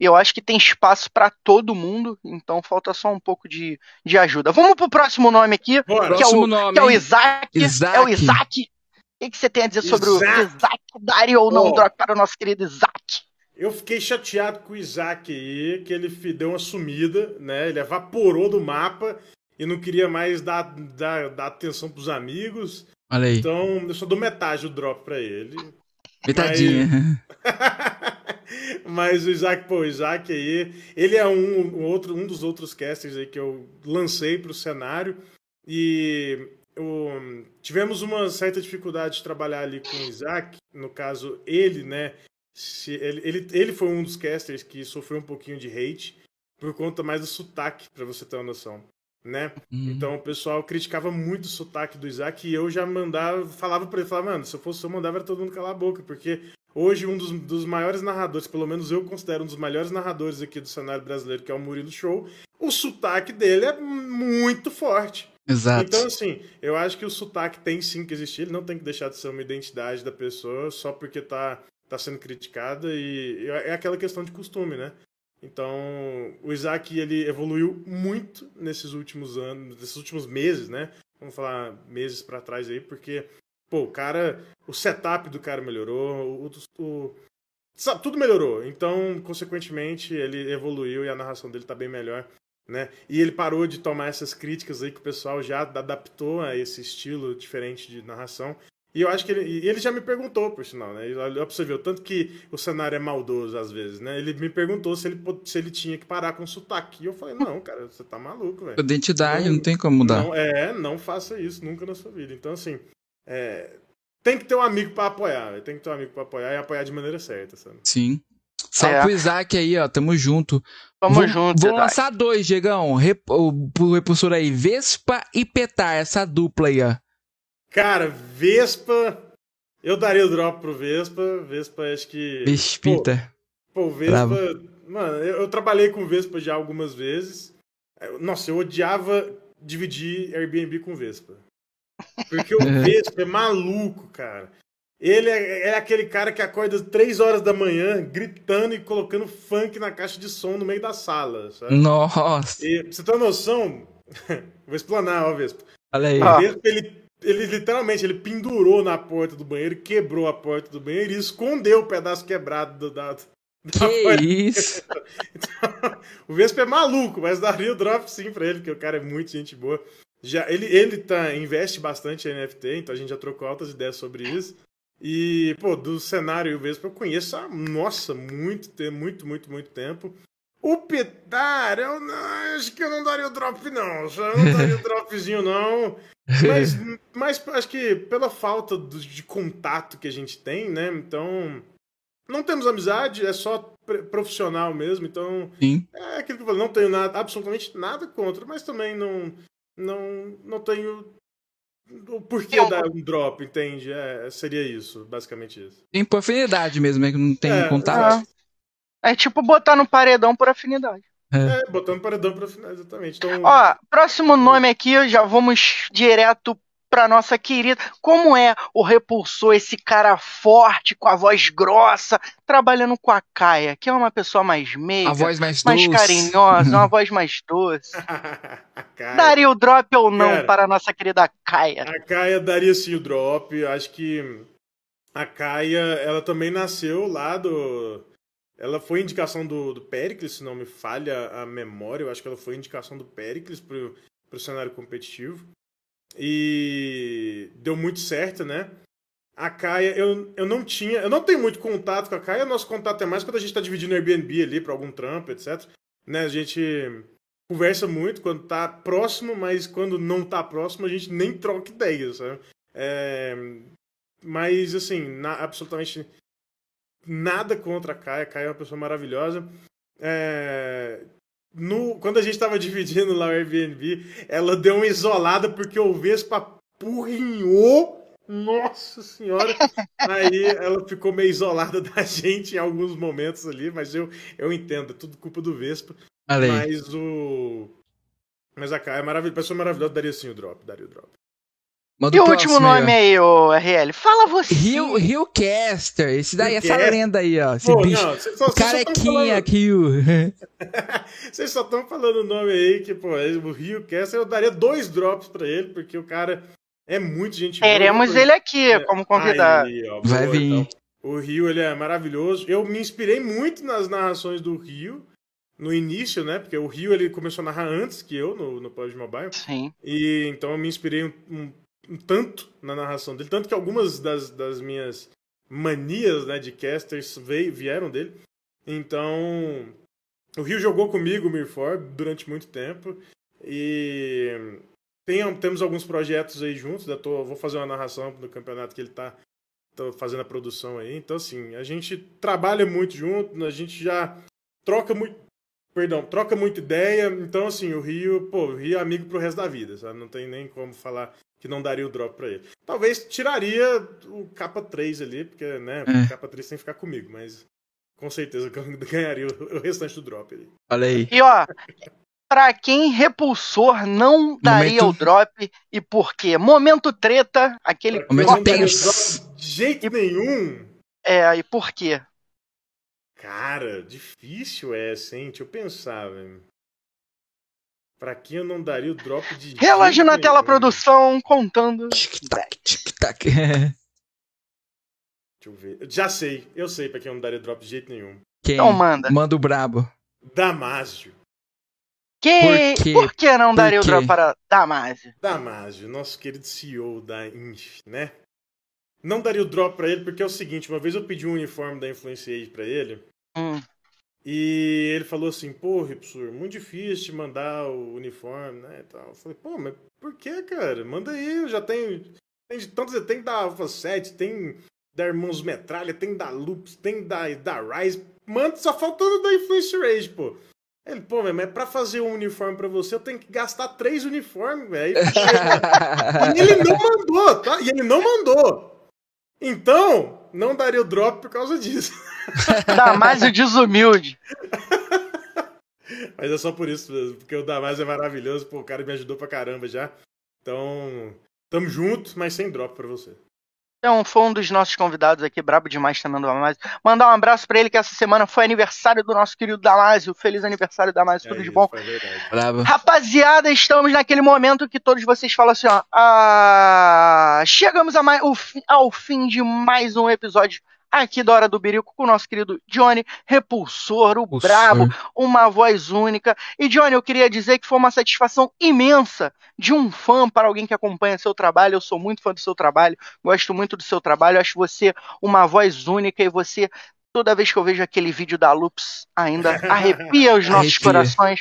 E eu acho que tem espaço para todo mundo, então falta só um pouco de, de ajuda. Vamos pro próximo nome aqui, Bora, que, é o, nome, que é o Isaac. Isaac. É o Isaac. O que, que você tem a dizer sobre Isaac. o Isaac? Daria ou não oh. drop para o nosso querido Isaac? Eu fiquei chateado com o Isaac aí, que ele deu uma sumida, né? Ele evaporou do mapa e não queria mais dar, dar, dar atenção pros amigos. Olha aí. Então, eu só dou metade do drop pra ele. Metadinha. Mas... (laughs) Mas o Isaac, pô, o Isaac aí, ele é um, um, outro, um dos outros casters aí que eu lancei para o cenário. E tivemos uma certa dificuldade de trabalhar ali com o Isaac. No caso, ele, né? Se, ele, ele, ele foi um dos casters que sofreu um pouquinho de hate por conta mais do sotaque, para você ter uma noção. Né? Uhum. Então o pessoal criticava muito o sotaque do Isaac e eu já mandava, falava para ele, falava, mano, se eu fosse eu mandava todo mundo calar a boca, porque Hoje, um dos, dos maiores narradores, pelo menos eu considero um dos melhores narradores aqui do cenário brasileiro, que é o Murilo Show, o sotaque dele é muito forte. Exato. Então, assim, eu acho que o sotaque tem sim que existir, ele não tem que deixar de ser uma identidade da pessoa só porque tá, tá sendo criticada e é aquela questão de costume, né? Então, o Isaac, ele evoluiu muito nesses últimos anos, nesses últimos meses, né? Vamos falar meses para trás aí, porque Pô, o cara. O setup do cara melhorou, o, o, sabe, tudo melhorou. Então, consequentemente, ele evoluiu e a narração dele tá bem melhor. Né? E ele parou de tomar essas críticas aí que o pessoal já adaptou a esse estilo diferente de narração. E eu acho que ele, e ele já me perguntou, por sinal, né? Olha pra você ver, o tanto que o cenário é maldoso às vezes, né? Ele me perguntou se ele, se ele tinha que parar com sotaque. E eu falei, não, cara, você tá maluco, velho. Identidade, não tem como mudar. Não, é, não faça isso nunca na sua vida. Então, assim, é, tem que ter um amigo pra apoiar, velho. tem que ter um amigo pra apoiar e apoiar de maneira certa, sabe? Sim. Salve É. pro Isaac aí, ó. Tamo junto. Tamo vou, junto, Vou lançar dois, Diegão. Rep, o, pro repulsor aí. Vespa e Petar, essa dupla aí, ó. Cara, Vespa. Eu daria o drop pro Vespa. Vespa, acho que. Vespita. Pô, o Vespa. Mano, eu, eu trabalhei com Vespa já algumas vezes. É, Nossa, eu odiava dividir Airbnb com Vespa. Porque o (laughs) Vespa é maluco, cara. Ele é, é aquele cara que acorda às 3 horas da manhã gritando e colocando funk na caixa de som no meio da sala, sabe? Nossa. E pra você ter uma noção, (laughs) vou explanar, ó, Vespa. Olha aí. O. Vespa, ele, ele literalmente ele pendurou na porta do banheiro, quebrou a porta do banheiro e escondeu o pedaço quebrado do, da, Que isso? (laughs) o Vespa é maluco, mas daria o drop sim pra ele, porque o cara é muito gente boa. Já, ele ele tá, investe bastante em NFT, então a gente já trocou altas ideias sobre isso. E, pô, do cenário e o Vespa eu conheço há, nossa, muito tempo, muito, muito, muito tempo. O Petar, eu não, acho que eu não daria o drop, não. Eu não daria o (laughs) dropzinho, não. Mas, mas acho que pela falta do- de contato que a gente tem, né? Então, não temos amizade, é só profissional mesmo. Então, Sim. é aquilo que eu falei, não tenho nada, absolutamente nada contra, mas também não, não, não tenho o porquê Eu- dar um drop, entende? É, seria isso, basicamente isso. Tem por afinidade mesmo, é que não tem É, contato. É tipo botar no paredão por afinidade. É, botando paredão pra final, exatamente. Então, Ó, próximo nome aqui, já vamos direto pra nossa querida. Como é o Repulsor, esse cara forte, com a voz grossa, trabalhando com a Kaia, que é uma pessoa mais meiga, A voz mais mais doce. carinhosa, uma (laughs) voz mais doce. (laughs) Daria o drop ou não Cara. para a nossa querida Kaia? A Kaia daria sim o drop. Acho que a Kaia, ela também nasceu lá do. Ela foi indicação do, do Pericles, se não me falha a memória. Eu acho que ela foi indicação do Pericles pro, pro cenário competitivo. E deu muito certo, né? A Kaia, eu, eu não tinha. Eu não tenho muito contato com a Kaia. Nosso contato é mais quando a gente tá dividindo Airbnb ali pra algum trampo, etc. Né? A gente conversa muito quando tá próximo, mas quando não tá próximo a gente nem troca ideias, sabe? É, mas, assim, na- absolutamente nada contra a Kaia. A Kaia é uma pessoa maravilhosa. É, no, quando a gente tava dividindo lá o Airbnb, ela deu uma isolada porque o Vespa apurrinhou. Nossa senhora! Aí ela ficou meio isolada da gente em alguns momentos ali, mas eu, eu entendo, é tudo culpa do Vespa. Aí. Mas o. Mas a Kai é maravilhosa, pessoa maravilhosa, daria sim o drop, daria o drop. Manda E o último nome aí, aí, ô RL? Fala você. Rio, Rio Caster. Esse daí, essa Hillcaster? lenda aí, ó. Esse Pô, bicho. não, vocês só, (laughs) vocês só tão Carequinha, falando, Rio. vocês só estão falando o nome aí, que, pô, o Rio Caster, eu daria dois drops pra ele, porque o cara é muito gente. Teremos ele aqui É, como convidado. Aí, ó, Vai boa, vir. então. O Rio, ele é maravilhoso. Eu me inspirei muito nas narrações do Rio, no início, né? Porque o Rio, ele começou a narrar antes que eu, no, no PUBG Mobile. Sim. E então eu me inspirei um- um tanto na narração dele, tanto que algumas das, das minhas manias né, de casters veio, vieram dele. Então, o Rio jogou comigo o Mirfor durante muito tempo. E tem, temos alguns projetos aí juntos. Tô, vou fazer uma narração do campeonato que ele tá, tá fazendo a produção aí. Então, assim, a gente trabalha muito junto, a gente já troca muito. Perdão, troca muita ideia. Então, assim, o Rio, pô, o Rio é amigo pro resto da vida, sabe? Não tem nem como falar que não daria o drop pra ele. Talvez tiraria o capa 3 ali, porque, né, É. o capa 3 tem que ficar comigo, mas com certeza que eu (laughs) ganharia o restante do drop ali. Olha aí. E ó, pra quem repulsor não daria Momento- o drop e por quê? Momento treta, aquele Momento não daria o tenso. drop De jeito nenhum. É, e por quê? Cara, difícil essa, hein? Deixa eu pensar, velho. Pra quem eu não daria o drop de Relógio na tela, produção, contando. Tic-tac, tic-tac. (laughs) Deixa eu ver. Já sei, eu sei pra quem eu não daria drop de jeito nenhum. Quem? Então manda. Manda o brabo. Damásio. Que... Por? Por que não Por daria quê? o drop para Damásio? Damásio, nosso querido CEO da Inf, né? não daria o drop pra ele, porque é o seguinte, uma vez eu pedi um uniforme da Influence Age pra ele, Hum. E ele falou assim, pô, Ripsur, muito difícil te mandar o uniforme, né, e tal. Eu falei, pô, mas por que, cara? Manda aí, eu já tenho... Tem de tantos, tem da Alpha 7, tem da Irmãos Metralha, tem da Loops, tem da, da Rise, manda, só faltando da Influence Rage, pô. Ele, pô, mas pra fazer um uniforme pra você, eu tenho que gastar três uniformes, velho. E ele (laughs) não mandou, tá? E ele não mandou. Então, não daria o drop por causa disso. (laughs) Damásio desumilde. Mas é só por isso mesmo, porque o Damas é maravilhoso, pô, o cara me ajudou pra caramba já. Então, tamo junto, mas sem drop pra você. Então, foi um dos nossos convidados aqui, brabo demais também do Damásio. Mandar um abraço pra ele, que essa semana foi aniversário do nosso querido Damásio. Feliz aniversário, Damásio, tudo É de isso, bom. é verdade. Bravo. Rapaziada, estamos naquele momento que todos vocês falam assim, ó. ah, chegamos a mais, o fi- ao fim de mais um episódio aqui da Hora do Birico com o nosso querido Johnny Repulsor, o O brabo, uma voz única. E Johnny, eu queria dizer que foi uma satisfação imensa de um fã para alguém que acompanha seu trabalho. Eu sou muito fã do seu trabalho, gosto muito do seu trabalho, acho você uma voz única e você. Toda vez que eu vejo aquele vídeo da Loops, ainda (laughs) arrepia os nossos Arrepia. corações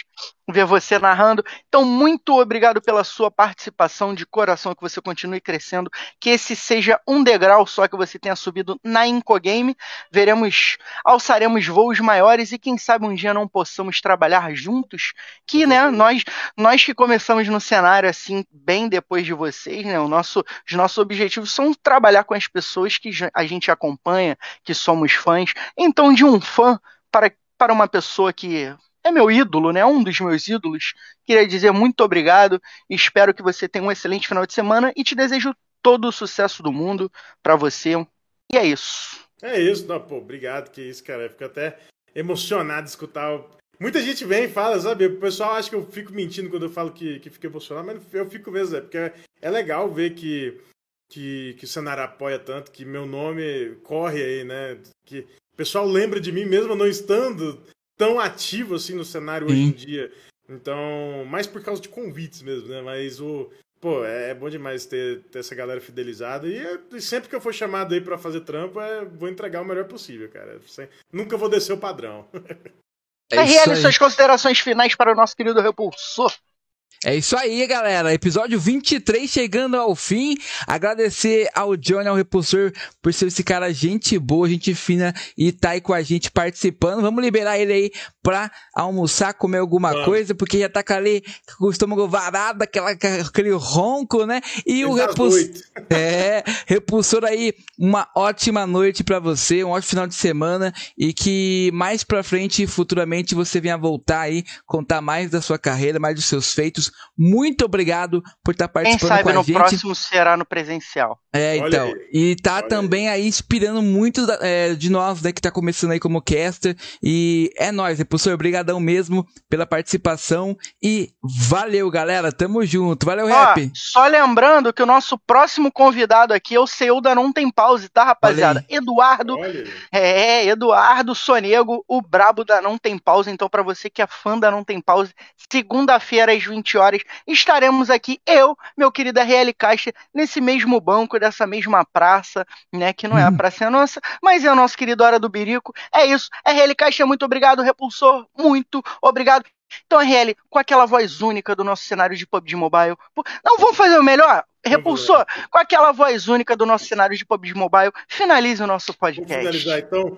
ver você narrando. Então, muito obrigado pela sua participação de coração, que você continue crescendo, que esse seja um degrau só que você tenha subido na Incogame. Veremos, alçaremos voos maiores e quem sabe um dia não possamos trabalhar juntos, que, né, nós, nós que começamos no cenário assim, bem depois de vocês, né, o nosso, os nossos objetivos são trabalhar com as pessoas que a gente acompanha, que somos fãs. Então, de um fã para, para uma pessoa que é meu ídolo, né? Um dos meus ídolos. Queria dizer muito obrigado. Espero que você tenha um excelente final de semana e te desejo todo o sucesso do mundo pra você. E é isso. É isso, não, pô, obrigado, que isso, cara. Eu fico até emocionado de escutar. Muita gente vem e fala, sabe? O pessoal acha que eu fico mentindo quando eu falo que, que fico emocionado, mas eu fico mesmo, é porque é, legal ver que, que, que o cenário apoia tanto, que meu nome corre aí, né? Que o pessoal lembra de mim mesmo não estando tão ativo assim no cenário hoje em Sim. dia. Então, mais por causa de convites mesmo, né? Mas o. Pô, é, é bom demais ter, ter essa galera fidelizada. E, é- e sempre que eu for chamado aí pra fazer trampo, é, vou entregar o melhor possível, cara. Sem- nunca vou descer o padrão. (laughs) É RL, suas considerações finais para o nosso querido repulsor. É isso aí, galera. Episódio 23 chegando ao fim. Agradecer ao Johnny, ao Repulsor, por ser esse cara gente boa, gente fina e tá aí com a gente participando. Vamos liberar ele aí pra almoçar, comer alguma Vamos. coisa, porque já tá com, ali, com o estômago varado, aquela, aquele ronco, né? E o Repulsor. (laughs) É, Repulsor aí, uma ótima noite pra você, um ótimo final de semana e que mais pra frente, futuramente, você venha voltar aí, contar mais da sua carreira, mais dos seus feitos. Muito obrigado por estar Quem participando sabe com a no gente. próximo será no presencial. É, Olha então. aí. E tá Olha também aí inspirando muito da- é, de nós, né, que tá começando aí como caster. E é nóis, Repulsor, obrigadão mesmo pela participação. E valeu, galera, tamo junto. Valeu, Ó, Rap. só lembrando que o nosso próximo convidado aqui é o CEO da Não Tem Pause, tá, rapaziada? Eduardo Olha aí. É, Eduardo Sonego, o brabo da Não Tem Pausa. Então, pra você que é fã da Não Tem Pausa, segunda-feira às 20 horas, estaremos aqui, eu, meu querido RL Caixa, nesse mesmo banco, dessa mesma praça, né? Que não é a Uhum. praça nossa, mas é o nosso querido Hora do Birico. É isso. RL Caixa, muito obrigado. Repulsor, muito obrigado. Então, RL, com aquela voz única do nosso cenário de PUBG Mobile. Não, vamos fazer o melhor? Repulsor, com aquela voz única do nosso cenário de PUBG Mobile, finalize o nosso Vamos podcast. finalizar então.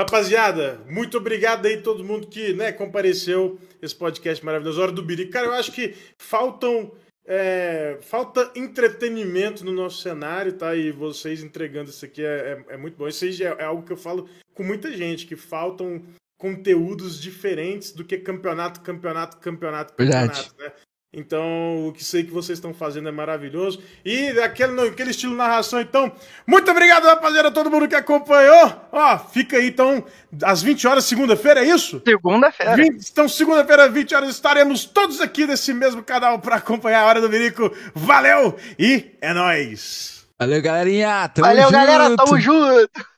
Rapaziada, muito obrigado aí todo mundo que né, compareceu esse podcast maravilhoso. Hora do Birico. Cara, eu acho que faltam. é, falta entretenimento no nosso cenário, tá? E vocês entregando isso aqui é, é- é muito bom. Isso aí já é algo que eu falo com muita gente, que faltam conteúdos diferentes do que campeonato, campeonato, campeonato, Verdade. campeonato, né? Então, o que sei que vocês estão fazendo é maravilhoso. E aquele, aquele estilo narração, então, muito obrigado, rapaziada, todo mundo que acompanhou. Ó, fica aí, então, às 20 horas, segunda-feira, é isso? Segunda-feira. 20 então, segunda-feira, às 20 horas, estaremos todos aqui nesse mesmo canal para acompanhar a Hora do Mirico. Valeu e é nóis! Valeu, galerinha. Tamo Valeu, galera. junto. Tamo junto.